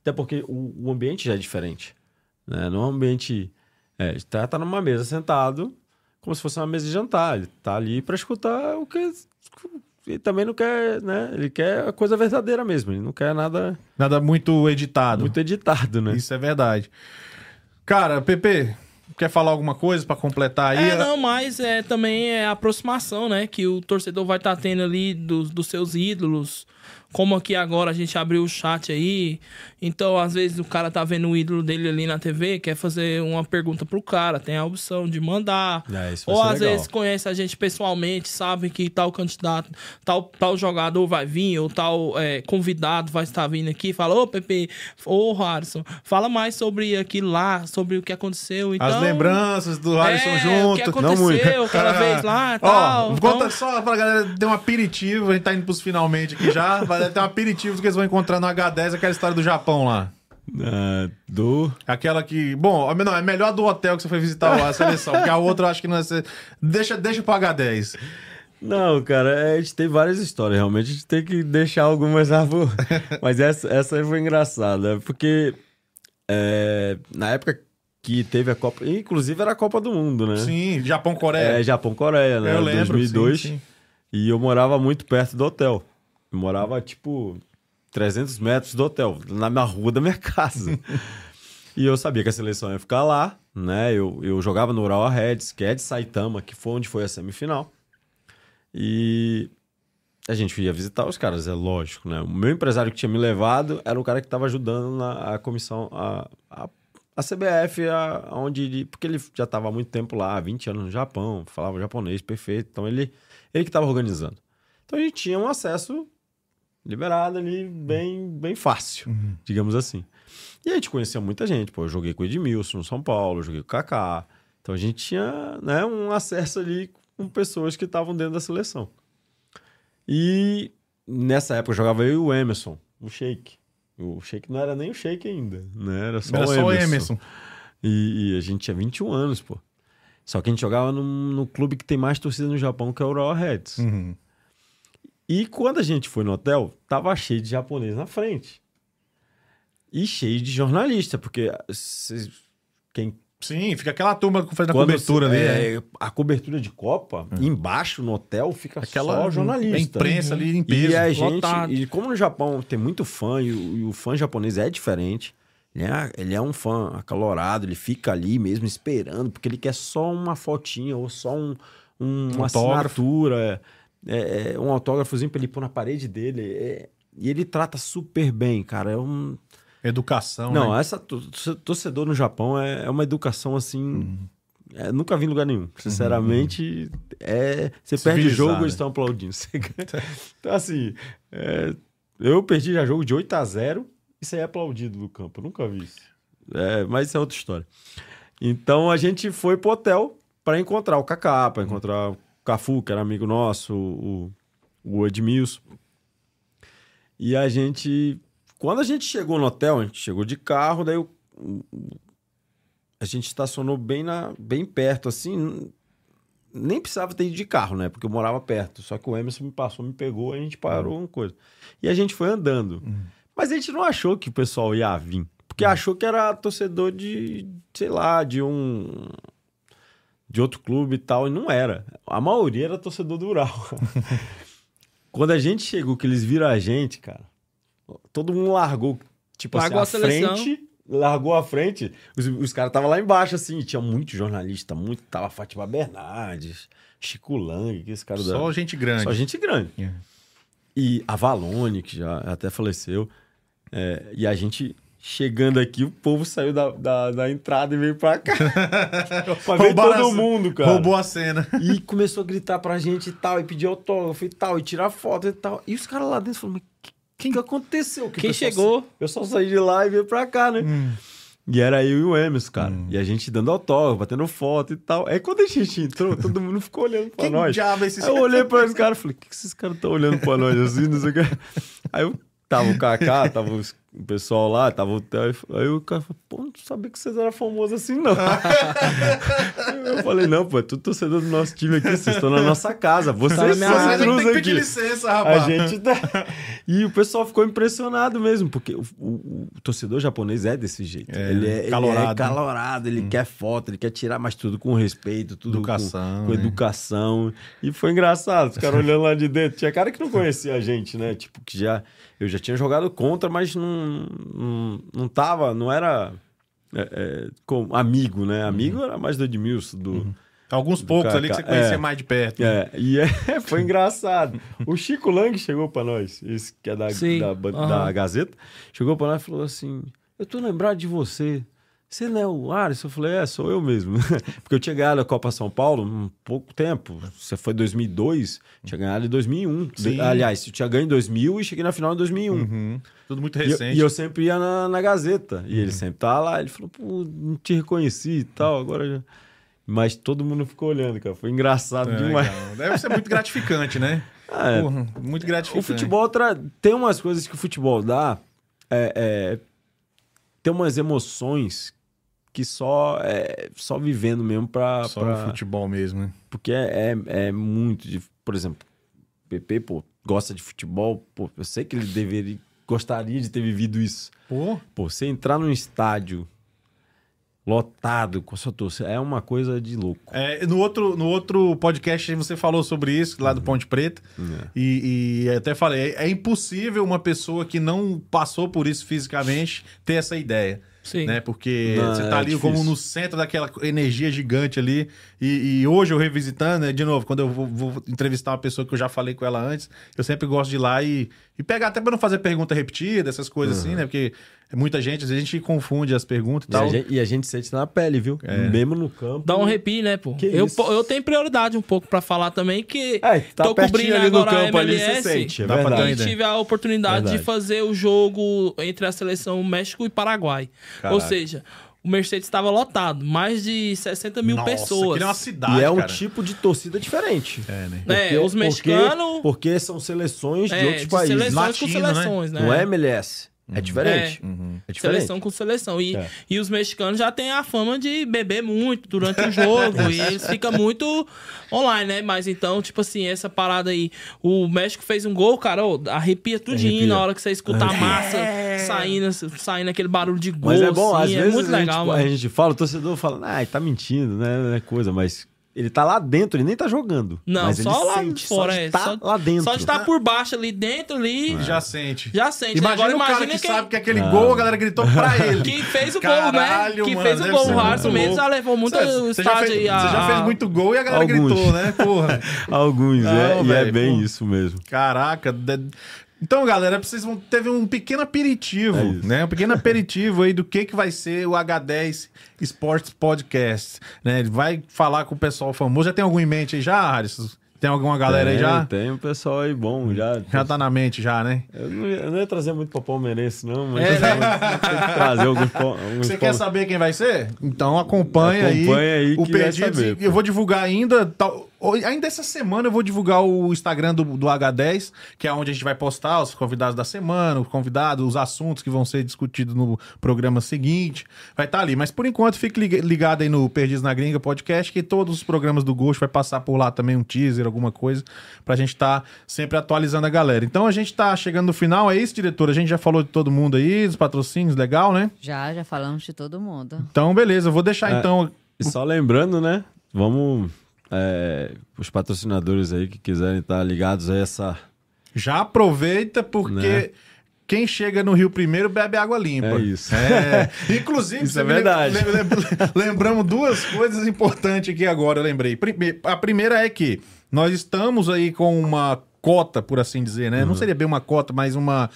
Até porque o, o ambiente já é diferente. Né? Não é um ambiente. É, tá, tá numa mesa sentado, como se fosse uma mesa de jantar. Ele tá ali para escutar o que. Ele também não quer, né? Ele quer a coisa verdadeira mesmo. Ele não quer nada Nada muito editado. muito editado, né? Isso é verdade. Cara, Pepe, quer falar alguma coisa pra completar aí? É, não, mas é, também é a aproximação, né? Que o torcedor vai estar tendo ali dos, dos seus ídolos. Como aqui agora a gente abriu o chat aí. Então, às vezes, o cara tá vendo o ídolo dele ali na TV, quer fazer uma pergunta pro cara, tem a opção de mandar. É, Ou às legal. vezes conhece a gente pessoalmente, sabe que tal candidato, tal, tal jogador vai vir, ou tal é, convidado vai estar vindo aqui, fala, ô Pepe, ô Harrison, fala mais sobre aquilo lá, sobre o que aconteceu. Então, As lembranças do Harrison é, junto. O que Não muito. aconteceu aquela vez lá e Ó, tal. conta então- só pra galera ter um aperitivo. A gente tá indo pros finalmente aqui já. Vai ter um aperitivo que eles vão encontrar no H10, aquela história do Japão lá. É, do. Aquela que. Bom, não, é melhor do hotel que você foi visitar a seleção, porque a outra eu acho que não é. Deixa, deixa pro H10. Não, cara, é, a gente tem várias histórias, realmente. A gente tem que deixar algumas lá. Mas essa, essa foi engraçada, porque é, na época que teve a Copa. Inclusive era a Copa do Mundo, né? Sim, Japão-Coreia. É, Japão-Coreia, né? eu lembro. 2002. sim, sim. E eu morava muito perto do hotel. Morava, tipo, 300 metros do hotel, na minha rua da minha casa. E eu sabia que a seleção ia ficar lá, né? Eu, eu jogava no Urawa Reds, que é de Saitama, que foi onde foi a semifinal. E a gente ia visitar os caras, é lógico, né? O meu empresário que tinha me levado era o cara que estava ajudando na a comissão, a, a, a CBF, a, onde ele, porque ele já estava há muito tempo lá, 20 anos no Japão, falava japonês perfeito, então ele, ele que estava organizando. Então a gente tinha um acesso liberado ali, bem, bem fácil, digamos assim. E a gente conhecia muita gente, pô, eu joguei com o Edmilson no São Paulo, joguei com o Kaká, então a gente tinha né, um acesso ali com pessoas que estavam dentro da seleção. E nessa época eu jogava eu e o Emerson, o Shake. O Shake não era nem o Shake ainda, né? Era só, Era o, só Emerson. o Emerson. E, e a gente tinha 21 anos, pô. Só que a gente jogava no, no clube que tem mais torcida no Japão, que é o Urawa Reds. Uhum. E quando a gente foi no hotel, tava cheio de japonês na frente. E cheio de jornalista, porque cês- quem Sim, fica aquela turma que faz a cobertura ali. é. é, a cobertura de Copa, embaixo no hotel fica Aquela só jornalista. a imprensa ali em peso. E a gente, lotado. e como no Japão tem muito fã e o, e o fã japonês é diferente, ele é, ele é um fã acalorado, ele fica ali mesmo esperando, porque ele quer só uma fotinha ou só um, um- uma Autógrafo. assinatura, é, é, um autógrafozinho pra ele pôr na parede dele. é, e ele trata super bem, cara. É um. Educação, Não, né? essa to- torcedor no Japão é, é uma educação assim. Uhum. é, nunca vi em lugar nenhum. Sinceramente, é, você perde jogo, né? eles estão aplaudindo. Você ganha. então, assim, é, eu perdi já jogo de 8 a 0 e saí aplaudido no campo. Eu nunca vi isso. É, mas isso é outra história. Então a gente foi pro hotel para encontrar o Kaká, para encontrar o Cafu, que era amigo nosso, o, o Edmilson. E a gente. Quando a gente chegou no hotel, a gente chegou de carro, daí o- a gente estacionou bem, na, bem perto, assim. Nem precisava ter ido de carro, né? Porque eu morava perto. Só que o Emerson me passou, me pegou, a gente parou uma coisa. E a gente foi andando. Mas a gente não achou que o pessoal ia vir. Porque achou que era torcedor de, sei lá, de um. De outro clube e tal. E não era. A maioria era torcedor do Ural. Quando a gente chegou, que eles viram a gente, cara, todo mundo largou, tipo Largou assim, a a frente, largou a frente. Os, os caras estavam lá embaixo, assim, tinha muito jornalista, muito, tava Fátima Bernardes, Chico Lang, que esse cara da... Só gente grande. Só gente grande. É. E a Valone, que já até faleceu. É, e a gente chegando aqui, o povo saiu da, da, da entrada e veio pra cá. pra ver todo a- mundo, cara. Roubou a cena. E começou a gritar pra gente e tal, e pedir autógrafo e tal, e tirar foto e tal. E os caras lá dentro falaram, mas o que, aconteceu? Que Quem chegou? sa- O pessoal saiu de lá e veio pra cá, né? E era eu e o Emerson, cara. E a gente dando autógrafo, batendo foto e tal. Aí quando a gente entrou, todo mundo ficou olhando pra Quem nós. diabo é esses Aí eu olhei pra os caras e falei, o que, que esses caras estão olhando pra nós assim, não sei o que. Aí eu tava o Kaká, tava os- o pessoal lá, tava o. Aí o cara falou, pô, não sabia que vocês eram famosos assim, não. eu falei, não, pô, é tudo torcedor do nosso time aqui, vocês estão na nossa casa. Vocês Tá são os pedir aqui. licença, A rapaz. gente tá... E o pessoal ficou impressionado mesmo, porque o, o- o torcedor japonês é desse jeito. É, ele, é, calorado, ele é né? calorado, ele quer foto, ele quer tirar, mas tudo com respeito, tudo com- Educação, com, né? educação. E foi engraçado, os caras olhando lá de dentro. Tinha cara que não conhecia a gente, né? Tipo, que já. Eu já tinha jogado contra, mas não, não, não tava, não era é, é, como amigo, né? Amigo Uhum. era mais do Edmilson, do. Alguns poucos ali que você conhecia É. mais de perto. É, e é, foi engraçado. O Chico Lang chegou pra nós, esse que é da, Sim, da, aham. da Gazeta, chegou pra nós e falou assim: Eu tô lembrado de você. Você não é o Alisson? Eu falei: É, sou eu mesmo. Porque eu tinha ganhado a Copa São Paulo um pouco tempo. Você foi em 2002, tinha ganhado em 2001. Sim. Aliás, eu tinha ganho em 2000 e cheguei na final em 2001. Uhum. Tudo muito E recente. e eu sempre ia na, na Gazeta. E ele sempre tava lá. Ele falou, pô, não te reconheci e tal. Agora já... Mas todo mundo ficou olhando, cara. Foi engraçado É, demais. legal. Deve ser muito gratificante, né? Ah, é. Porra, muito gratificante. O futebol tra- tem umas coisas que o futebol dá. É, é, tem umas emoções que só é, só vivendo mesmo pra. Só pra- futebol mesmo, né? porque é, é, é muito. De, por exemplo, PP, pô, gosta de futebol. Pô, eu sei que ele deveria. Gostaria de ter vivido isso. Pô, Pô, você entrar num estádio lotado com a sua torcida é uma coisa de louco. É, no, outro, no outro podcast você falou sobre isso, lá do Ponte Preta. É. E, e até falei, é, é impossível uma pessoa que não passou por isso fisicamente ter essa ideia. Sim. né? Porque Não, você é tá ali difícil. como no centro daquela energia gigante ali. E, e hoje eu revisitando, né, de novo, quando eu vou, vou entrevistar uma pessoa que eu já falei com ela antes, eu sempre gosto de ir lá e, e pegar, até pra não fazer pergunta repetida, essas coisas assim, né? Porque é muita gente, às vezes a gente confunde as perguntas e E a, tal. gente, e a gente sente na pele, viu? Mesmo no campo. Dá um arrepio, né, pô? Que Eu, isso. eu tenho prioridade um pouco pra falar também, que É, tá tô cobrindo ali no agora campo a ali, MLS. você sente, é Dá pra verdade. E ideia. tive a oportunidade Verdade. de fazer o jogo entre a seleção México e Paraguai. Caraca. Ou seja, o Mercedes estava lotado, mais de 60 mil Nossa, pessoas. aquilo é uma cidade, E é um cara. tipo de torcida diferente. É, né? É, os mexicanos. Porque, porque são seleções de é, outros de países. seleções com Latino, né? seleções, né? Não é MLS. É diferente. É, diferente. Seleção com seleção. E, É. e os mexicanos já têm a fama de beber muito durante o jogo. e eles ficam muito online, né? Mas então, tipo assim, essa parada aí. O México fez um gol, cara, ô, arrepia tudinho Arrepia. na hora que você escuta a massa saindo, saindo aquele barulho de gol. Mas é bom, assim, às é vezes muito a, gente, legal, a mano. gente fala, o torcedor fala, ah, tá mentindo, né? Não é coisa, mas ele tá lá dentro, ele nem tá jogando. Não, mas só ele lá sente, fora, só é. tá só, lá dentro. Só de estar por baixo ali, dentro ali, Já sente. já sente. Imagina Agora o cara que quem- sabe que aquele Ah. gol a galera gritou pra ele. Que fez o Caralho, gol, né? Que mano, fez o gol. ser O Harrison mesmo louco. já levou muito Você- o você já estádio fez, aí. a- Você já fez a- muito gol e a galera Alguns. gritou, né? Porra. Alguns, Não, é, e é bem pô. isso mesmo. Caraca. Então, galera, vocês vão teve um pequeno aperitivo, É né? Um pequeno aperitivo aí do que, que vai ser o H10 Sports Podcast, né? Ele vai falar com o pessoal famoso. Já tem algum em mente aí já, Harrison? Tem alguma galera aí tem, já? Tem um pessoal aí bom já. Já tá na mente já, né? Eu não, ia, eu não ia trazer muito pra palmeirense, não, mas É, né? trazer alguns, alguns Você quer saber quem vai ser? Então acompanha, Acompanha aí o Perdidos. saber, e eu vou divulgar ainda. tal- ainda essa semana eu vou divulgar o Instagram do, do H10, que é onde a gente vai postar os convidados da semana, os convidados, os assuntos que vão ser discutidos no programa seguinte. Vai estar ali. Mas por enquanto, fique liga- ligado aí no Perdidos na Gringa podcast, que todos os programas do Ghost vai passar por lá também um teaser, alguma coisa, pra gente estar sempre atualizando a galera. Então a gente tá chegando no final, é isso, diretor? A gente já falou de todo mundo aí, dos patrocínios, legal, né? Já, já falamos de todo mundo. Então, beleza, eu vou deixar É. então. E só lembrando, né? Vamos. É, os patrocinadores aí que quiserem estar ligados a essa. Já aproveita, porque Né? quem chega no Rio primeiro bebe água limpa. É isso. É. Inclusive, Isso você é verdade. lem- lem- lembramos duas coisas importantes aqui agora, eu lembrei. A primeira é que nós estamos aí com uma cota, por assim dizer, né? Uhum. Não seria bem uma cota, mas uma.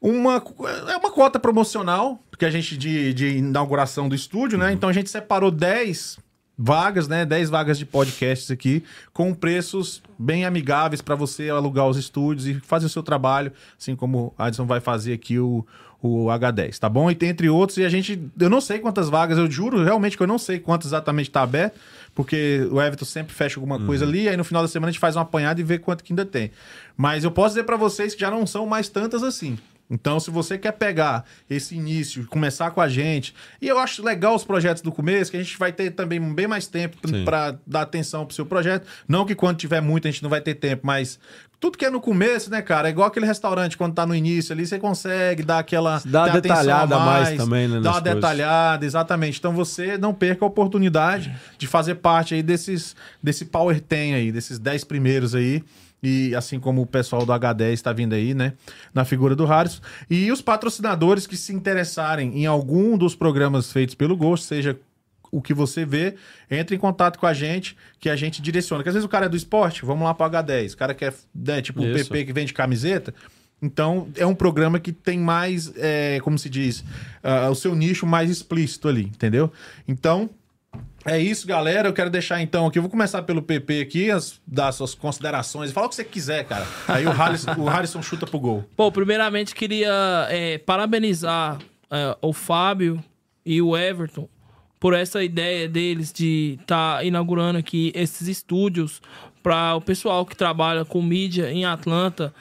Uma, é uma cota promocional, porque a gente de, de inauguração do estúdio, Uhum. né? Então a gente separou 10 vagas, né? 10 vagas de podcasts aqui, com preços bem amigáveis para você alugar os estúdios e fazer o seu trabalho, assim como a Adson vai fazer aqui o, o H10, tá bom? E tem entre outros, e a gente, eu não sei quantas vagas, eu juro realmente que eu não sei quantas exatamente tá aberto, porque o Everton sempre fecha alguma coisa ali, aí no final da semana a gente faz uma apanhada e vê quanto que ainda tem. Mas eu posso dizer para vocês que já não são mais tantas assim. Então, se você quer pegar esse início, começar com a gente, e eu acho legal os projetos do começo, que a gente vai ter também bem mais tempo para dar atenção pro seu projeto. Não que quando tiver muito a gente não vai ter tempo, mas tudo que é no começo, né, cara? É igual aquele restaurante quando tá no início ali, você consegue dar aquela Dá uma detalhada a mais também, né, Dá uma coisas. detalhada, exatamente. Então você não perca a oportunidade de fazer parte aí desses desse Power 10 aí, desses 10 primeiros aí. E assim como o pessoal do H10 está vindo aí, né? Na figura do Harris. E os patrocinadores que se interessarem em algum dos programas feitos pelo Ghost, seja o que você vê, entre em contato com a gente, que a gente direciona. Porque às vezes o cara é do esporte, vamos lá para o H10. O cara quer, né, tipo o Isso. PP que vende camiseta. Então, é um programa que tem mais, é, como se diz, ah, o seu nicho mais explícito ali, entendeu? Então, é isso, galera. Eu quero deixar então aqui. Eu vou começar pelo PP aqui, as, dar suas considerações. Fala o que você quiser, cara. Aí o Harrison, o Harrison chuta pro gol. Pô, primeiramente queria é, parabenizar é, o Fábio e o Everton por essa ideia deles de estar tá inaugurando aqui esses estúdios para o pessoal que trabalha com mídia em Atlanta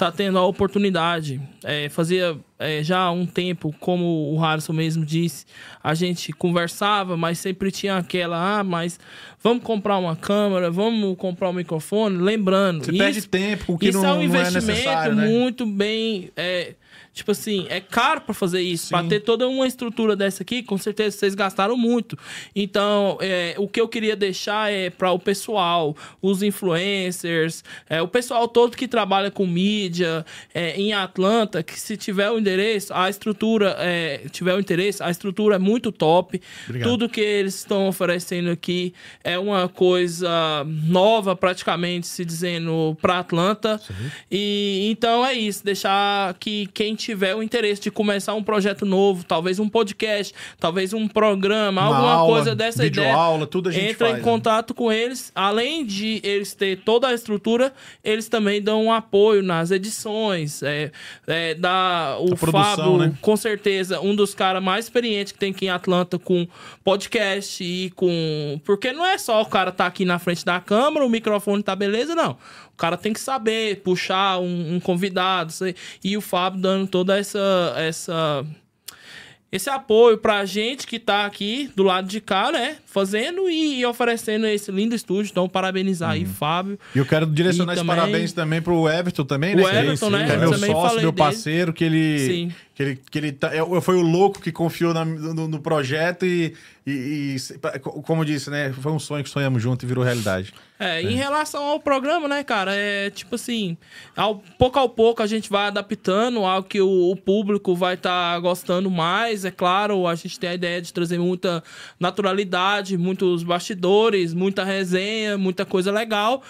tá tendo a oportunidade. É, fazia é, já há um tempo, como o Harrison mesmo disse, a gente conversava, mas sempre tinha aquela, ah, mas vamos comprar uma câmera, vamos comprar um microfone, lembrando. Você isso- perde tempo, o que isso não, é um é investimento né? muito bem é, Tipo assim, é caro pra fazer isso. Pra Sim. ter toda uma estrutura dessa aqui, com certeza vocês gastaram muito. Então, é, o que eu queria deixar é para o pessoal, os influencers, é, o pessoal todo que trabalha com mídia é, em Atlanta, que se tiver o endereço, a estrutura, é, tiver o interesse, a estrutura é muito top. Obrigado. Tudo que eles estão oferecendo aqui é uma coisa nova, praticamente, se dizendo, para Atlanta. E então é isso, deixar que quem tiver o interesse de começar um projeto novo, talvez um podcast, talvez um programa, Uma alguma aula, coisa dessa ideia, videoaula, tudo a gente entra faz, em né? contato com eles. Além de eles ter toda a estrutura, eles também dão um apoio nas edições, é, é, dá o A produção, Fábio, né? com certeza, um dos caras mais experientes que tem aqui em Atlanta com podcast e com. Porque não é só o cara tá aqui na frente da câmera, o microfone tá beleza, não. O cara tem que saber puxar um, um convidado. sei. E o Fábio dando toda essa. essa esse apoio pra gente que tá aqui do lado de cá, né? Fazendo e oferecendo esse lindo estúdio. Então, parabenizar Uhum. aí, Fábio. E eu quero direcionar E esses também- parabéns também pro Everton também, né? O Everton, né? Que é Eu meu também sócio, meu dele. parceiro, que ele... Sim. Que ele, que ele tá, eu, foi o louco que confiou na- no, no projeto e, e, e, como eu disse, né? Foi um sonho que sonhamos junto e virou realidade. É, em relação ao programa, né, cara, é tipo assim, ao, pouco ao pouco a gente vai adaptando ao que o, o público vai estar gostando mais, é claro, a gente tem a ideia de trazer muita naturalidade, muitos bastidores, muita resenha, muita coisa legal,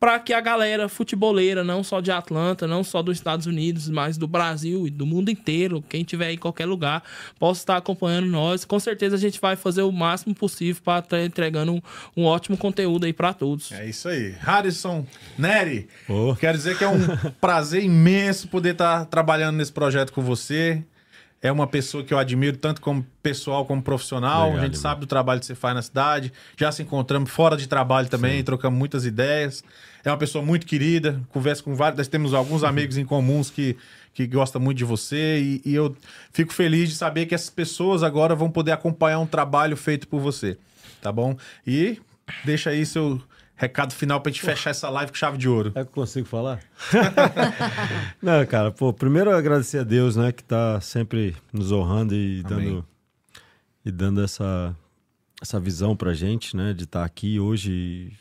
para que a galera futeboleira, não só de Atlanta, não só dos Estados Unidos, mas do Brasil e do mundo inteiro, quem tiver em qualquer lugar, possa estar acompanhando nós. Com certeza a gente vai fazer o máximo possível para estar entregando um, um ótimo conteúdo aí para todos. É isso aí. Harrison Neri, Ô. quero dizer que é um prazer imenso poder estar trabalhando nesse projeto com você. É uma pessoa que eu admiro tanto como pessoal como profissional. Obrigado, a gente irmão. sabe do trabalho que você faz na cidade. Já se encontramos fora de trabalho também, trocamos muitas ideias. É uma pessoa muito querida. Converso com vários. Nós temos alguns amigos em comuns que, que gostam muito de você. E, e eu fico feliz de saber que essas pessoas agora vão poder acompanhar um trabalho feito por você. Tá bom? E deixa aí seu recado final pra gente fechar essa live com chave de ouro. É que eu consigo falar? Não, cara, pô, primeiro agradecer a Deus, né, que tá sempre nos honrando e Amém. dando e dando essa essa visão pra gente, né, de estar aqui hoje.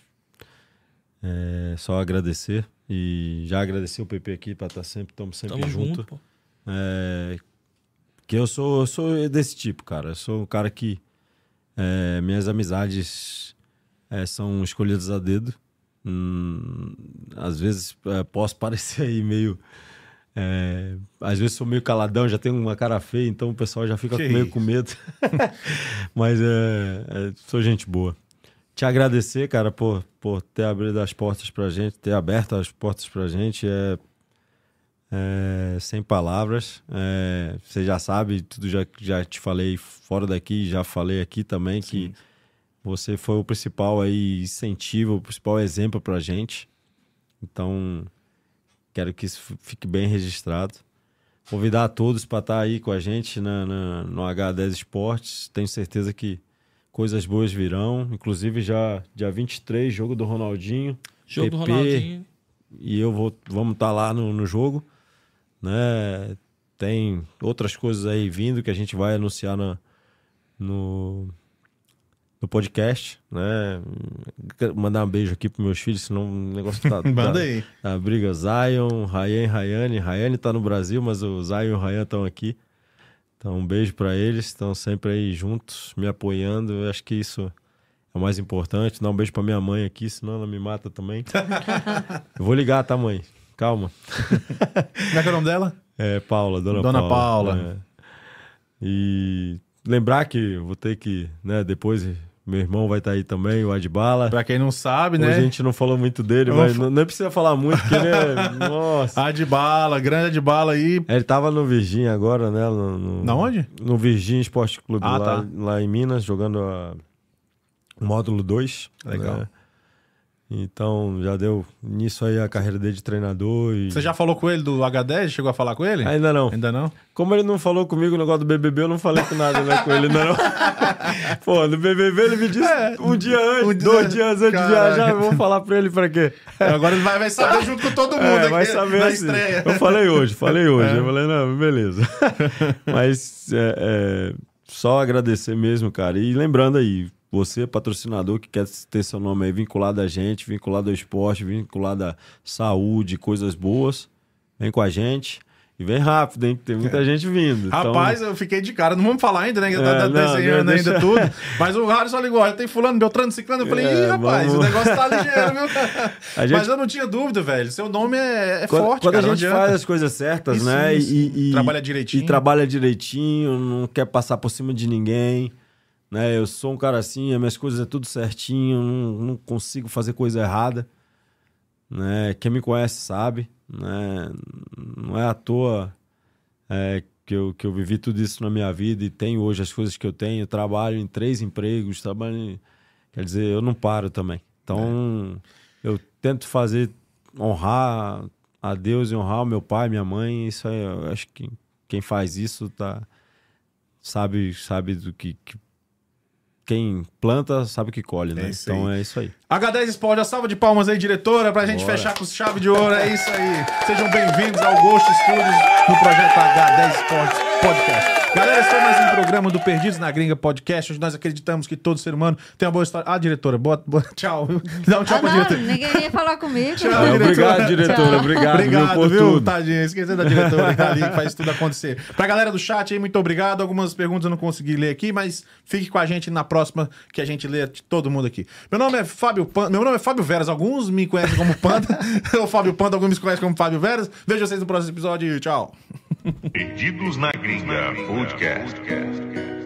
É, só agradecer e já agradecer o PP aqui pra estar sempre, estamos sempre Tamo junto. junto. É, que eu sou, eu sou desse tipo, cara. Eu sou um cara que é, minhas amizades é, são escolhidas a dedo. Hum, às vezes é, posso parecer aí meio. é, às vezes sou meio caladão, já tenho uma cara feia, então o pessoal já fica Que meio isso. com medo. Mas é, é, sou gente boa. Te agradecer, cara, por, por ter abrido as portas pra gente, ter aberto as portas pra gente. É, é, sem palavras. É, você já sabe, tudo já, já te falei fora daqui, já falei aqui também que você foi o principal aí incentivo, o principal exemplo pra gente. Então, quero que isso fique bem registrado. Convidar a todos para estar aí com a gente na, na- no H10 Esportes. Tenho certeza que coisas boas virão. Inclusive, já dia 23, jogo do Ronaldinho. Jogo do PP, Ronaldinho. e eu vou vamos estar lá no, no jogo, né? Tem outras coisas aí vindo que a gente vai anunciar na, no no podcast, né? Quero mandar um beijo aqui pros meus filhos, senão o negócio tá Manda tá- aí. a briga Zion, Ryan, Rayane. Rayane tá no Brasil, mas o Zion e o Ryan estão aqui. Então, um beijo para eles. Estão sempre aí juntos, me apoiando. Eu acho que isso é o mais importante. Dar um beijo para minha mãe aqui, senão ela me mata também. Eu vou ligar, tá, mãe? Calma. Como é que é o nome dela? É, Paula, dona, Dona Paula. Paula. É. E lembrar que vou ter que, né, depois meu irmão vai estar aí também, o Adbala. Pra quem não sabe, né? Hoje a gente não falou muito dele, mas não, nem precisa falar muito, porque ele é. Nossa. A de bala, grande de bala aí. Ele tava no Virgin agora, né? No, no- Na onde? No Virgin Esporte Clube, Ah, lá, tá. lá em Minas, jogando a- o módulo 2. Legal. né? Então já deu nisso aí a carreira dele de treinador. E... Você já falou com ele do H10? Chegou a falar com ele? Ainda não. Ainda não? Como ele não falou comigo o negócio do BBB, eu não falei com nada né, com ele, não. Pô, no BBB ele me disse É, um dia antes, um dia- dois dias antes de viajar, eu vou falar pra ele pra quê? Agora ele vai, vai saber junto com todo mundo É, aqui vai saber na assim. estreia. Eu falei hoje, falei hoje. É. Eu falei, não, beleza. Mas é, é, só agradecer mesmo, cara. E lembrando aí, você, patrocinador que quer ter seu nome aí vinculado a gente, vinculado ao esporte, vinculado à saúde, coisas boas, vem com a gente. E vem rápido, hein? Tem muita gente vindo. Então, Rapaz, eu fiquei de cara. Não vamos falar ainda, né? Tá, É, tá não, desenhando deixa- ainda tudo. Mas o Harrison ligou, ó, tem fulano, Beltrano, Ciclano. Eu falei, ih, É, rapaz, vamos- o negócio tá ligeiro, viu? Gente- Mas eu não tinha dúvida, velho. Seu nome é, é quando, forte, quando cara. a gente faz as coisas certas, Isso, né? isso. E, e- Trabalha direitinho. E trabalha direitinho, não quer passar por cima de ninguém. Né? Eu sou um cara assim, as minhas coisas é tudo certinho, não, não consigo fazer coisa errada. Né? Quem me conhece sabe. Né? Não é à toa é, que, eu, que eu vivi tudo isso na minha vida e tenho hoje as coisas que eu tenho. Eu trabalho em três empregos, trabalho em- Quer dizer, eu não paro também. Então, eu tento fazer, honrar a Deus e honrar o meu pai, minha mãe. Isso aí, eu acho que quem faz isso tá, sabe, sabe do que, que- Quem planta sabe o que colhe, né? É então aí. é isso aí. H10 Sport, a salva de palmas aí, diretora, pra gente Bora. fechar com chave de ouro. É isso aí. Sejam bem-vindos ao Ghost Studios no projeto H10 Sport Podcast. Galera, esse foi mais um programa do Perdidos na Gringa Podcast, onde nós acreditamos que todo ser humano tem uma boa história. Ah, diretora, boa, boa- tchau. Dá um tchau Ah, pra não, diretora. ninguém ia falar comigo. Tchau, É, diretora. obrigado, diretora. Tchau. Obrigado, Obrigado, viu, por viu? tudo. Tadinha, esqueci da diretora que tá ali, que faz tudo acontecer. Pra galera do chat aí, muito obrigado. Algumas perguntas eu não consegui ler aqui, mas fique com a gente na próxima que a gente lê de todo mundo aqui. Meu nome é Fábio Panda, meu nome é Fábio Veras. Alguns me conhecem como Panda, ou Fábio Panda, alguns me conhecem como Fábio Veras. Vejo vocês no próximo episódio. Tchau. Perdidos na Gringa Podcast.